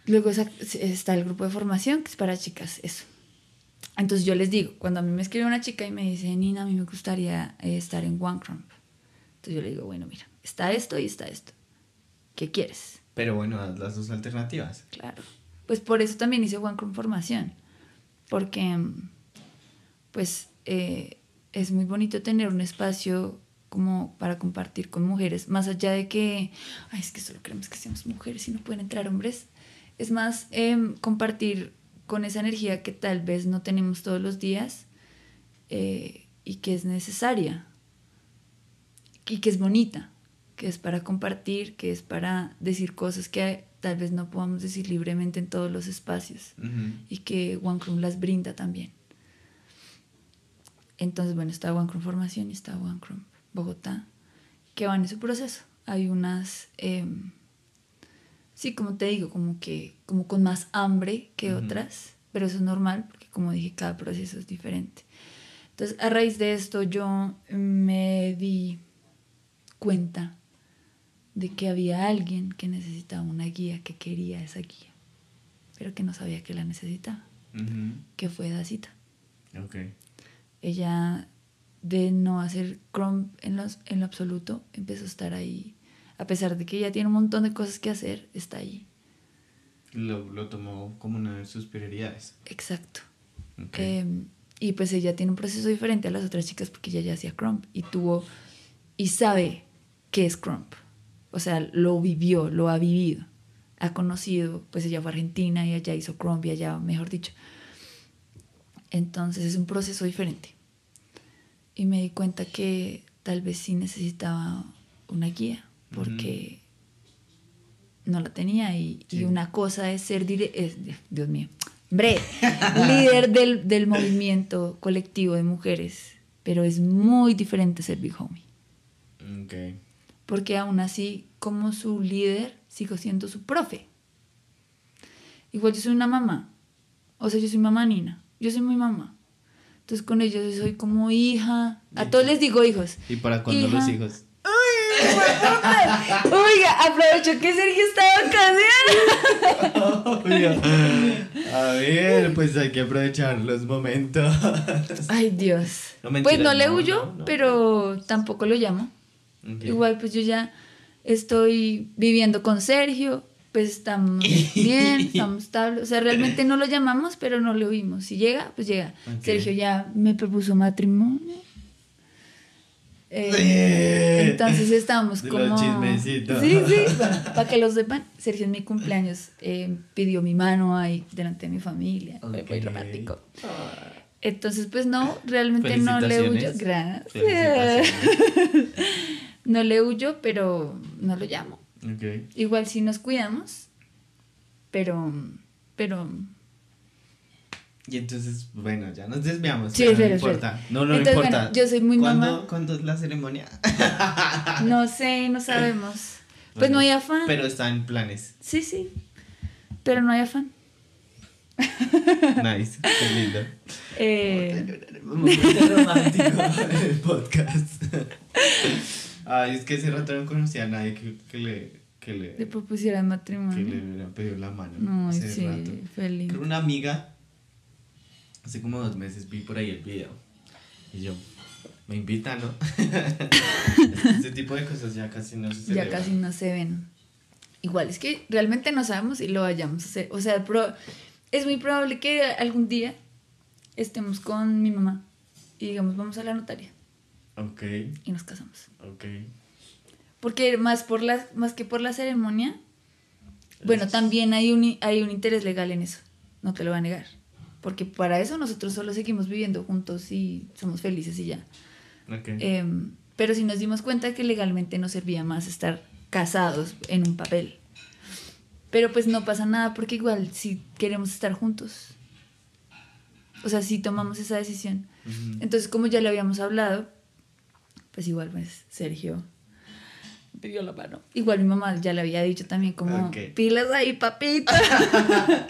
[SPEAKER 2] luego está el grupo de formación, que es para chicas, eso. Entonces yo les digo, cuando a mí me escribe una chica y me dice, Nina, a mí me gustaría eh, estar en One Crump. Entonces yo le digo, bueno, mira, está esto y está esto. ¿Qué quieres?
[SPEAKER 1] Pero bueno, las dos alternativas.
[SPEAKER 2] Claro. Pues por eso también hice One Crump Formación. Porque, pues, eh, es muy bonito tener un espacio como para compartir con mujeres, más allá de que, ay, es que solo queremos que seamos mujeres y no pueden entrar hombres, es más em, compartir con esa energía que tal vez no tenemos todos los días eh, y que es necesaria y que es bonita, que es para compartir, que es para decir cosas que tal vez no podamos decir libremente en todos los espacios y que One las brinda también. Entonces, bueno, está One Formación y está One Bogotá, que van en su proceso. Hay unas, em, sí, como te digo, como que como con más hambre que otras, pero eso es normal, porque como dije, cada proceso es diferente. Entonces, a raíz de esto, yo me di cuenta de que había alguien que necesitaba una guía, que quería esa guía, pero que no sabía que la necesitaba, que fue Dacita.
[SPEAKER 1] Okay.
[SPEAKER 2] Ella de no hacer crump en, los, en lo absoluto, empezó a estar ahí A pesar de que ella tiene un montón de cosas que hacer, está ahí.
[SPEAKER 1] Lo, lo tomó como una de sus prioridades.
[SPEAKER 2] Exacto.
[SPEAKER 1] Ok.
[SPEAKER 2] Eh, y pues ella tiene un proceso diferente a las otras chicas porque ella ya hacía crump y tuvo y sabe qué es crump. O sea, lo vivió, lo ha vivido. Ha conocido, pues ella fue a Argentina y allá hizo crump y allá, mejor dicho. Entonces es un proceso diferente. Y me di cuenta que tal vez sí necesitaba una guía porque no la tenía y, una cosa es ser es- Dios mío, hombre, líder del, del movimiento colectivo de mujeres, pero es muy diferente ser big homie,
[SPEAKER 1] Ok.
[SPEAKER 2] porque aún así como su líder sigo siendo su profe. Igual yo soy una mamá, o sea, yo soy mamá Nina, yo soy muy mamá. Entonces con ellos soy como hija, a todos les digo hijos.
[SPEAKER 1] ¿Y para cuándo los hijos?
[SPEAKER 2] Oiga, aprovecho que Sergio vacacionando.
[SPEAKER 1] Obvio. A ver, pues hay que aprovechar los momentos.
[SPEAKER 2] Ay, Dios.
[SPEAKER 1] No,
[SPEAKER 2] pues no le huyo,
[SPEAKER 1] no,
[SPEAKER 2] pero tampoco lo llamo. Igual, pues yo ya estoy viviendo con Sergio, pues estamos bien, estamos estables. O sea, realmente no lo llamamos, pero no lo oímos. Si llega, pues llega. Sergio ya me propuso matrimonio. Eh,
[SPEAKER 1] Sí.
[SPEAKER 2] entonces estamos
[SPEAKER 1] De
[SPEAKER 2] como.
[SPEAKER 1] los chismecitos.
[SPEAKER 2] Sí, sí. Bueno, para que lo sepan, Sergio en mi cumpleaños eh, pidió mi mano ahí delante de mi familia. Fue muy romántico. Entonces, pues no, realmente no le huyo. Gracias. No le huyo, pero no lo llamo.
[SPEAKER 1] Ok.
[SPEAKER 2] Igual sí nos cuidamos, pero, pero...
[SPEAKER 1] Y entonces, bueno, ya nos desviamos.
[SPEAKER 2] Sí, espera,
[SPEAKER 1] no importa. No, no
[SPEAKER 2] Entonces,
[SPEAKER 1] importa.
[SPEAKER 2] bueno, yo soy muy
[SPEAKER 1] ¿Cuándo,
[SPEAKER 2] mamá.
[SPEAKER 1] ¿Cuándo es la ceremonia?
[SPEAKER 2] No sé, no sabemos. Pues
[SPEAKER 1] Bueno,
[SPEAKER 2] no hay afán.
[SPEAKER 1] Pero está en planes.
[SPEAKER 2] Sí, sí, pero no hay afán.
[SPEAKER 1] Nice. Qué lindo.
[SPEAKER 2] Eh,
[SPEAKER 1] Muy romántico el podcast. Ay, es que hace rato no conocía a nadie que, que le, que le,
[SPEAKER 2] le propusieran
[SPEAKER 1] que
[SPEAKER 2] matrimonio.
[SPEAKER 1] le hubiera pedido la mano.
[SPEAKER 2] No, sí,
[SPEAKER 1] rato.
[SPEAKER 2] feliz.
[SPEAKER 1] Creo una amiga, hace como dos meses vi por ahí el video. Y yo, me invitan, ¿no? este tipo de cosas ya casi no se
[SPEAKER 2] Ya
[SPEAKER 1] celebran.
[SPEAKER 2] casi no se ven. Igual, es que realmente no sabemos si lo vayamos a hacer. O sea, pro- es muy probable que algún día estemos con mi mamá y digamos, vamos a la notaria
[SPEAKER 1] Ok,
[SPEAKER 2] y nos casamos.
[SPEAKER 1] ok.
[SPEAKER 2] Porque más, por la, más que por la ceremonia, bueno, también hay un, hay un interés legal en eso, no te lo voy a negar. Porque para eso nosotros solo seguimos viviendo juntos y somos felices y ya. Em, pero sí nos dimos cuenta que legalmente no servía más estar casados en un papel. Pero pues no pasa nada porque igual si queremos estar juntos. O sea, si tomamos esa decisión. Entonces, como ya le habíamos hablado, pues igual pues Sergio pidió la mano. Igual mi mamá ya le había dicho también como pilas ahí, papita.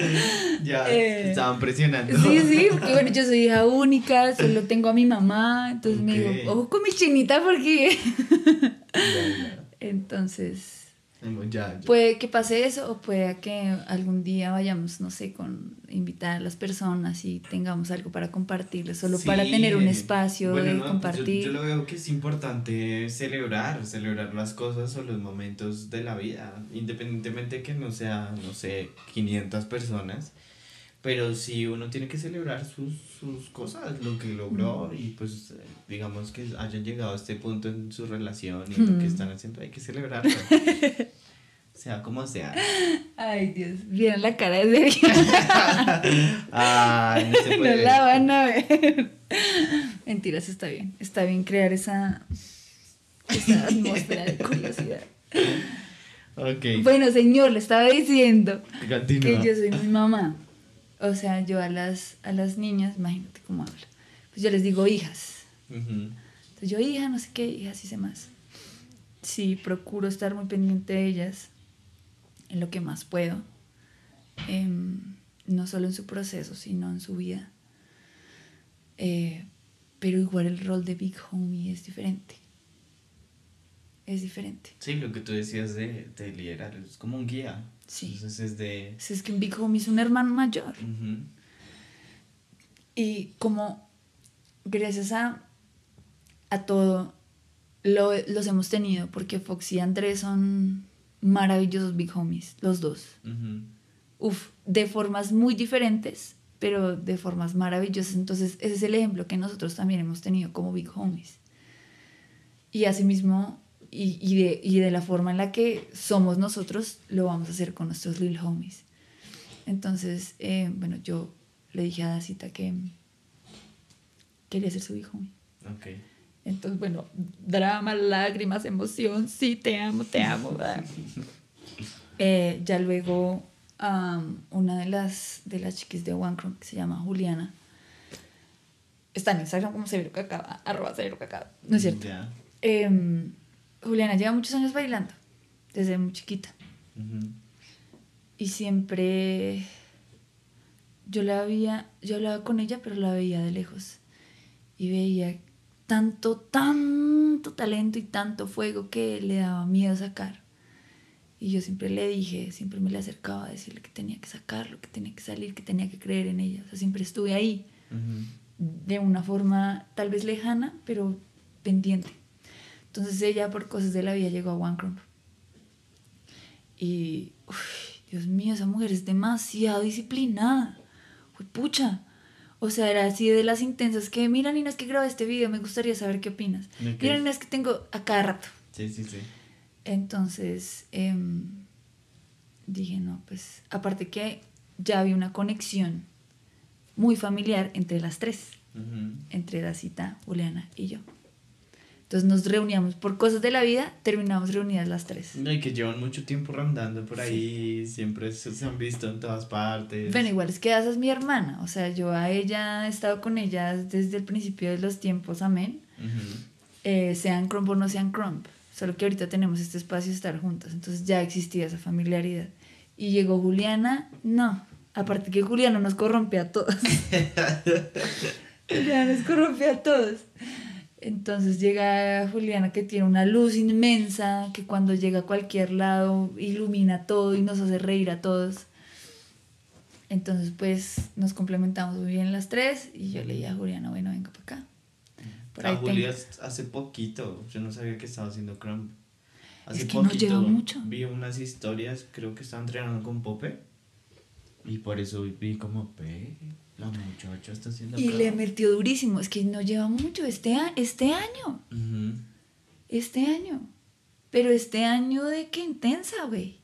[SPEAKER 1] ya
[SPEAKER 2] eh,
[SPEAKER 1] estaban presionando.
[SPEAKER 2] Sí, sí, porque bueno, yo soy hija única, solo tengo a mi mamá, entonces me
[SPEAKER 1] Ok.
[SPEAKER 2] dijo, ojo con mi chinita porque...
[SPEAKER 1] Ya, Ya, ya.
[SPEAKER 2] puede que pase eso o puede que algún día vayamos, no sé, con invitar a las personas y tengamos algo para compartirles, solo para tener un espacio
[SPEAKER 1] Bueno,
[SPEAKER 2] de
[SPEAKER 1] no, pues
[SPEAKER 2] compartir.
[SPEAKER 1] Yo, yo lo veo que es importante celebrar, celebrar las cosas o los momentos de la vida, independientemente que no sea, no sé, 500 personas, pero sí uno tiene que celebrar sus, sus cosas, lo que logró
[SPEAKER 2] Mm.
[SPEAKER 1] y pues digamos que hayan llegado a este punto en su relación y lo que
[SPEAKER 2] Mm.
[SPEAKER 1] están haciendo, hay que celebrarlo. sea como sea.
[SPEAKER 2] Ay, Dios, vieron la cara de Sergio.
[SPEAKER 1] Ay, no se
[SPEAKER 2] no
[SPEAKER 1] puede.
[SPEAKER 2] la van a ver. Mentiras, está bien. Está bien crear esa, esa atmósfera de curiosidad.
[SPEAKER 1] Ok,
[SPEAKER 2] Bueno, señor, le estaba diciendo que yo soy mi mamá. O sea, yo a las, a las niñas, imagínate cómo habla. Pues yo les digo hijas. Entonces yo, hija, no sé qué, hijas y sé más. Sí, procuro estar muy pendiente de ellas en lo que más puedo. Em, no solo en su proceso, sino en su vida. Eh, pero igual el rol de Big Homie es diferente. Es diferente.
[SPEAKER 1] Sí, lo que tú decías de, de liderar, es como un guía.
[SPEAKER 2] Sí.
[SPEAKER 1] Entonces es de...
[SPEAKER 2] Es que un Big Homie es un hermano mayor. Y como gracias a, a todo lo- los hemos tenido porque Fox y Andrés son maravillosos big homies, los dos. Uf, de formas muy diferentes, pero de formas maravillosas. Entonces, ese es el ejemplo que nosotros también hemos tenido como big homies. Y asimismo, y, y, de, y de la forma en la que somos nosotros, lo vamos a hacer con nuestros little homies. Entonces, eh, bueno, yo le dije a Dacita que quería ser su homie.
[SPEAKER 1] Ok.
[SPEAKER 2] Entonces, bueno, drama, lágrimas, emoción, sí, te amo, te amo. Eh, ya luego, una de las, de las chiquis de OneCron, que se llama Juliana, está en Instagram como Severo Cacao, arroba Severo Cacao, ¿no es cierto? Em, Juliana lleva muchos años bailando, desde muy chiquita. Y siempre yo la veía, yo hablaba con ella, pero la veía de lejos. Y veía tanto, tanto talento y tanto fuego que le daba miedo sacar. Y yo siempre le dije, siempre me le acercaba a decirle que tenía que sacarlo, que tenía que salir, que tenía que creer en ella. O sea, siempre estuve ahí, de una forma tal vez lejana, pero pendiente. Entonces ella, por cosas de la vida, llegó a OneCron. Y, uy, Dios mío, esa mujer es demasiado disciplinada. Fue pucha. O sea, era así de las intensas que, mira, Nina, es que grabé este video, me gustaría saber qué opinas.
[SPEAKER 1] Ok.
[SPEAKER 2] Mira, Nina, es que tengo a cada rato.
[SPEAKER 1] Sí, sí, sí.
[SPEAKER 2] Entonces, em, dije, no, pues, aparte que ya había una conexión muy familiar entre las tres,
[SPEAKER 1] Ujú.
[SPEAKER 2] entre Dacita, Juliana y yo. Entonces nos reuníamos por cosas de la vida, terminamos reunidas las tres.
[SPEAKER 1] Y que llevan mucho tiempo rondando por ahí, siempre se, han visto en todas partes.
[SPEAKER 2] Bueno, igual es que esa es mi hermana, o sea, yo a ella he estado con ella desde el principio de los tiempos, amén.
[SPEAKER 1] Ujú.
[SPEAKER 2] Eh, sean crump o no sean crump, solo que ahorita tenemos este espacio de estar juntas, entonces ya existía esa familiaridad. Y llegó Juliana, no, aparte que Juliana nos corrompe a todos. Juliana nos corrompe a todos. Entonces llega Juliana que tiene una luz inmensa, que cuando llega a cualquier lado ilumina todo y nos hace reír a todos. Entonces pues nos complementamos muy bien las tres y yo le dije a Juliana, bueno, venga para acá. Por
[SPEAKER 1] a
[SPEAKER 2] ahí
[SPEAKER 1] Julia
[SPEAKER 2] tengo-
[SPEAKER 1] hace poquito, yo no sabía que estaba haciendo crumb. Hace
[SPEAKER 2] Es que no lleva mucho.
[SPEAKER 1] Vi unas historias, creo que estaba entrenando con Pope. Y por eso vi como, ve, la muchacha está haciendo
[SPEAKER 2] Y
[SPEAKER 1] crumb".
[SPEAKER 2] le metió durísimo, es que no lleva mucho este, a- este año, este año. Pero este año de que intensa, güey.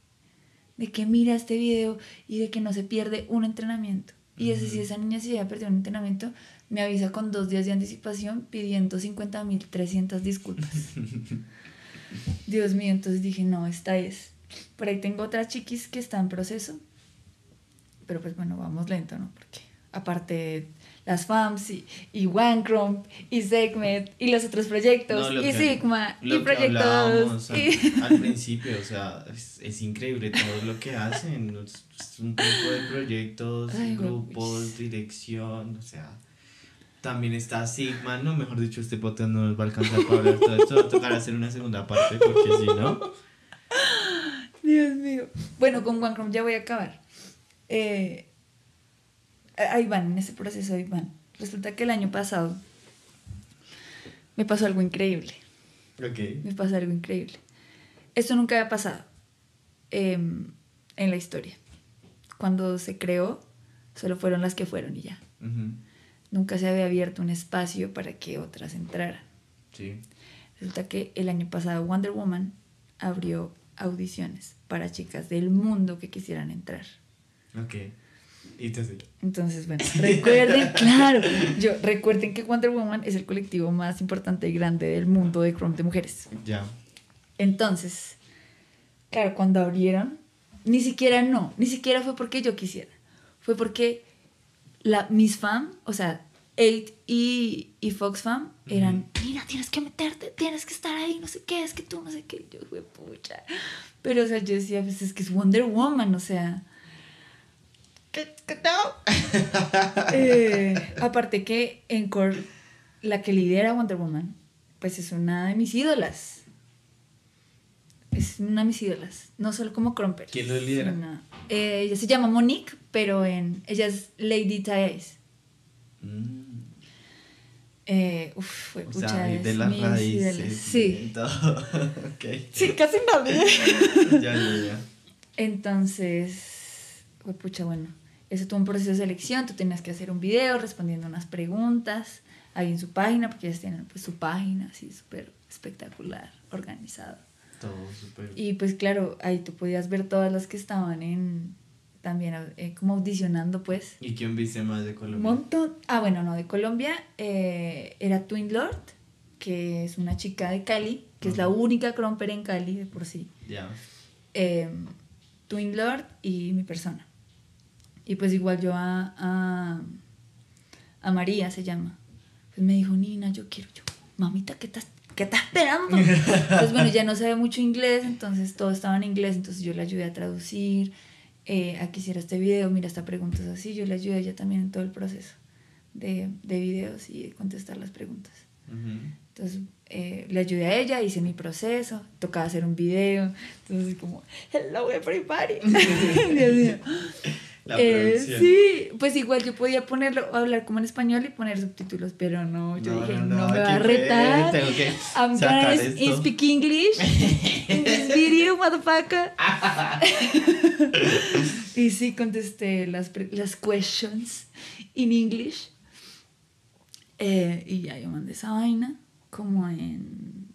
[SPEAKER 2] De que mira este video y de que no se pierde un entrenamiento. Y ese, si esa niña se ya perdió un entrenamiento, me avisa con dos días de anticipación pidiendo 50.300 disculpas. Dios mío, entonces dije, no, esta es. Por ahí tengo otras chiquis que están en proceso. Pero pues bueno, vamos lento, ¿no? Porque aparte las FAMS y, y OneCrump y Segment y los otros proyectos
[SPEAKER 1] No,
[SPEAKER 2] y Sigma
[SPEAKER 1] lo
[SPEAKER 2] y
[SPEAKER 1] que
[SPEAKER 2] Proyecto
[SPEAKER 1] hablábamos
[SPEAKER 2] 2
[SPEAKER 1] al,
[SPEAKER 2] y...
[SPEAKER 1] al principio, o sea, es, es increíble todo lo que hacen. Es un grupo de proyectos,
[SPEAKER 2] Ay,
[SPEAKER 1] grupos, dirección, o sea. También está Sigma, no, mejor dicho, este podcast no nos va a alcanzar para hablar todo esto. Va a tocar hacer una segunda parte porque si no.
[SPEAKER 2] Dios mío. Bueno, con OneCrump ya voy a acabar. Eh, ahí van, en ese proceso ahí van. Resulta que el año pasado me pasó algo increíble.
[SPEAKER 1] Ok.
[SPEAKER 2] me pasó algo increíble. Esto nunca había pasado em, en la historia. Cuando se creó, solo fueron las que fueron y ya. Nunca se había abierto un espacio para que otras entraran.
[SPEAKER 1] Sí.
[SPEAKER 2] Resulta que el año pasado Wonder Woman abrió audiciones para chicas del mundo que quisieran entrar.
[SPEAKER 1] Ok. Y te sé.
[SPEAKER 2] Entonces, bueno, recuerden, claro, yo, recuerden que Wonder Woman es el colectivo más importante y grande del mundo de Chrome de mujeres.
[SPEAKER 1] Ya.
[SPEAKER 2] Entonces, claro, cuando abrieron, ni siquiera no, ni siquiera fue porque yo quisiera. Fue porque la, mis fam, o sea, 8 y, y Fox fam, eran, Nina, tienes que meterte, tienes que estar ahí, no sé qué, es que tú, no sé qué. Yo, fue pucha. Pero, o sea, yo decía, pues es que es Wonder Woman, o sea. Eh, aparte que Encore, la que lidera Wonder Woman, pues es una de mis ídolas. Es una de mis ídolas. No solo como Crumper.
[SPEAKER 1] ¿Quién lo lidera?
[SPEAKER 2] eh, ella se llama Monique, pero en, ella es Lady Thais.
[SPEAKER 1] Mm.
[SPEAKER 2] Eh, uf, fue
[SPEAKER 1] O
[SPEAKER 2] pucha,
[SPEAKER 1] sea, y de
[SPEAKER 2] es
[SPEAKER 1] las raíces. Todo.
[SPEAKER 2] Sí, casi nadie.
[SPEAKER 1] Ya, ya, ya.
[SPEAKER 2] Entonces, fue pucha, bueno, eso tuvo un proceso de selección, tú tenías que hacer un video respondiendo unas preguntas ahí en su página, porque ellos tienen pues su página así súper espectacular, organizado.
[SPEAKER 1] Todo súper.
[SPEAKER 2] Y pues claro, ahí tú podías ver todas las que estaban en, también eh, como audicionando pues.
[SPEAKER 1] ¿Y quién viste más de Colombia?
[SPEAKER 2] montón. Ah, bueno, no, de Colombia eh, era Twin Lord, que es una chica de Cali, que es la única cromper en Cali de por sí.
[SPEAKER 1] Ya.
[SPEAKER 2] Eh, Twin Lord y mi persona. Y pues igual yo a, a, a María se llama. Pues me dijo, Nina, yo quiero, yo, mamita, ¿qué estás, qué estás esperando? Pues bueno, ya no sabe mucho inglés, entonces todo estaba en inglés, entonces yo le ayudé a traducir, eh, a que hiciera este video, mira, esta pregunta es así, yo le ayudé a ella también en todo el proceso de, de videos y de contestar las preguntas. Entonces eh, le ayudé a ella, hice mi proceso, tocaba hacer un video, entonces como, hello everybody. Dios mío. Eh, sí, pues igual yo podía ponerlo, hablar como en español y poner subtítulos, pero no, yo dije, no, me va a retar.
[SPEAKER 1] Tengo que
[SPEAKER 2] I'm
[SPEAKER 1] sacar esto.
[SPEAKER 2] speak English in this video, motherfucker. y sí contesté las, las questions in English. Eh, y ya yo mandé esa vaina como en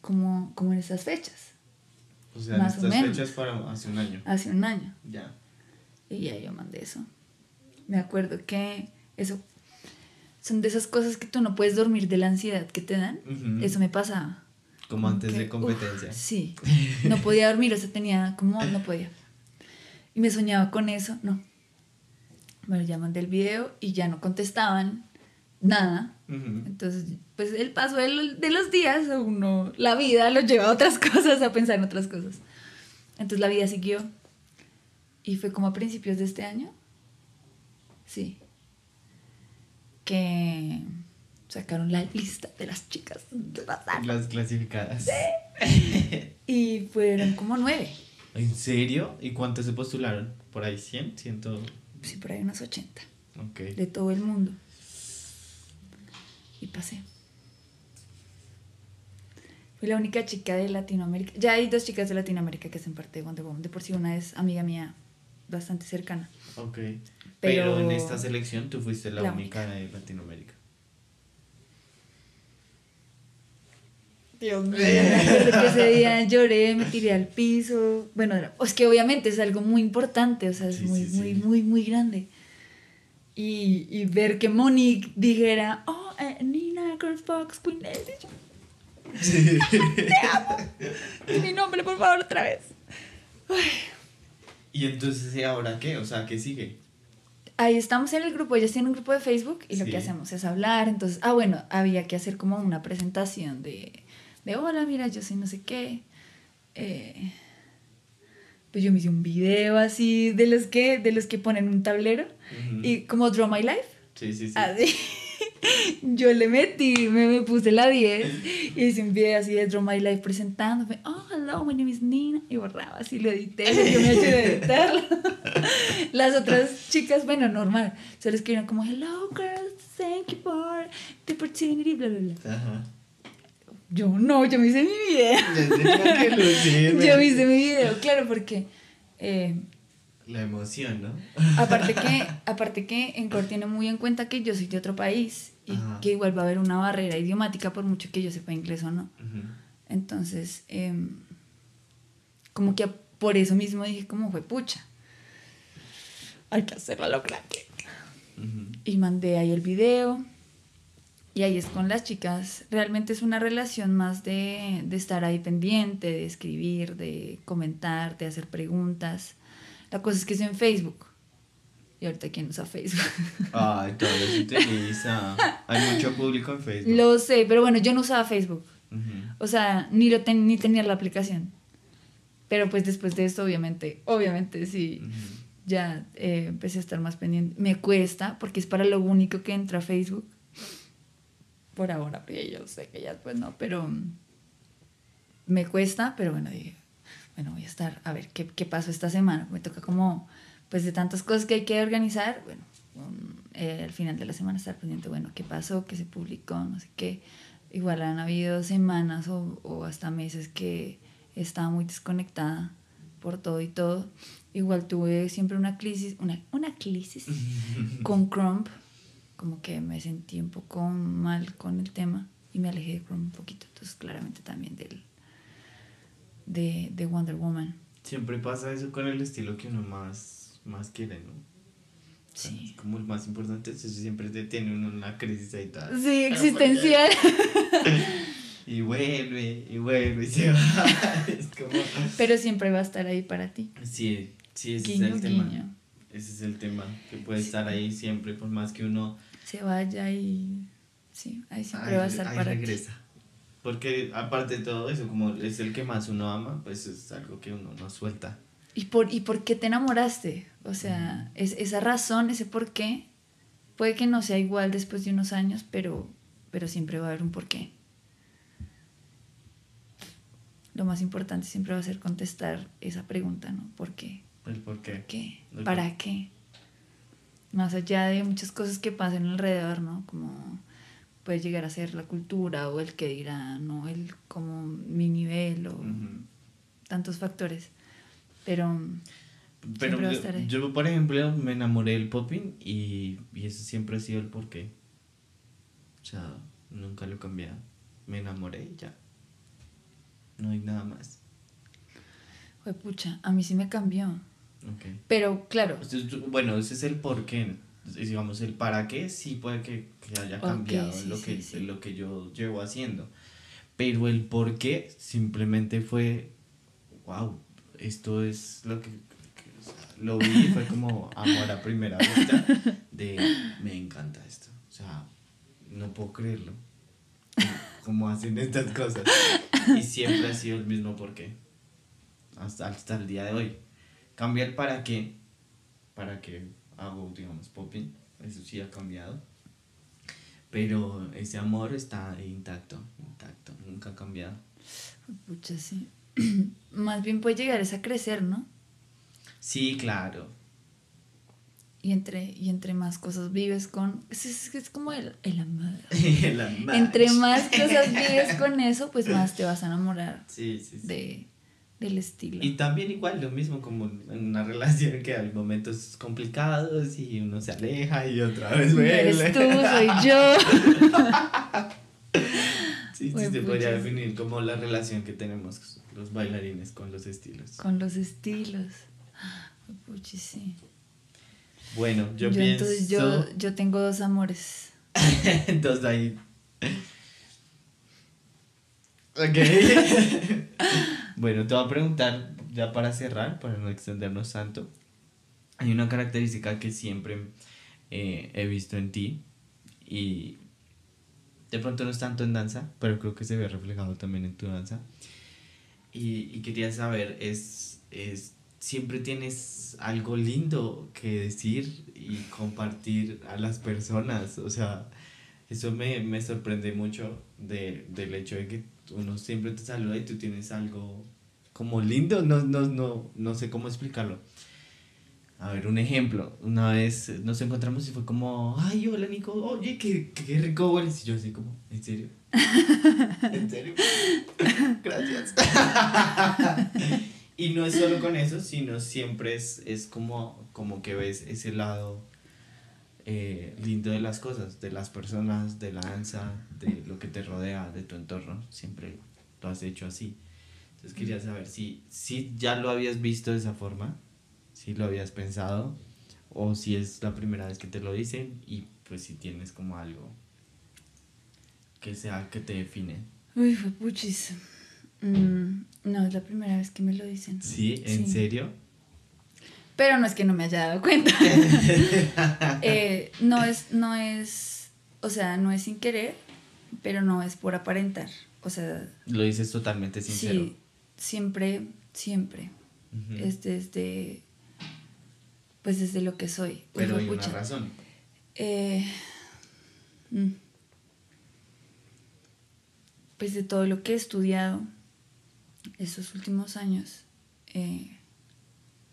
[SPEAKER 2] como, como en esas fechas,
[SPEAKER 1] O sea,
[SPEAKER 2] más o menos.
[SPEAKER 1] fechas fueron hace un año.
[SPEAKER 2] hace un año.
[SPEAKER 1] Ya.
[SPEAKER 2] Y ya yo mandé eso. Me acuerdo que eso son de esas cosas que tú no puedes dormir de la ansiedad que te dan. Eso me pasaba.
[SPEAKER 1] Como antes
[SPEAKER 2] que,
[SPEAKER 1] de competencia.
[SPEAKER 2] uf, sí. No podía dormir, o sea, tenía como, no podía. Y me soñaba con eso, no. Me llaman del video y ya no contestaban nada. Entonces, pues el paso de los, días, uno, la vida lo lleva a otras cosas, a pensar en otras cosas. Entonces la vida siguió. Y fue como a principios de este año. Sí. Que sacaron la lista de las chicas de la sala.
[SPEAKER 1] Las clasificadas.
[SPEAKER 2] Y fueron como nueve.
[SPEAKER 1] ¿En serio? ¿Y cuántas se postularon? ¿Por ahí 100? 100.
[SPEAKER 2] Sí, por ahí unos 80.
[SPEAKER 1] Ok.
[SPEAKER 2] De todo el mundo. Y pasé. Fui la única chica de Latinoamérica. Ya hay dos chicas de Latinoamérica que hacen parte de Wonder Woman. De por sí una es amiga mía bastante cercana.
[SPEAKER 1] Ok.
[SPEAKER 2] Pero-
[SPEAKER 1] Pero, en esta selección tú fuiste la,
[SPEAKER 2] La
[SPEAKER 1] única de Latinoamérica.
[SPEAKER 2] Dios mío. Que ese día lloré, me tiré al piso. Bueno, es que obviamente es algo muy importante, o sea, es
[SPEAKER 1] Sí,
[SPEAKER 2] muy,
[SPEAKER 1] sí,
[SPEAKER 2] muy,
[SPEAKER 1] sí.
[SPEAKER 2] muy, muy grande. Y, y ver que Monique dijera, oh, eh, Nina, Girls Box, Queen Lady. yo, Di mi nombre, por favor, otra vez.
[SPEAKER 1] ¿Y entonces ¿y ahora qué? O sea, ¿qué sigue?
[SPEAKER 2] Ahí estamos en el grupo, ellos tienen un grupo de Facebook y lo que hacemos es hablar. Entonces, ah, bueno, había que hacer como una presentación de, de hola, mira, yo soy no sé qué. Eh, pues yo me hice un video así de los que, de los que ponen un tablero y como Draw My Life.
[SPEAKER 1] Sí, sí, sí.
[SPEAKER 2] Así. Yo le metí, me, me puse la 10 y hice un video así de Draw My Life presentándome. Oh, hello, my name is Nina. Y borraba así, lo edité. Yo me ayudé a editarlo. Las otras chicas, bueno, normal. Solo escribieron como, hello, girls, thank you for the opportunity, bla, bla, bla.
[SPEAKER 1] Ajá.
[SPEAKER 2] Yo no, yo me hice mi video. Yo me hice mi video, claro, porque. eh,
[SPEAKER 1] La emoción, ¿no?
[SPEAKER 2] Aparte que, aparte que Encore tiene muy en cuenta que yo soy de otro país y
[SPEAKER 1] Ajá.
[SPEAKER 2] que igual va a haber una barrera idiomática por mucho que yo sepa inglés o no. Entonces, em, como que por eso mismo dije como fue pucha. Hay que hacerlo a lo grande. Y mandé ahí el video. Y ahí es con las chicas. Realmente es una relación más de, de estar ahí pendiente, de escribir, de comentar, de hacer preguntas. La cosa es que es en Facebook. Y ahorita quién usa Facebook.
[SPEAKER 1] Ay, todavía se utiliza. Hay mucho público en Facebook.
[SPEAKER 2] Lo sé, pero bueno, yo no usaba Facebook.
[SPEAKER 1] Ujú.
[SPEAKER 2] O sea, ni lo ten- ni tenía la aplicación. Pero pues después de esto, obviamente, obviamente sí, ya eh, empecé a estar más pendiente. Me cuesta, porque es para lo único que entra Facebook. Por ahora, porque yo sé que ya después no, pero mm, me cuesta, pero bueno, dije, bueno, voy a estar, a ver, ¿qué, qué pasó esta semana? Me toca como, pues de tantas cosas que hay que organizar, bueno, un- eh, al final de la semana estar pendiente, bueno, qué pasó, qué se publicó, no sé qué. Igual han habido semanas o, o hasta meses que estaba muy desconectada por todo y todo. Igual tuve siempre una crisis, una, una crisis con Crump, como que me sentí un poco mal con el tema y me alejé de Crump un poquito. Entonces, claramente también del, de, de Wonder Woman.
[SPEAKER 1] Siempre pasa eso con el estilo que uno más, más quiere, ¿no? Sí. Es como el más importante, eso siempre tiene uno una crisis ahí tal.
[SPEAKER 2] Sí, existencial.
[SPEAKER 1] y vuelve, y vuelve, y se va. es como...
[SPEAKER 2] Pero siempre va a estar ahí para ti.
[SPEAKER 1] Sí, sí, ese es el tema. Ese es el tema, que puede estar ahí siempre, por más que uno...
[SPEAKER 2] Se vaya y... Sí, ahí siempre va a estar para regresa. ti.
[SPEAKER 1] Porque aparte de todo eso, como es el que más uno ama, pues es algo que uno no suelta.
[SPEAKER 2] ¿Y por, y por qué te enamoraste? O sea, es, esa razón, ese por qué, puede que no sea igual después de unos años, pero, pero siempre va a haber un porqué. Lo más importante siempre va a ser contestar esa pregunta, ¿no? ¿Por qué?
[SPEAKER 1] El por qué.
[SPEAKER 2] qué? ¿Para qué? Más allá de muchas cosas que pasan alrededor, ¿no? Como puede llegar a ser la cultura o el que dirá, ¿no? El como mi nivel o tantos factores. Pero,
[SPEAKER 1] pero yo, por ejemplo, me enamoré del popping y, y eso siempre ha sido el porqué. O sea, nunca lo he cambiado. Me enamoré y ya. No hay nada más.
[SPEAKER 2] Fue pucha, a mí sí me cambió. Okay. Pero claro.
[SPEAKER 1] Bueno, ese es el porqué digamos, el para qué sí puede que, haya cambiado lo, que, lo que yo llevo haciendo. Pero el por qué simplemente fue, wow, esto es lo que, lo vi y fue como amor a primera vista de me encanta esto. O sea, no puedo creerlo. Como hacen estas cosas. Y siempre ha sido el mismo por qué. Hasta, hasta el día de hoy. Cambia el para qué. Para que hago, digamos, popping, eso sí ha cambiado. Pero ese amor está intacto, intacto, nunca ha cambiado.
[SPEAKER 2] Pucha, sí. Más bien puede llegar a crecer, ¿no?
[SPEAKER 1] Sí, claro.
[SPEAKER 2] Y entre, y entre más cosas vives con... Es, es, como el, el amor.
[SPEAKER 1] el amor.
[SPEAKER 2] Entre más cosas vives con eso, pues más te vas a enamorar.
[SPEAKER 1] Sí, sí, sí.
[SPEAKER 2] De, del estilo.
[SPEAKER 1] Y también igual lo mismo como en una relación que hay momentos complicados y uno se aleja y otra vez vuelve.
[SPEAKER 2] Eres tú, soy yo.
[SPEAKER 1] sí, sí, se podría definir como la relación que tenemos los bailarines con los estilos.
[SPEAKER 2] Con los estilos. Puchi, sí.
[SPEAKER 1] Bueno, yo, pienso...
[SPEAKER 2] Entonces yo, yo tengo dos amores.
[SPEAKER 1] entonces ahí... Ok. Bueno, te voy a preguntar, ya para cerrar, para no extendernos tanto. Hay una característica que siempre eh, he visto en ti y de pronto no es tanto en danza, pero creo que se ve reflejado también en tu danza. Y, y quería saber, es, es, siempre tienes algo lindo que decir y compartir a las personas. O sea, eso me, me sorprende mucho de, del hecho de que uno siempre te saluda y tú tienes algo como lindo, no, no, no, no sé cómo explicarlo. A ver, un ejemplo. Una vez nos encontramos y fue como, ay, hola Nico, oye, qué, qué rico hueles. Y yo así como, ¿en serio? ¿En serio? Gracias. y no es solo con eso, sino siempre es, es como, como que ves ese lado eh, lindo de las cosas, de las personas, de la danza, de lo que te rodea, de tu entorno. Siempre lo has hecho así. Entonces quería saber si, si ya lo habías visto de esa forma, si lo habías pensado, o si es la primera vez que te lo dicen y pues si tienes como algo que sea que te define.
[SPEAKER 2] Uy, fue puchis. Mm, no, es la primera vez que me lo dicen.
[SPEAKER 1] ¿Sí? ¿En serio?
[SPEAKER 2] Pero no es que no me haya dado cuenta. Eh, no es, no es, o sea, no es sin querer, pero no es por aparentar. O sea...
[SPEAKER 1] Lo dices totalmente sincero.
[SPEAKER 2] Sí, siempre, siempre. Es desde, pues desde lo que soy.
[SPEAKER 1] Pero hay una razón.
[SPEAKER 2] Eh, mm. pues de todo lo que he estudiado estos últimos años, eh,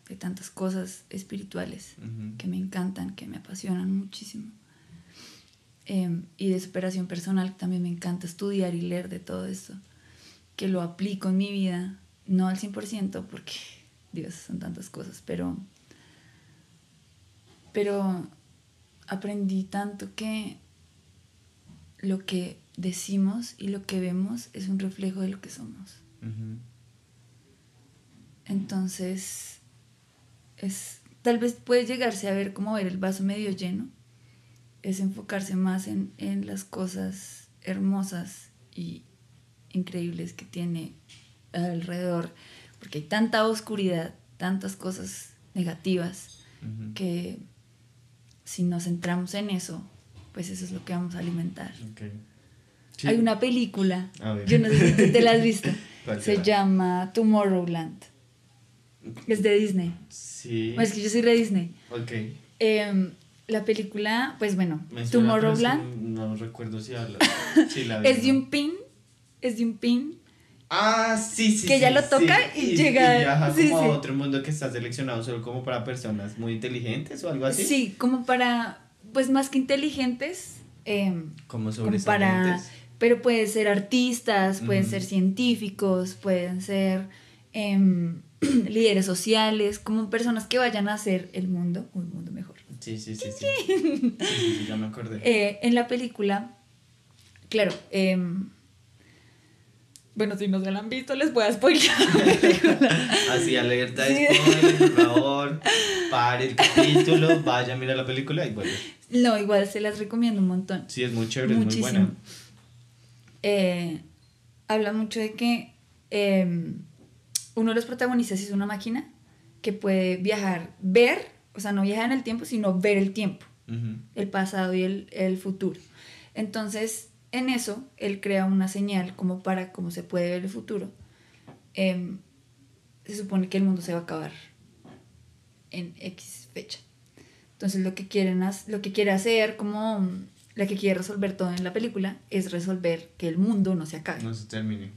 [SPEAKER 2] de tantas cosas espirituales que me encantan, que me apasionan muchísimo. Em, y de superación personal también me encanta estudiar y leer de todo esto, que lo aplico en mi vida, no al 100% porque, Dios, son tantas cosas, pero, pero aprendí tanto que lo que decimos y lo que vemos es un reflejo de lo que somos. Entonces, es, tal vez puede llegarse a ver como ver el vaso medio lleno, es enfocarse más en, en las cosas hermosas y increíbles que tiene alrededor, porque hay tanta oscuridad, tantas cosas negativas, que si nos centramos en eso, pues eso es lo que vamos a alimentar.
[SPEAKER 1] Sí.
[SPEAKER 2] Hay una película, yo no sé si te la has visto,
[SPEAKER 1] ¿Cuál
[SPEAKER 2] se llama Tomorrowland. Es de Disney.
[SPEAKER 1] Sí.
[SPEAKER 2] Bueno, es que yo soy de Disney.
[SPEAKER 1] Ok.
[SPEAKER 2] Em, la película, pues bueno, Tomorrowland
[SPEAKER 1] No recuerdo si habla. Sí, la vi,
[SPEAKER 2] es de un pin, es de un pin.
[SPEAKER 1] Ah, sí, sí.
[SPEAKER 2] Que
[SPEAKER 1] sí,
[SPEAKER 2] ella lo
[SPEAKER 1] sí.
[SPEAKER 2] toca y llega-
[SPEAKER 1] viaja
[SPEAKER 2] sí,
[SPEAKER 1] como a otro mundo que está seleccionado solo como para personas muy inteligentes o algo así.
[SPEAKER 2] Sí, como para, pues más que inteligentes, em,
[SPEAKER 1] Como
[SPEAKER 2] como para, pero pueden ser artistas, pueden ser científicos, pueden ser em, líderes sociales, como personas que vayan a hacer el mundo un mundo mejor.
[SPEAKER 1] Sí, sí, sí. Sí, sí, sí, sí, ya me acordé.
[SPEAKER 2] Eh, en la película, claro, em, bueno, si no se la han visto, les voy a spoiler.
[SPEAKER 1] Así, alerta
[SPEAKER 2] Sí.
[SPEAKER 1] spoiler, por favor. Pare el capítulo, vaya a mirar la película y vuelve.
[SPEAKER 2] no, igual se las recomiendo un montón.
[SPEAKER 1] Sí, es muy chévere, es muy buena.
[SPEAKER 2] Eh, habla mucho de que em, uno de los protagonistas es una máquina que puede viajar, ver, o sea, no viajar en el tiempo, sino ver el tiempo, el pasado y el, el futuro. Entonces, en eso, él crea una señal como para cómo se puede ver el futuro. Em, se supone que el mundo se va a acabar en X fecha. Entonces, lo que, quieren, lo que quiere hacer, como la que quiere resolver todo en la película, es resolver que el mundo no se acabe.
[SPEAKER 1] No se termine.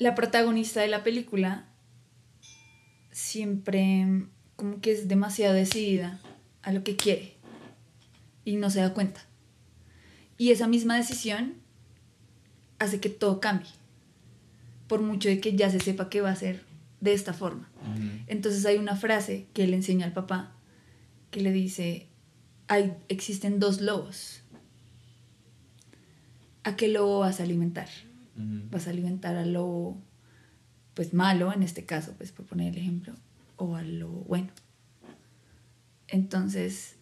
[SPEAKER 2] La protagonista de la película siempre como que es demasiado decidida a lo que quiere y no se da cuenta. Y esa misma decisión hace que todo cambie, por mucho de que ya se sepa que va a ser de esta forma. Entonces hay una frase que le enseña al papá que le dice, hay, existen dos lobos. ¿A qué lobo vas a alimentar? Vas a alimentar al lobo pues malo en este caso pues por poner el ejemplo o al lobo bueno. Entonces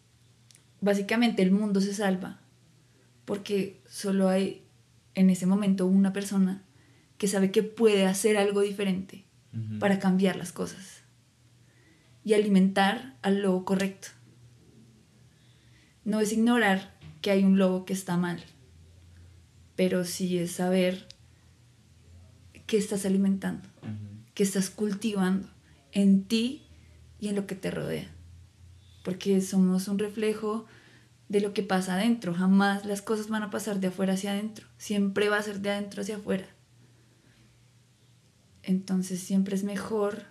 [SPEAKER 2] básicamente el mundo se salva porque solo hay en ese momento una persona que sabe que puede hacer algo diferente para cambiar las cosas y alimentar al lobo correcto. No es ignorar que hay un lobo que está mal pero sí es saber qué estás alimentando, qué estás cultivando en ti y en lo que te rodea. Porque somos un reflejo de lo que pasa adentro. Jamás las cosas van a pasar de afuera hacia adentro. Siempre va a ser de adentro hacia afuera. Entonces siempre es mejor,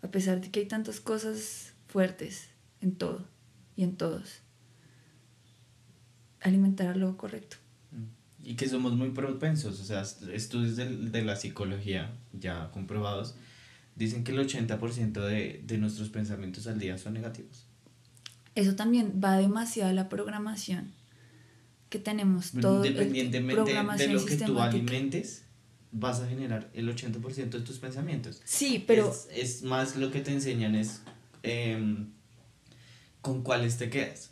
[SPEAKER 2] a pesar de que hay tantas cosas fuertes en todo y en todos, alimentar a lo correcto.
[SPEAKER 1] Y que somos muy propensos, o sea, est- estudios de, de la psicología ya comprobados dicen que el 80% de, de nuestros pensamientos al día son negativos.
[SPEAKER 2] Eso también va demasiado a la programación que tenemos todo el-
[SPEAKER 1] Independientemente de,
[SPEAKER 2] programación
[SPEAKER 1] lo que tú alimentes, vas a generar el 80% de tus pensamientos.
[SPEAKER 2] Sí, pero
[SPEAKER 1] Es, es más lo que te enseñan es em, con cuáles te quedas.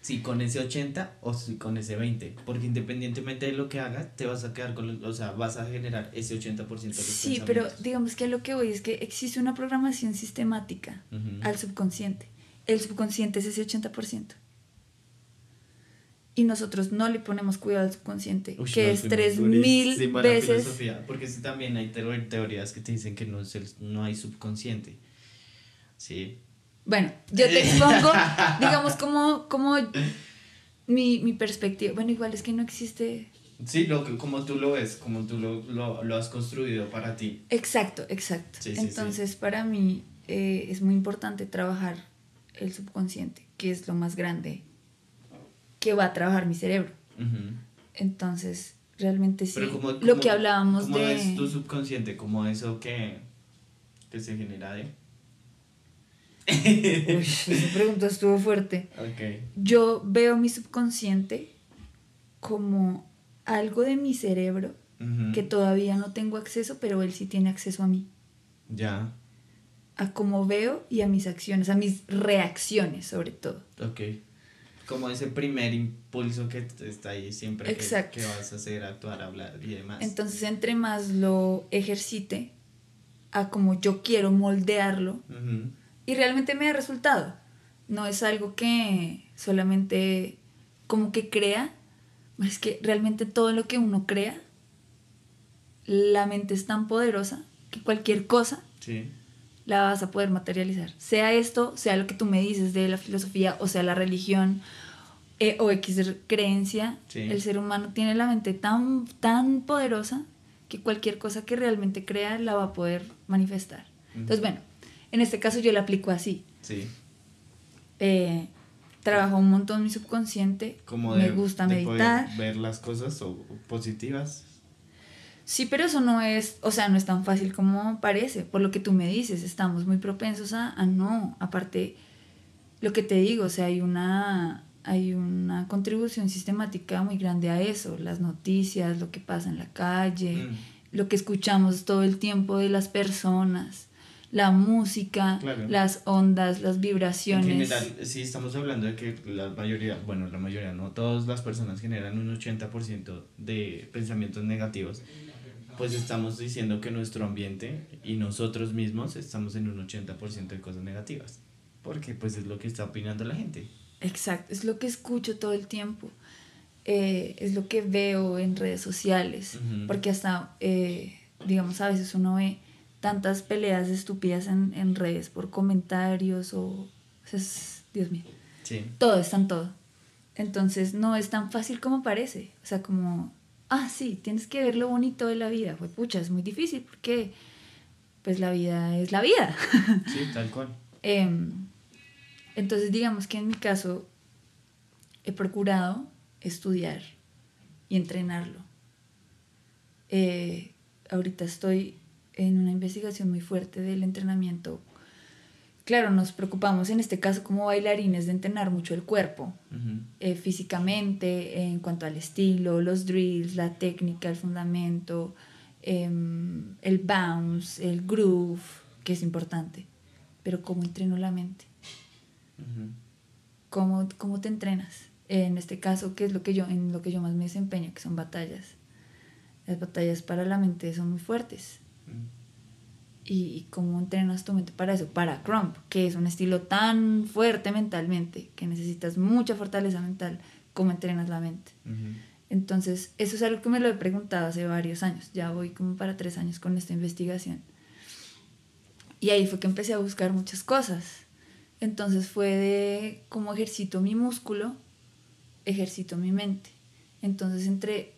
[SPEAKER 1] Si con ese 80 o si con ese 20. Porque independientemente de lo que hagas, te vas a quedar con o sea, vas a generar ese 80% de los
[SPEAKER 2] sí, pero digamos que a lo que voy es que existe una programación sistemática
[SPEAKER 1] Ujú.
[SPEAKER 2] al subconsciente. El subconsciente es ese 80%. Y nosotros no le ponemos cuidado al subconsciente,
[SPEAKER 1] Uy,
[SPEAKER 2] que
[SPEAKER 1] no,
[SPEAKER 2] es
[SPEAKER 1] fuimos
[SPEAKER 2] 3000
[SPEAKER 1] durísima la
[SPEAKER 2] veces.
[SPEAKER 1] filosofía, porque sí, también hay teo- teorías que te dicen que no, es el- no hay subconsciente. Sí.
[SPEAKER 2] Bueno, yo te expongo, digamos, como, como mi, mi perspectiva. Bueno, igual es que no existe
[SPEAKER 1] Sí, lo que, como tú lo ves, como tú lo, lo, lo has construido para ti.
[SPEAKER 2] Exacto, exacto.
[SPEAKER 1] Sí, sí, sí.
[SPEAKER 2] Entonces, para mí, eh, es muy importante trabajar el subconsciente, que es lo más grande que va a trabajar mi cerebro. Entonces, realmente sí. lo que hablábamos
[SPEAKER 1] ¿cómo de... es tu subconsciente? Como eso que, que se genera de...
[SPEAKER 2] Uy, esa pregunta estuvo fuerte. Yo veo mi subconsciente como algo de mi cerebro que todavía no tengo acceso, pero él sí tiene acceso a mí. Ya. A cómo veo y a mis acciones, a mis reacciones sobre todo.
[SPEAKER 1] Ok. Como ese primer impulso que está ahí siempre que, que, vas a hacer, actuar, hablar y demás.
[SPEAKER 2] Entonces, entre más lo ejercite, a como yo quiero moldearlo, y realmente me da resultado. No es algo que solamente como que crea, es que realmente todo lo que uno crea, la mente es tan poderosa que cualquier cosa la vas a poder materializar. Sea esto, sea lo que tú me dices de la filosofía, o sea la religión, eh, o X creencia, el ser humano tiene la mente tan, tan poderosa que cualquier cosa que realmente crea la va a poder manifestar. Entonces, bueno, en este caso yo lo aplico así. Sí. Eh, trabajo un montón mi subconsciente. Como me gusta
[SPEAKER 1] meditar. ver las cosas o, positivas.
[SPEAKER 2] Sí, pero eso no es, o sea, no es tan fácil como parece. Por lo que tú me dices, estamos muy propensos a, a no. Aparte, lo que te digo, o sea, hay una, hay una contribución sistemática muy grande a eso. Las noticias, lo que pasa en la calle, mm. lo que escuchamos todo el tiempo de las personas la música, las ondas, las vibraciones.
[SPEAKER 1] En general, sí estamos hablando de que la mayoría, bueno, la mayoría, no todas las personas generan un 80% de pensamientos negativos, pues estamos diciendo que nuestro ambiente y nosotros mismos estamos en un 80% de cosas negativas, porque pues es lo que está opinando la gente.
[SPEAKER 2] Exacto, es lo que escucho todo el tiempo. Eh, es lo que veo en redes sociales, porque hasta, eh, digamos, a veces uno ve tantas peleas estúpidas en, en redes por comentarios o... es, Dios mío. Sí. Todo está en todo. Entonces no es tan fácil como parece. O sea, como, ah, sí, tienes que ver lo bonito de la vida. Pues pucha, es muy difícil porque pues la vida es la vida.
[SPEAKER 1] Sí, tal cual.
[SPEAKER 2] Em, entonces digamos que en mi caso he procurado estudiar y entrenarlo. Eh, ahorita estoy en una investigación muy fuerte del entrenamiento. Claro, nos preocupamos en este caso como bailarines de entrenar mucho el cuerpo, eh, físicamente, en cuanto al estilo, los drills, la técnica, el fundamento, em, el bounce, el groove, que es importante. Pero ¿cómo entreno la mente? ¿Cómo, ¿Cómo te entrenas? En este caso, ¿qué es lo que yo, en lo que yo más me desempeño? Que son batallas. Las batallas para la mente son muy fuertes y cómo entrenas tu mente para eso, para Crump, que es un estilo tan fuerte mentalmente, que necesitas mucha fortaleza mental, cómo entrenas la mente. Entonces, eso es algo que me lo he preguntado hace varios años, ya voy como para tres años con esta investigación. Y ahí fue que empecé a buscar muchas cosas. Entonces fue de cómo ejercito mi músculo, ejercito mi mente. Entonces, entre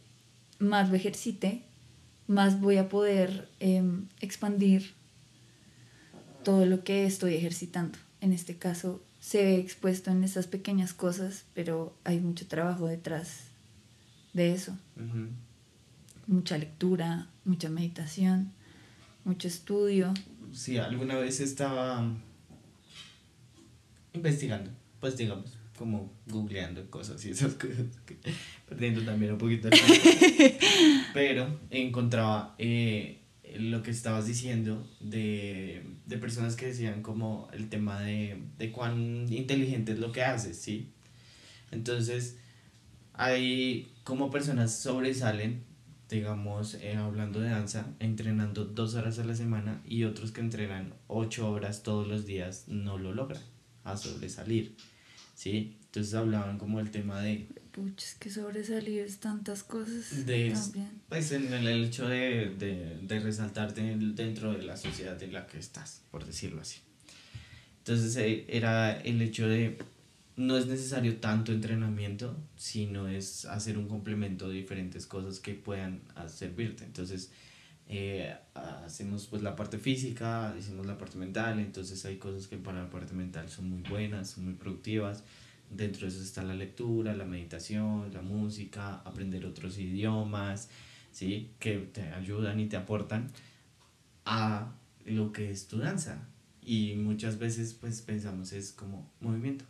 [SPEAKER 2] más lo ejercite, más voy a poder em, expandir todo lo que estoy ejercitando. En este caso se ve expuesto en esas pequeñas cosas, pero hay mucho trabajo detrás de eso. Mucha lectura, mucha meditación, mucho estudio.
[SPEAKER 1] Sí, alguna vez estaba investigando, pues digamos, como googleando cosas y esas cosas, perdiendo también un poquito el tiempo. Pero encontraba eh, lo que estabas diciendo de, de, personas que decían como el tema de, de cuán inteligente es lo que haces, ¿sí? Entonces, hay como personas sobresalen, digamos, eh, hablando de danza, entrenando dos horas a la semana y otros que entrenan ocho horas todos los días no lo logran a sobresalir, ¿sí? Entonces hablaban como el tema de...
[SPEAKER 2] Pucha, que sobresalir es tantas cosas de, también.
[SPEAKER 1] Pues en el hecho de, de, de resaltarte dentro de la sociedad en la que estás, por decirlo así. Entonces eh, era el hecho de no es necesario tanto entrenamiento, sino es hacer un complemento de diferentes cosas que puedan servirte. Entonces, eh, hacemos pues la parte física, hicimos la parte mental, entonces hay cosas que para la parte mental son muy buenas, son muy productivas. Dentro de eso está la lectura, la meditación, la música, aprender otros idiomas, ¿sí? que te ayudan y te aportan a lo que es tu danza. Y muchas veces pues pensamos es como movimiento,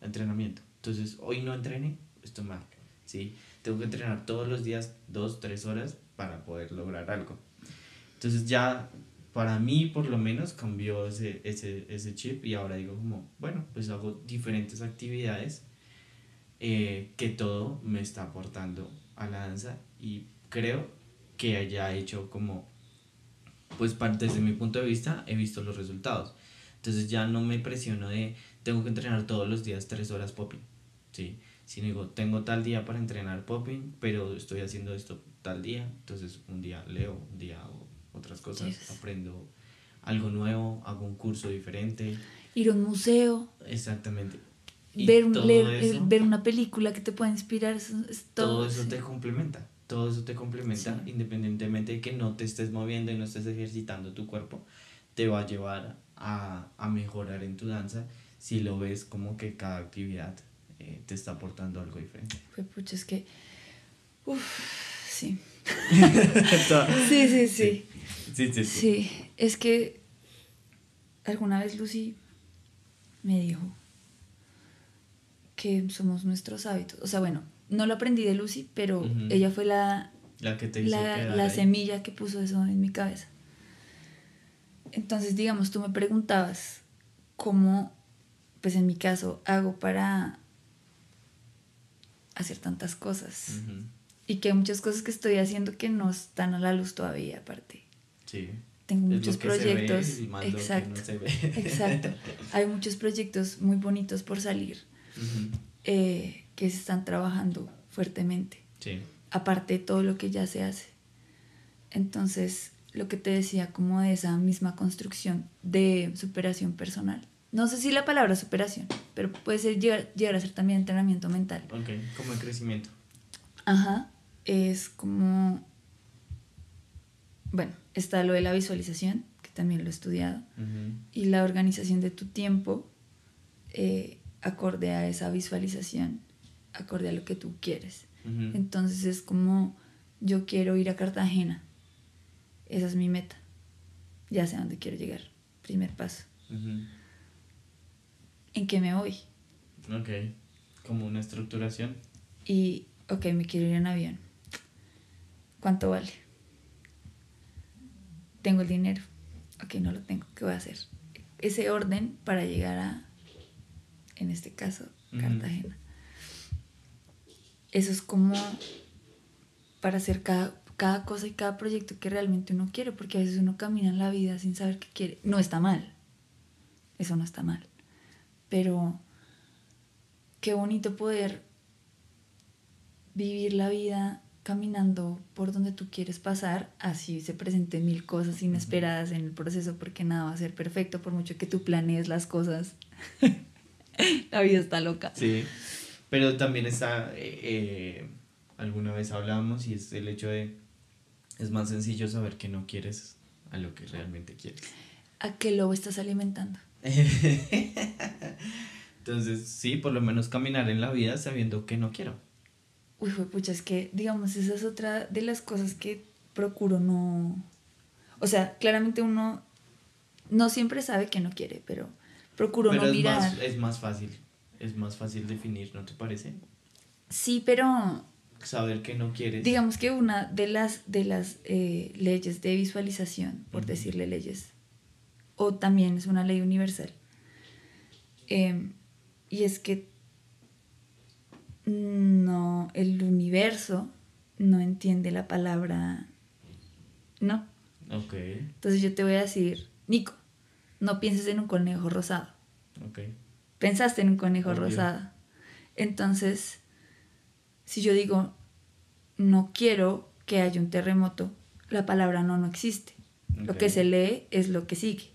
[SPEAKER 1] entrenamiento. Entonces hoy no entrené, estoy mal. ¿sí? Tengo que entrenar todos los días dos, tres horas para poder lograr algo. Entonces ya para mí por lo menos cambió ese, ese, ese chip y ahora digo como, bueno, pues hago diferentes actividades eh, que todo me está aportando a la danza y creo que haya hecho como, pues desde mi punto de vista he visto los resultados. Entonces ya no me presiono de tengo que entrenar todos los días tres horas popping, ¿sí? Sino digo, tengo tal día para entrenar popping, pero estoy haciendo esto tal día, entonces un día leo, un día hago otras cosas, aprendo algo nuevo, hago un curso diferente.
[SPEAKER 2] Ir a un museo.
[SPEAKER 1] Exactamente.
[SPEAKER 2] ver, leer, ver una película que te pueda inspirar.
[SPEAKER 1] todo, eso te complementa. Todo eso te complementa, independientemente de que no te estés moviendo y no estés ejercitando tu cuerpo, te va a llevar a, a mejorar en tu danza si lo ves como que cada actividad eh, te está aportando algo diferente.
[SPEAKER 2] Pues pucha, es que. Uf, sí. sí, sí, sí. Sí, sí, sí. es que alguna vez Lucy me dijo que somos nuestros hábitos. O sea, bueno, no lo aprendí de Lucy, pero ella fue la,
[SPEAKER 1] la, que te hizo
[SPEAKER 2] la, la semilla que puso eso en mi cabeza. Entonces, digamos, tú me preguntabas cómo, pues en mi caso, hago para hacer tantas cosas. Y que hay muchas cosas que estoy haciendo que no están a la luz todavía, aparte. Sí. Tengo muchos proyectos. exacto. exacto. Hay muchos proyectos muy bonitos por salir eh, que se están trabajando fuertemente. Sí. Aparte de todo lo que ya se hace. Entonces, lo que te decía, como de esa misma construcción de superación personal. No sé si la palabra superación, pero puede ser llegar, llegar a ser también entrenamiento mental.
[SPEAKER 1] Ok, como el crecimiento.
[SPEAKER 2] Ajá, es como, bueno, está lo de la visualización, que también lo he estudiado, y la organización de tu tiempo eh, acorde a esa visualización, acorde a lo que tú quieres. Entonces es como, yo quiero ir a Cartagena, esa es mi meta, ya sé a dónde quiero llegar, primer paso. ¿En qué me voy?
[SPEAKER 1] Ok, como una estructuración.
[SPEAKER 2] Y, ok, me quiero ir en avión. ¿Cuánto vale? Tengo el dinero. Ok, no lo tengo. ¿Qué voy a hacer? Ese orden para llegar a, en este caso, Cartagena. Eso es como para hacer cada, cada cosa y cada proyecto que realmente uno quiere, porque a veces uno camina en la vida sin saber qué quiere. No está mal. Eso no está mal. Pero qué bonito poder vivir la vida caminando por donde tú quieres pasar, así se presenten mil cosas inesperadas en el proceso, porque nada va a ser perfecto, por mucho que tú planees las cosas. la vida está loca.
[SPEAKER 1] Sí, pero también está, eh, eh, alguna vez hablamos y es el hecho de, es más sencillo saber que no quieres a lo que realmente quieres.
[SPEAKER 2] ¿A qué lobo estás alimentando?
[SPEAKER 1] Entonces, sí, por lo menos caminar en la vida sabiendo que no quiero.
[SPEAKER 2] Uy, fue pucha, es que, digamos, esa es otra de las cosas que procuro no. O sea, claramente uno no siempre sabe que no quiere, pero procuro no
[SPEAKER 1] es
[SPEAKER 2] mirar.
[SPEAKER 1] Más, es más fácil, es más fácil definir, ¿no te parece?
[SPEAKER 2] Sí, pero.
[SPEAKER 1] Saber que no quieres.
[SPEAKER 2] Digamos que una de las, de las eh, leyes de visualización, por decirle leyes, o también es una ley universal, em, y es que no, el universo no entiende la palabra no.
[SPEAKER 1] Ok.
[SPEAKER 2] Entonces yo te voy a decir, Nico, no pienses en un conejo rosado.
[SPEAKER 1] Ok.
[SPEAKER 2] Pensaste en un conejo rosado. Entonces, si yo digo, no quiero que haya un terremoto, la palabra no no existe. Lo que se lee es lo que sigue.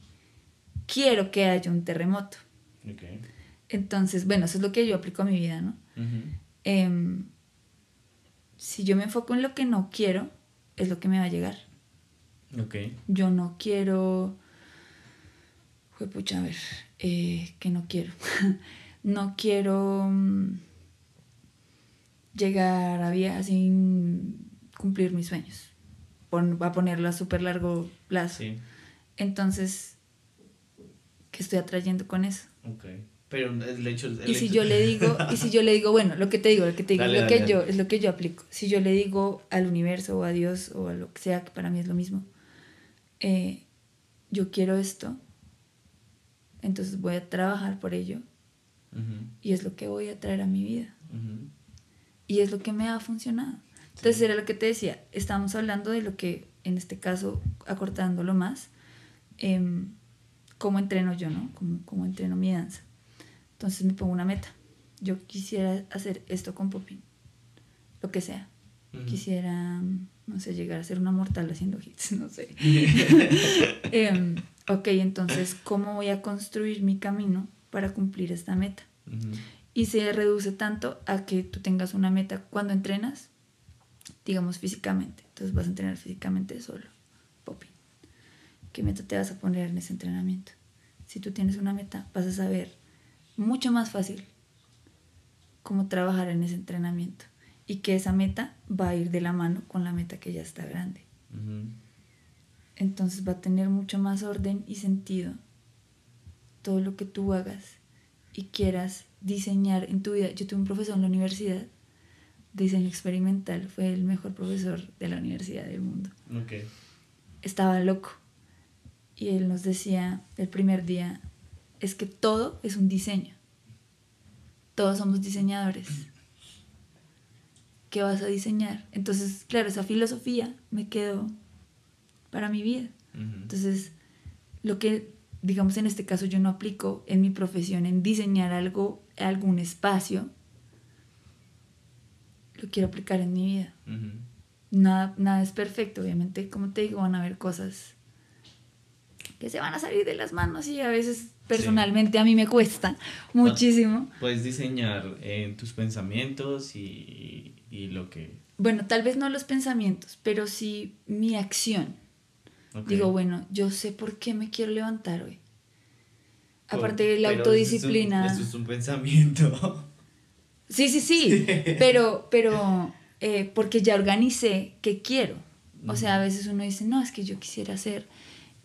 [SPEAKER 2] Quiero que haya un terremoto. Okay. Entonces, bueno, eso es lo que yo aplico a mi vida, ¿no? Em, si yo me enfoco en lo que no quiero, es lo que me va a llegar.
[SPEAKER 1] Ok.
[SPEAKER 2] Yo no quiero... Fue pucha, a ver, eh, que no quiero. no quiero mm, llegar a vieja sin cumplir mis sueños. va a ponerlo a súper largo plazo.
[SPEAKER 1] Sí.
[SPEAKER 2] Entonces, ¿qué estoy atrayendo con eso?
[SPEAKER 1] Ok. Pero el hecho... el
[SPEAKER 2] y si
[SPEAKER 1] hecho-
[SPEAKER 2] yo le digo, y si yo le digo, bueno, lo que te digo, lo que te digo,
[SPEAKER 1] Dale,
[SPEAKER 2] lo
[SPEAKER 1] dale,
[SPEAKER 2] que
[SPEAKER 1] dale.
[SPEAKER 2] yo, es lo que yo aplico. Si yo le digo al universo o a Dios o a lo que sea, que para mí es lo mismo, eh, yo quiero esto, entonces voy a trabajar por ello y es lo que voy a traer a mi vida.
[SPEAKER 1] ujú.
[SPEAKER 2] Y es lo que me ha funcionado. Entonces era lo que te decía, estábamos hablando de lo que, en este caso, acortándolo más, em, cómo entreno yo, ¿no? Cómo, cómo entreno mi danza. Entonces me pongo una meta. Yo quisiera hacer esto con Popin, lo que sea. Quisiera, no sé, llegar a ser una mortal haciendo hits, no sé. Em, ok, entonces, ¿cómo voy a construir mi camino para cumplir esta meta? Y se reduce tanto a que tú tengas una meta cuando entrenas, digamos físicamente. Entonces vas a entrenar físicamente solo, popping. ¿Qué meta te vas a poner en ese entrenamiento? Si tú tienes una meta, vas a saber mucho más fácil cómo trabajar en ese entrenamiento y que esa meta va a ir de la mano con la meta que ya está grande. Entonces va a tener mucho más orden y sentido todo lo que tú hagas y quieras diseñar en tu vida. Yo tuve un profesor en la universidad diseño experimental, fue el mejor profesor de la universidad del mundo. Estaba loco y él nos decía el primer día, es que todo es un diseño. Todos somos diseñadores. ¿Qué vas a diseñar? Entonces, claro, esa filosofía me quedó para mi vida. Entonces, lo que, digamos, en este caso yo no aplico en mi profesión en diseñar algo, algún espacio, lo quiero aplicar en mi vida. Nada, nada es perfecto, obviamente, como te digo, van a haber cosas que se van a salir de las manos y a veces personalmente a mí me cuesta muchísimo.
[SPEAKER 1] Puedes diseñar en tus pensamientos y, y lo que...
[SPEAKER 2] Bueno, tal vez no los pensamientos, pero sí mi acción. Digo, bueno, yo sé por qué me quiero levantar hoy. Aparte de la
[SPEAKER 1] pero
[SPEAKER 2] autodisciplina.
[SPEAKER 1] Eso es un, eso es un pensamiento.
[SPEAKER 2] Sí, sí, sí, pero, pero eh, porque ya organicé qué quiero. O sea, a veces uno dice, no, es que yo quisiera ser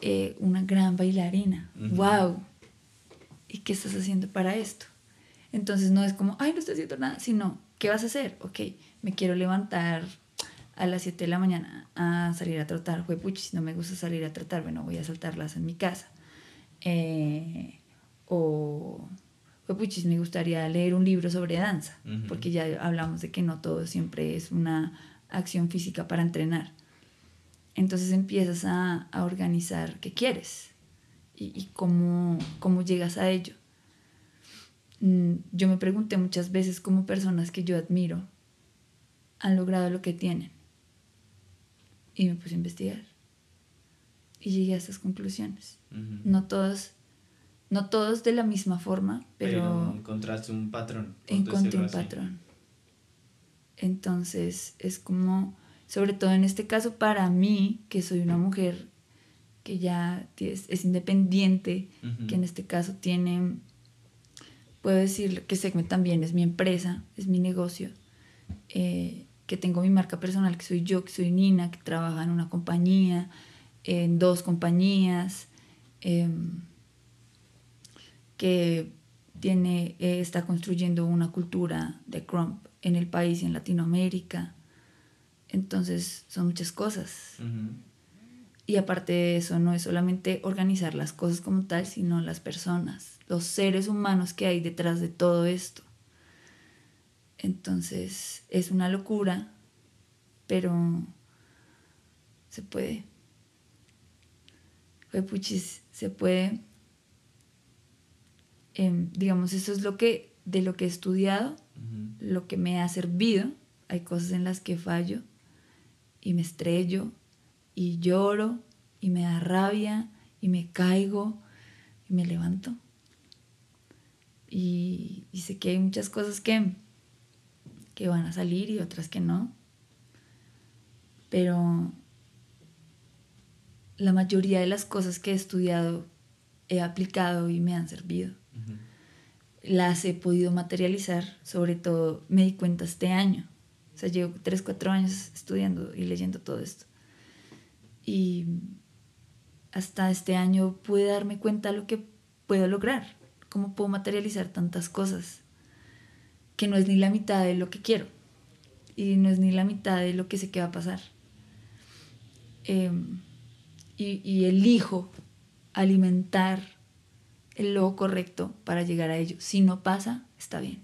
[SPEAKER 2] eh, una gran bailarina. ¡Wow! ¿Y qué estás haciendo para esto? Entonces no es como, ay, no estoy haciendo nada, sino, ¿qué vas a hacer? Ok, me quiero levantar a las 7 de la mañana a salir a trotar. Juepuchi, si no me gusta salir a trotar, bueno, voy a saltarlas en mi casa. Eh, o, juepuchis, me gustaría leer un libro sobre danza, porque ya hablamos de que no todo siempre es una acción física para entrenar. Entonces empiezas a, a organizar qué quieres y, y cómo, cómo llegas a ello. Mm, Yo me pregunté muchas veces cómo personas que yo admiro han logrado lo que tienen. Y me puse a investigar. Y llegué a estas conclusiones.
[SPEAKER 1] Ujú.
[SPEAKER 2] No todos, no todos de la misma forma, pero,
[SPEAKER 1] encontraste un patrón.
[SPEAKER 2] encontré un
[SPEAKER 1] así.
[SPEAKER 2] patrón. Entonces es como, sobre todo en este caso para mí, que soy una mujer que ya es, es independiente, que en este caso tiene, puedo decir que Segment también es mi empresa, es mi negocio, eh, que tengo mi marca personal, que soy yo, que soy Nina, que trabaja en una compañía, en dos compañías, em, que tiene, eh, está construyendo una cultura de crump en el país y en Latinoamérica. Entonces son muchas cosas. Y aparte de eso, no es solamente organizar las cosas como tal, sino las personas, los seres humanos que hay detrás de todo esto. Entonces es una locura, pero se puede. Fue puchis, se puede. Em, digamos, eso es lo que, de lo que he estudiado, lo que me ha servido. Hay cosas en las que fallo y me estrello y lloro y me da rabia y me caigo y me levanto. Y, y sé que hay muchas cosas que, que van a salir y otras que no. Pero la mayoría de las cosas que he estudiado he aplicado y me han servido. Las he podido materializar, sobre todo me di cuenta este año. O sea, llevo 3, 4 años estudiando y leyendo todo esto. Y hasta este año pude darme cuenta de lo que puedo lograr, cómo puedo materializar tantas cosas, que no es ni la mitad de lo que quiero y no es ni la mitad de lo que sé que va a pasar. Em, y, elijo alimentar el lobo correcto para llegar a ello. Si no pasa, está bien.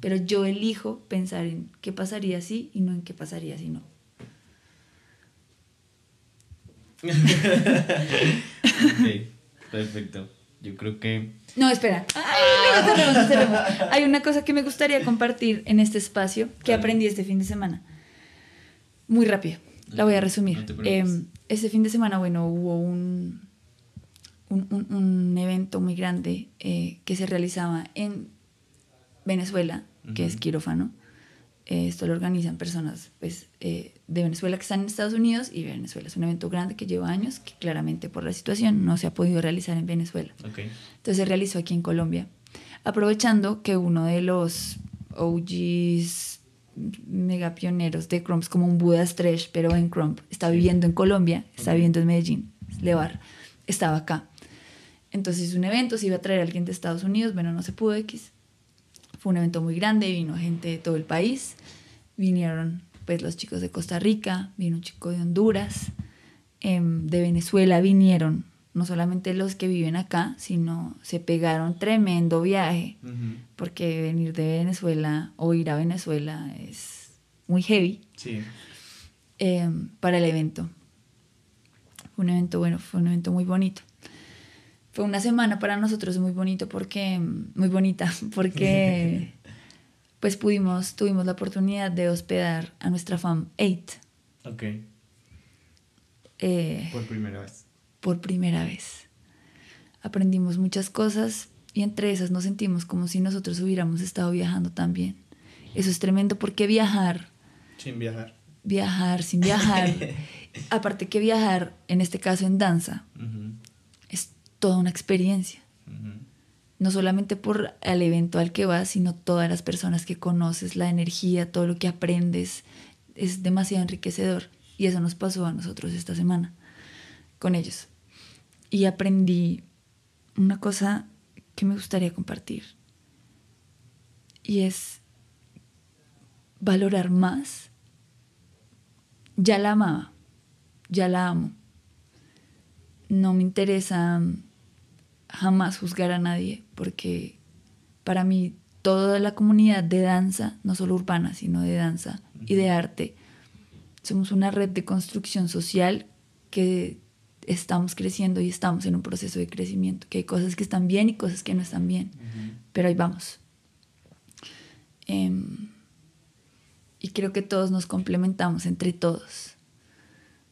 [SPEAKER 2] Pero yo elijo pensar en qué pasaría si y no en qué pasaría si no.
[SPEAKER 1] ok, perfecto. Yo creo que...
[SPEAKER 2] No, espera. Hay una cosa que me gustaría compartir en este espacio que aprendí este fin de semana. Muy rápido. La voy a resumir. Em, este fin de semana, bueno, hubo un, un, evento muy grande eh, que se realizaba en Venezuela, que es quirófano. Eh, esto lo organizan personas pues, eh, de Venezuela que están en Estados Unidos y Venezuela es un evento grande que lleva años, que claramente por la situación no se ha podido realizar en Venezuela. Entonces se realizó aquí en Colombia, aprovechando que uno de los OGs mega pioneros de Crump, como un Buda Stretch, pero en Crump, está viviendo en Colombia, está viviendo en Medellín, Levar, estaba acá. Entonces un evento, se iba a traer a alguien de Estados Unidos, bueno, no se pudo X. Fue un evento muy grande, vino gente de todo el país, vinieron pues los chicos de Costa Rica, vino un chico de Honduras, em, de Venezuela vinieron, no solamente los que viven acá, sino se pegaron tremendo viaje, porque venir de Venezuela o ir a Venezuela es muy heavy em, para el evento. Fue un evento, bueno, fue un evento muy bonito fue una semana para nosotros muy bonito porque muy bonita porque pues pudimos tuvimos la oportunidad de hospedar a nuestra fam 8
[SPEAKER 1] ok. Por primera vez.
[SPEAKER 2] por primera vez. Aprendimos muchas cosas y entre esas nos sentimos como si nosotros hubiéramos estado viajando también. Eso es tremendo porque viajar
[SPEAKER 1] sin viajar.
[SPEAKER 2] Viajar sin viajar. Aparte que viajar en este caso en danza toda una experiencia. No solamente por el evento al que vas, sino todas las personas que conoces, la energía, todo lo que aprendes. Es demasiado enriquecedor. Y eso nos pasó a nosotros esta semana con ellos. Y aprendí una cosa que me gustaría compartir. Y es valorar más. Ya la amaba, ya la amo. No me interesa jamás juzgar a nadie, porque para mí toda la comunidad de danza, no solo urbana, sino de danza y de arte, somos una red de construcción social que estamos creciendo y estamos en un proceso de crecimiento, que hay cosas que están bien y cosas que no están bien, pero ahí vamos. Em, y creo que todos nos complementamos entre todos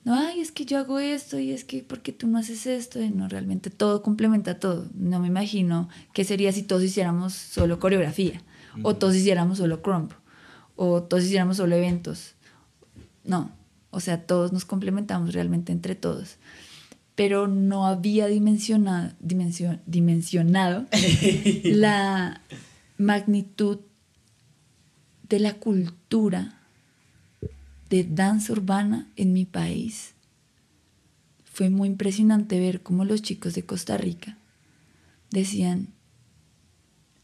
[SPEAKER 2] no, ay, es que yo hago esto y es que, ¿por qué tú no haces esto? Y no, realmente todo complementa todo. No me imagino qué sería si todos hiciéramos solo coreografía, o todos hiciéramos solo crump, o todos hiciéramos solo eventos. No, o sea, todos nos complementamos realmente entre todos. Pero no había dimensionado, dimensionado la magnitud de la cultura de danza urbana en mi país. Fue muy impresionante ver cómo los chicos de Costa Rica decían,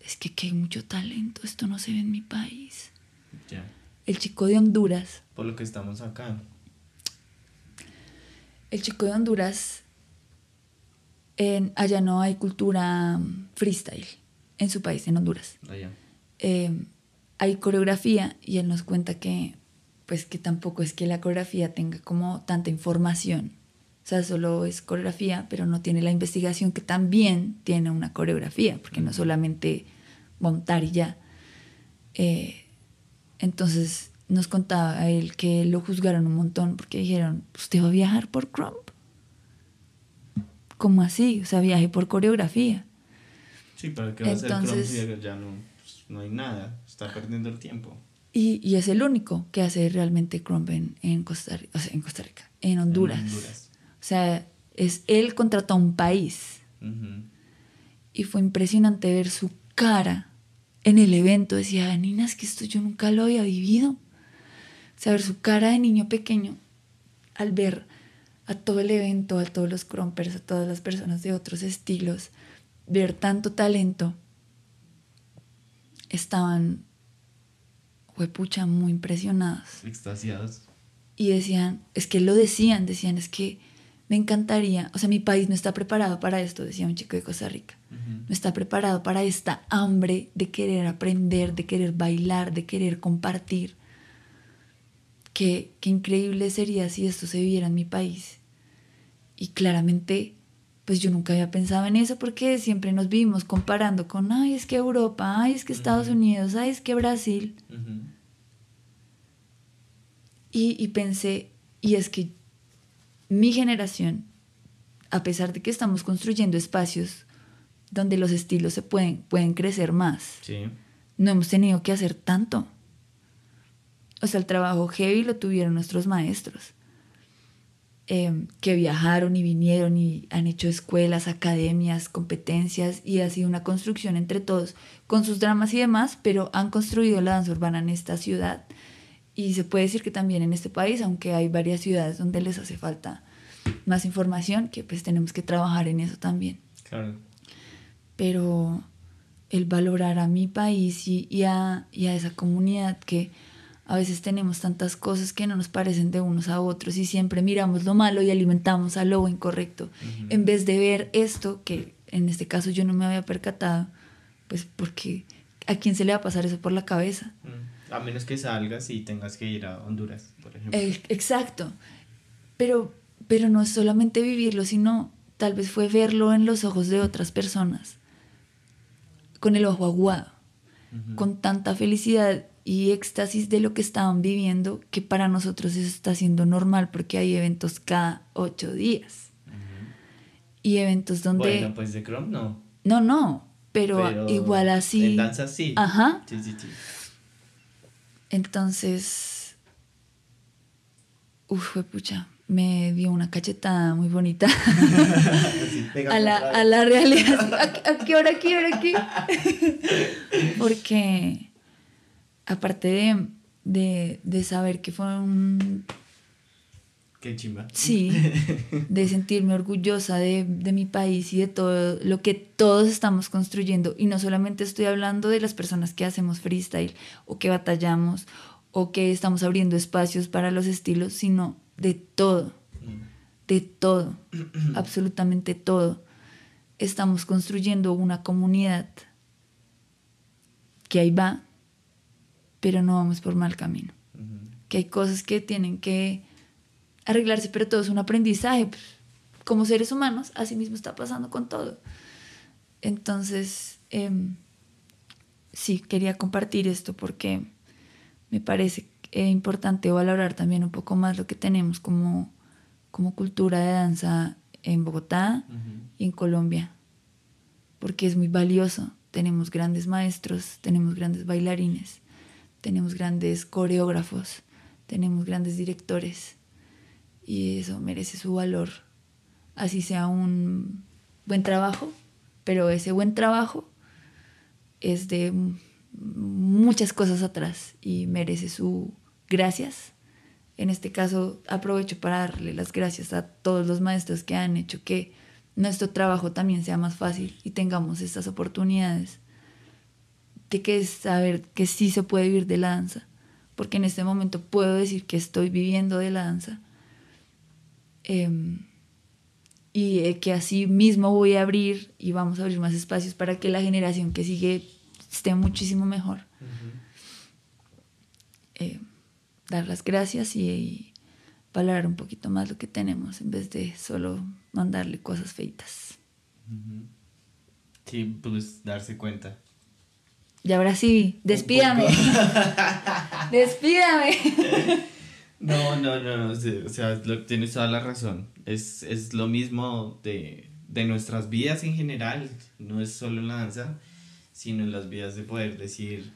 [SPEAKER 2] es que hay mucho talento, esto no se ve en mi país. El chico de Honduras.
[SPEAKER 1] Por lo que estamos acá.
[SPEAKER 2] El chico de Honduras, en, allá no hay cultura freestyle en su país, en Honduras. Eh, hay coreografía y él nos cuenta que pues que tampoco es que la coreografía tenga como tanta información. O sea, solo es coreografía, pero no tiene la investigación que también tiene una coreografía, porque no solamente montar y ya. Eh, entonces nos contaba a él que lo juzgaron un montón porque dijeron, ¿usted va a viajar por Crump? ¿Cómo así? O sea, viaje por coreografía.
[SPEAKER 1] Sí, para que va a ser Crump ya no, pues, no hay nada, está perdiendo el tiempo.
[SPEAKER 2] Y, es el único que hace realmente crump en, Costa, Rica, o sea, en Costa Rica, en Honduras. O sea, Es él contra todo un país. Y fue impresionante ver su cara en el evento. Decía, Nina, es que esto yo nunca lo había vivido. O sea, ver su cara de niño pequeño al ver a todo el evento, a todos los crumpers, a todas las personas de otros estilos, ver tanto talento, estaban, huepucha, muy impresionados.
[SPEAKER 1] Extasiados.
[SPEAKER 2] Y decían, es que lo decían, decían, es que me encantaría, o sea, mi país no está preparado para esto, decía un chico de Costa Rica, no está preparado para esta hambre de querer aprender, de querer bailar, de querer compartir. Qué, qué increíble sería si esto se viviera en mi país. Y claramente, pues yo nunca había pensado en eso porque siempre nos vimos comparando con, ay, es que Europa, ay, es que Estados Unidos, ay, es que Brasil. y, y pensé, y es que mi generación, a pesar de que estamos construyendo espacios donde los estilos se pueden, pueden crecer más, no hemos tenido que hacer tanto. O sea, el trabajo heavy lo tuvieron nuestros maestros, em, que viajaron y vinieron y han hecho escuelas, academias, competencias y ha sido una construcción entre todos, con sus dramas y demás, pero han construido la danza urbana en esta ciudad y se puede decir que también en este país, aunque hay varias ciudades donde les hace falta más información, que pues tenemos que trabajar en eso también. Claro. Pero el valorar a mi país y, a, esa comunidad que a veces tenemos tantas cosas que no nos parecen de unos a otros y siempre miramos lo malo y alimentamos a lo incorrecto, en vez de ver esto, que en este caso yo no me había percatado, pues porque a quién se le va a pasar eso por la cabeza.
[SPEAKER 1] A menos que salgas y tengas que ir a Honduras, por ejemplo.
[SPEAKER 2] exacto. Pero, pero no es solamente vivirlo, sino tal vez fue verlo en los ojos de otras personas, con el ojo aguado, con tanta felicidad y éxtasis de lo que estaban viviendo, que para nosotros eso está siendo normal porque hay eventos cada ocho días. Y eventos donde...
[SPEAKER 1] Bueno, pues de Chrome no.
[SPEAKER 2] No, no, pero, pero igual así...
[SPEAKER 1] En danza sí.
[SPEAKER 2] Ajá.
[SPEAKER 1] Sí, sí, sí.
[SPEAKER 2] Entonces, uff, pucha, me dio una cachetada muy bonita a, la, a, la, realidad. ¿A, qué hora aquí? ¿A aquí? Porque aparte de, de, de, saber que fue un...
[SPEAKER 1] Qué chimba.
[SPEAKER 2] Sí, de sentirme orgullosa de, de mi país y de todo lo que todos estamos construyendo. Y no solamente estoy hablando de las personas que hacemos freestyle o que batallamos o que estamos abriendo espacios para los estilos, sino de todo, de todo, absolutamente todo. Estamos construyendo una comunidad que ahí va, pero no vamos por mal camino. Que hay cosas que tienen que arreglarse, pero todo es un aprendizaje. Como seres humanos, así mismo está pasando con todo. Entonces, em, sí, quería compartir esto porque me parece importante valorar también un poco más lo que tenemos como, como cultura de danza en Bogotá y en Colombia, porque es muy valioso. Tenemos grandes maestros, tenemos grandes bailarines, tenemos grandes coreógrafos, tenemos grandes directores y eso merece su valor, así sea un buen trabajo, pero ese buen trabajo es de muchas cosas atrás y merece su gracias. En este caso aprovecho para darle las gracias a todos los maestros que han hecho que nuestro trabajo también sea más fácil y tengamos estas oportunidades de que saber que sí se puede vivir de la danza, porque en este momento puedo decir que estoy viviendo de la danza Em, y eh, que así mismo voy a abrir y vamos a abrir más espacios para que la generación que sigue esté muchísimo mejor. Eh, dar las gracias y, valorar un poquito más lo que tenemos en vez de solo mandarle cosas feitas.
[SPEAKER 1] Sí, pues darse cuenta.
[SPEAKER 2] Y ahora sí, despídame. despídame.
[SPEAKER 1] No, no, no, o sea, tienes toda la razón. Es, es lo mismo de, de, nuestras vidas en general, no es solo en la danza, sino en las vidas de poder decir,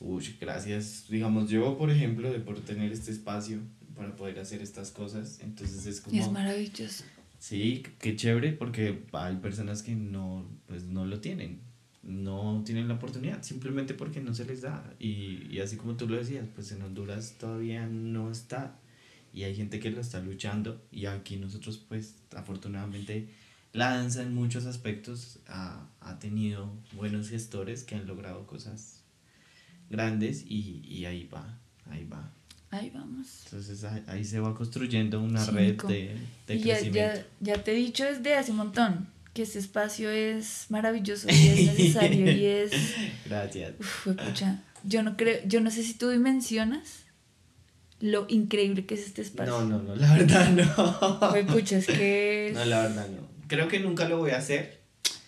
[SPEAKER 1] uy, gracias, digamos, yo, por ejemplo, de por tener este espacio para poder hacer estas cosas, entonces es como...
[SPEAKER 2] es maravilloso.
[SPEAKER 1] Sí, qué chévere porque hay personas que no, pues no lo tienen, no tienen la oportunidad, simplemente porque no se les da. Y, y así como tú lo decías, pues en Honduras todavía no está y hay gente que lo está luchando y aquí nosotros pues afortunadamente la danza en muchos aspectos ha, ha tenido buenos gestores que han logrado cosas grandes y, y ahí va, ahí va.
[SPEAKER 2] Ahí vamos.
[SPEAKER 1] Entonces ahí, ahí se va construyendo una red de, de
[SPEAKER 2] Y ya,
[SPEAKER 1] crecimiento.
[SPEAKER 2] ya, ya te he dicho desde hace un montón que este espacio es maravilloso y es necesario y es...
[SPEAKER 1] Gracias.
[SPEAKER 2] Uf, pucha, yo no creo, yo no sé si tú dimensionas lo increíble que es este espacio.
[SPEAKER 1] No, no, no, la verdad no.
[SPEAKER 2] Fue pucha, es que es-
[SPEAKER 1] No, la verdad no. Creo que nunca lo voy a hacer.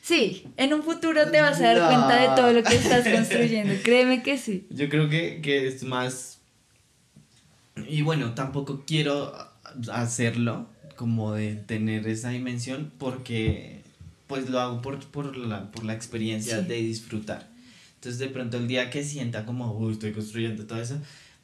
[SPEAKER 2] Sí, en un futuro te vas a dar
[SPEAKER 1] No.
[SPEAKER 2] cuenta de todo lo que estás construyendo. Créeme que sí.
[SPEAKER 1] Yo creo que, que es más... Y bueno, tampoco quiero hacerlo como de tener esa dimensión porque pues lo hago por, por, la, por la experiencia
[SPEAKER 2] Sí.
[SPEAKER 1] de disfrutar. Entonces de pronto el día que sienta como, uy, estoy construyendo todo eso,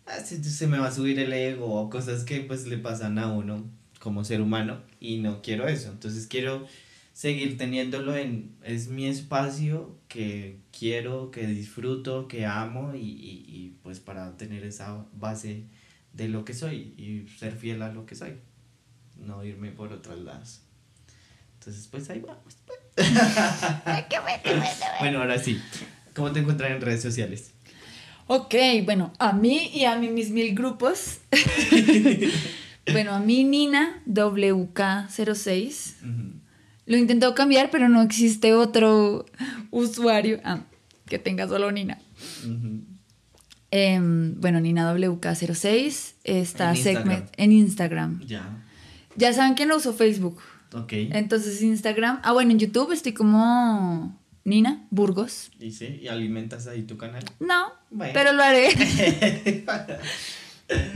[SPEAKER 1] ah, se, se me va a subir el ego o cosas que pues le pasan a uno como ser humano y no quiero eso. Entonces quiero seguir teniéndolo en, es mi espacio que quiero, que disfruto, que amo y, y, y, pues para tener esa base de lo que soy y ser fiel a lo que soy, no irme por otros lados. Entonces pues ahí vamos. bueno, ahora sí, ¿cómo te encuentran en redes sociales?
[SPEAKER 2] Ok, bueno, a mí y a mí mis mil grupos. bueno, a mí Nina WK06.
[SPEAKER 1] Ujú.
[SPEAKER 2] Lo he intentado cambiar, pero no existe otro usuario ah, que tenga solo Nina. Em, bueno, Nina WK06 está
[SPEAKER 1] En Instagram.
[SPEAKER 2] segment en Instagram.
[SPEAKER 1] Ya,
[SPEAKER 2] Ya saben que no uso Facebook.
[SPEAKER 1] Ok.
[SPEAKER 2] Entonces Instagram. Ah, bueno, en YouTube estoy como Nina Burgos.
[SPEAKER 1] ¿Y sí? ¿Y alimentas ahí tu canal?
[SPEAKER 2] No,
[SPEAKER 1] Bueno.
[SPEAKER 2] pero lo haré.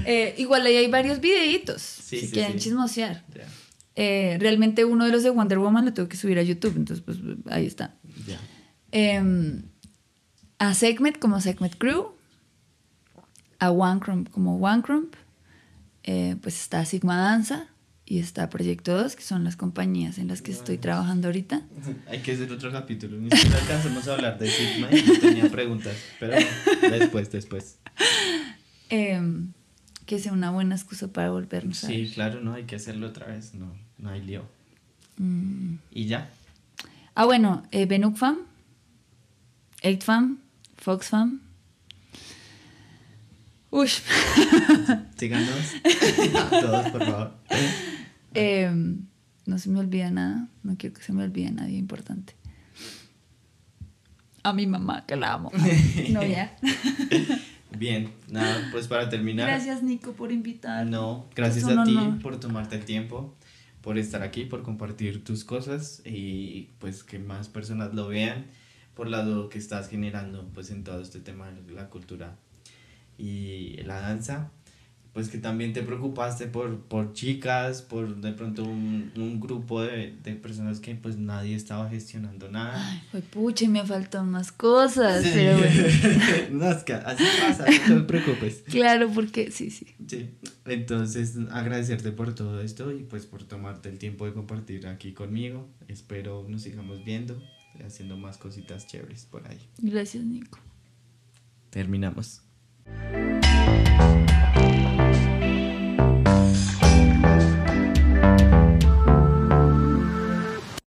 [SPEAKER 2] Eh, igual ahí hay varios videitos.
[SPEAKER 1] Sí,
[SPEAKER 2] si
[SPEAKER 1] sí,
[SPEAKER 2] quieren chismosear. Eh, realmente uno de los de Wonder Woman lo tengo que subir a YouTube. Entonces, pues ahí está.
[SPEAKER 1] ya.
[SPEAKER 2] Em, a Segment como Segment Crew. A One Crump como One Crump. Eh, pues está Sigma Danza. Y está Proyecto 2, que son las compañías en las que estoy trabajando ahorita.
[SPEAKER 1] Hay que hacer otro capítulo. Ni siquiera alcanzamos a hablar de Sigma y no tenía preguntas. Pero después, después.
[SPEAKER 2] Em, que sea una buena excusa para volvernos a
[SPEAKER 1] Sí, claro, no hay que hacerlo otra vez. No, no hay lío.
[SPEAKER 2] Mm.
[SPEAKER 1] Y ya.
[SPEAKER 2] Ah, bueno, eh, Benukfam, 8fam, Foxfam. Uy,
[SPEAKER 1] Síganos. Todos, por favor.
[SPEAKER 2] Em, no se me olvida nada. No quiero que se me olvide nadie importante. A mi mamá, que la amo. No, ya.
[SPEAKER 1] Bien, nada, pues para terminar.
[SPEAKER 2] Gracias, Nico, por invitarme.
[SPEAKER 1] No, gracias a ti
[SPEAKER 2] honor.
[SPEAKER 1] por tomarte el tiempo, por estar aquí, por compartir tus cosas y pues que más personas lo vean por lado que estás generando pues en todo este tema de la cultura y la danza. Pues que también te preocupaste por, por chicas, por de pronto un, un grupo de, de personas que pues nadie estaba gestionando nada.
[SPEAKER 2] Ay, fue pucha, y me faltan más cosas.
[SPEAKER 1] Sí.
[SPEAKER 2] Pero bueno,
[SPEAKER 1] No, es que así pasa, no te preocupes.
[SPEAKER 2] claro, porque sí, sí.
[SPEAKER 1] Sí, entonces agradecerte por todo esto y pues por tomarte el tiempo de compartir aquí conmigo. Espero nos sigamos viendo, haciendo más cositas chéveres por ahí.
[SPEAKER 2] Gracias, Nico.
[SPEAKER 1] Terminamos.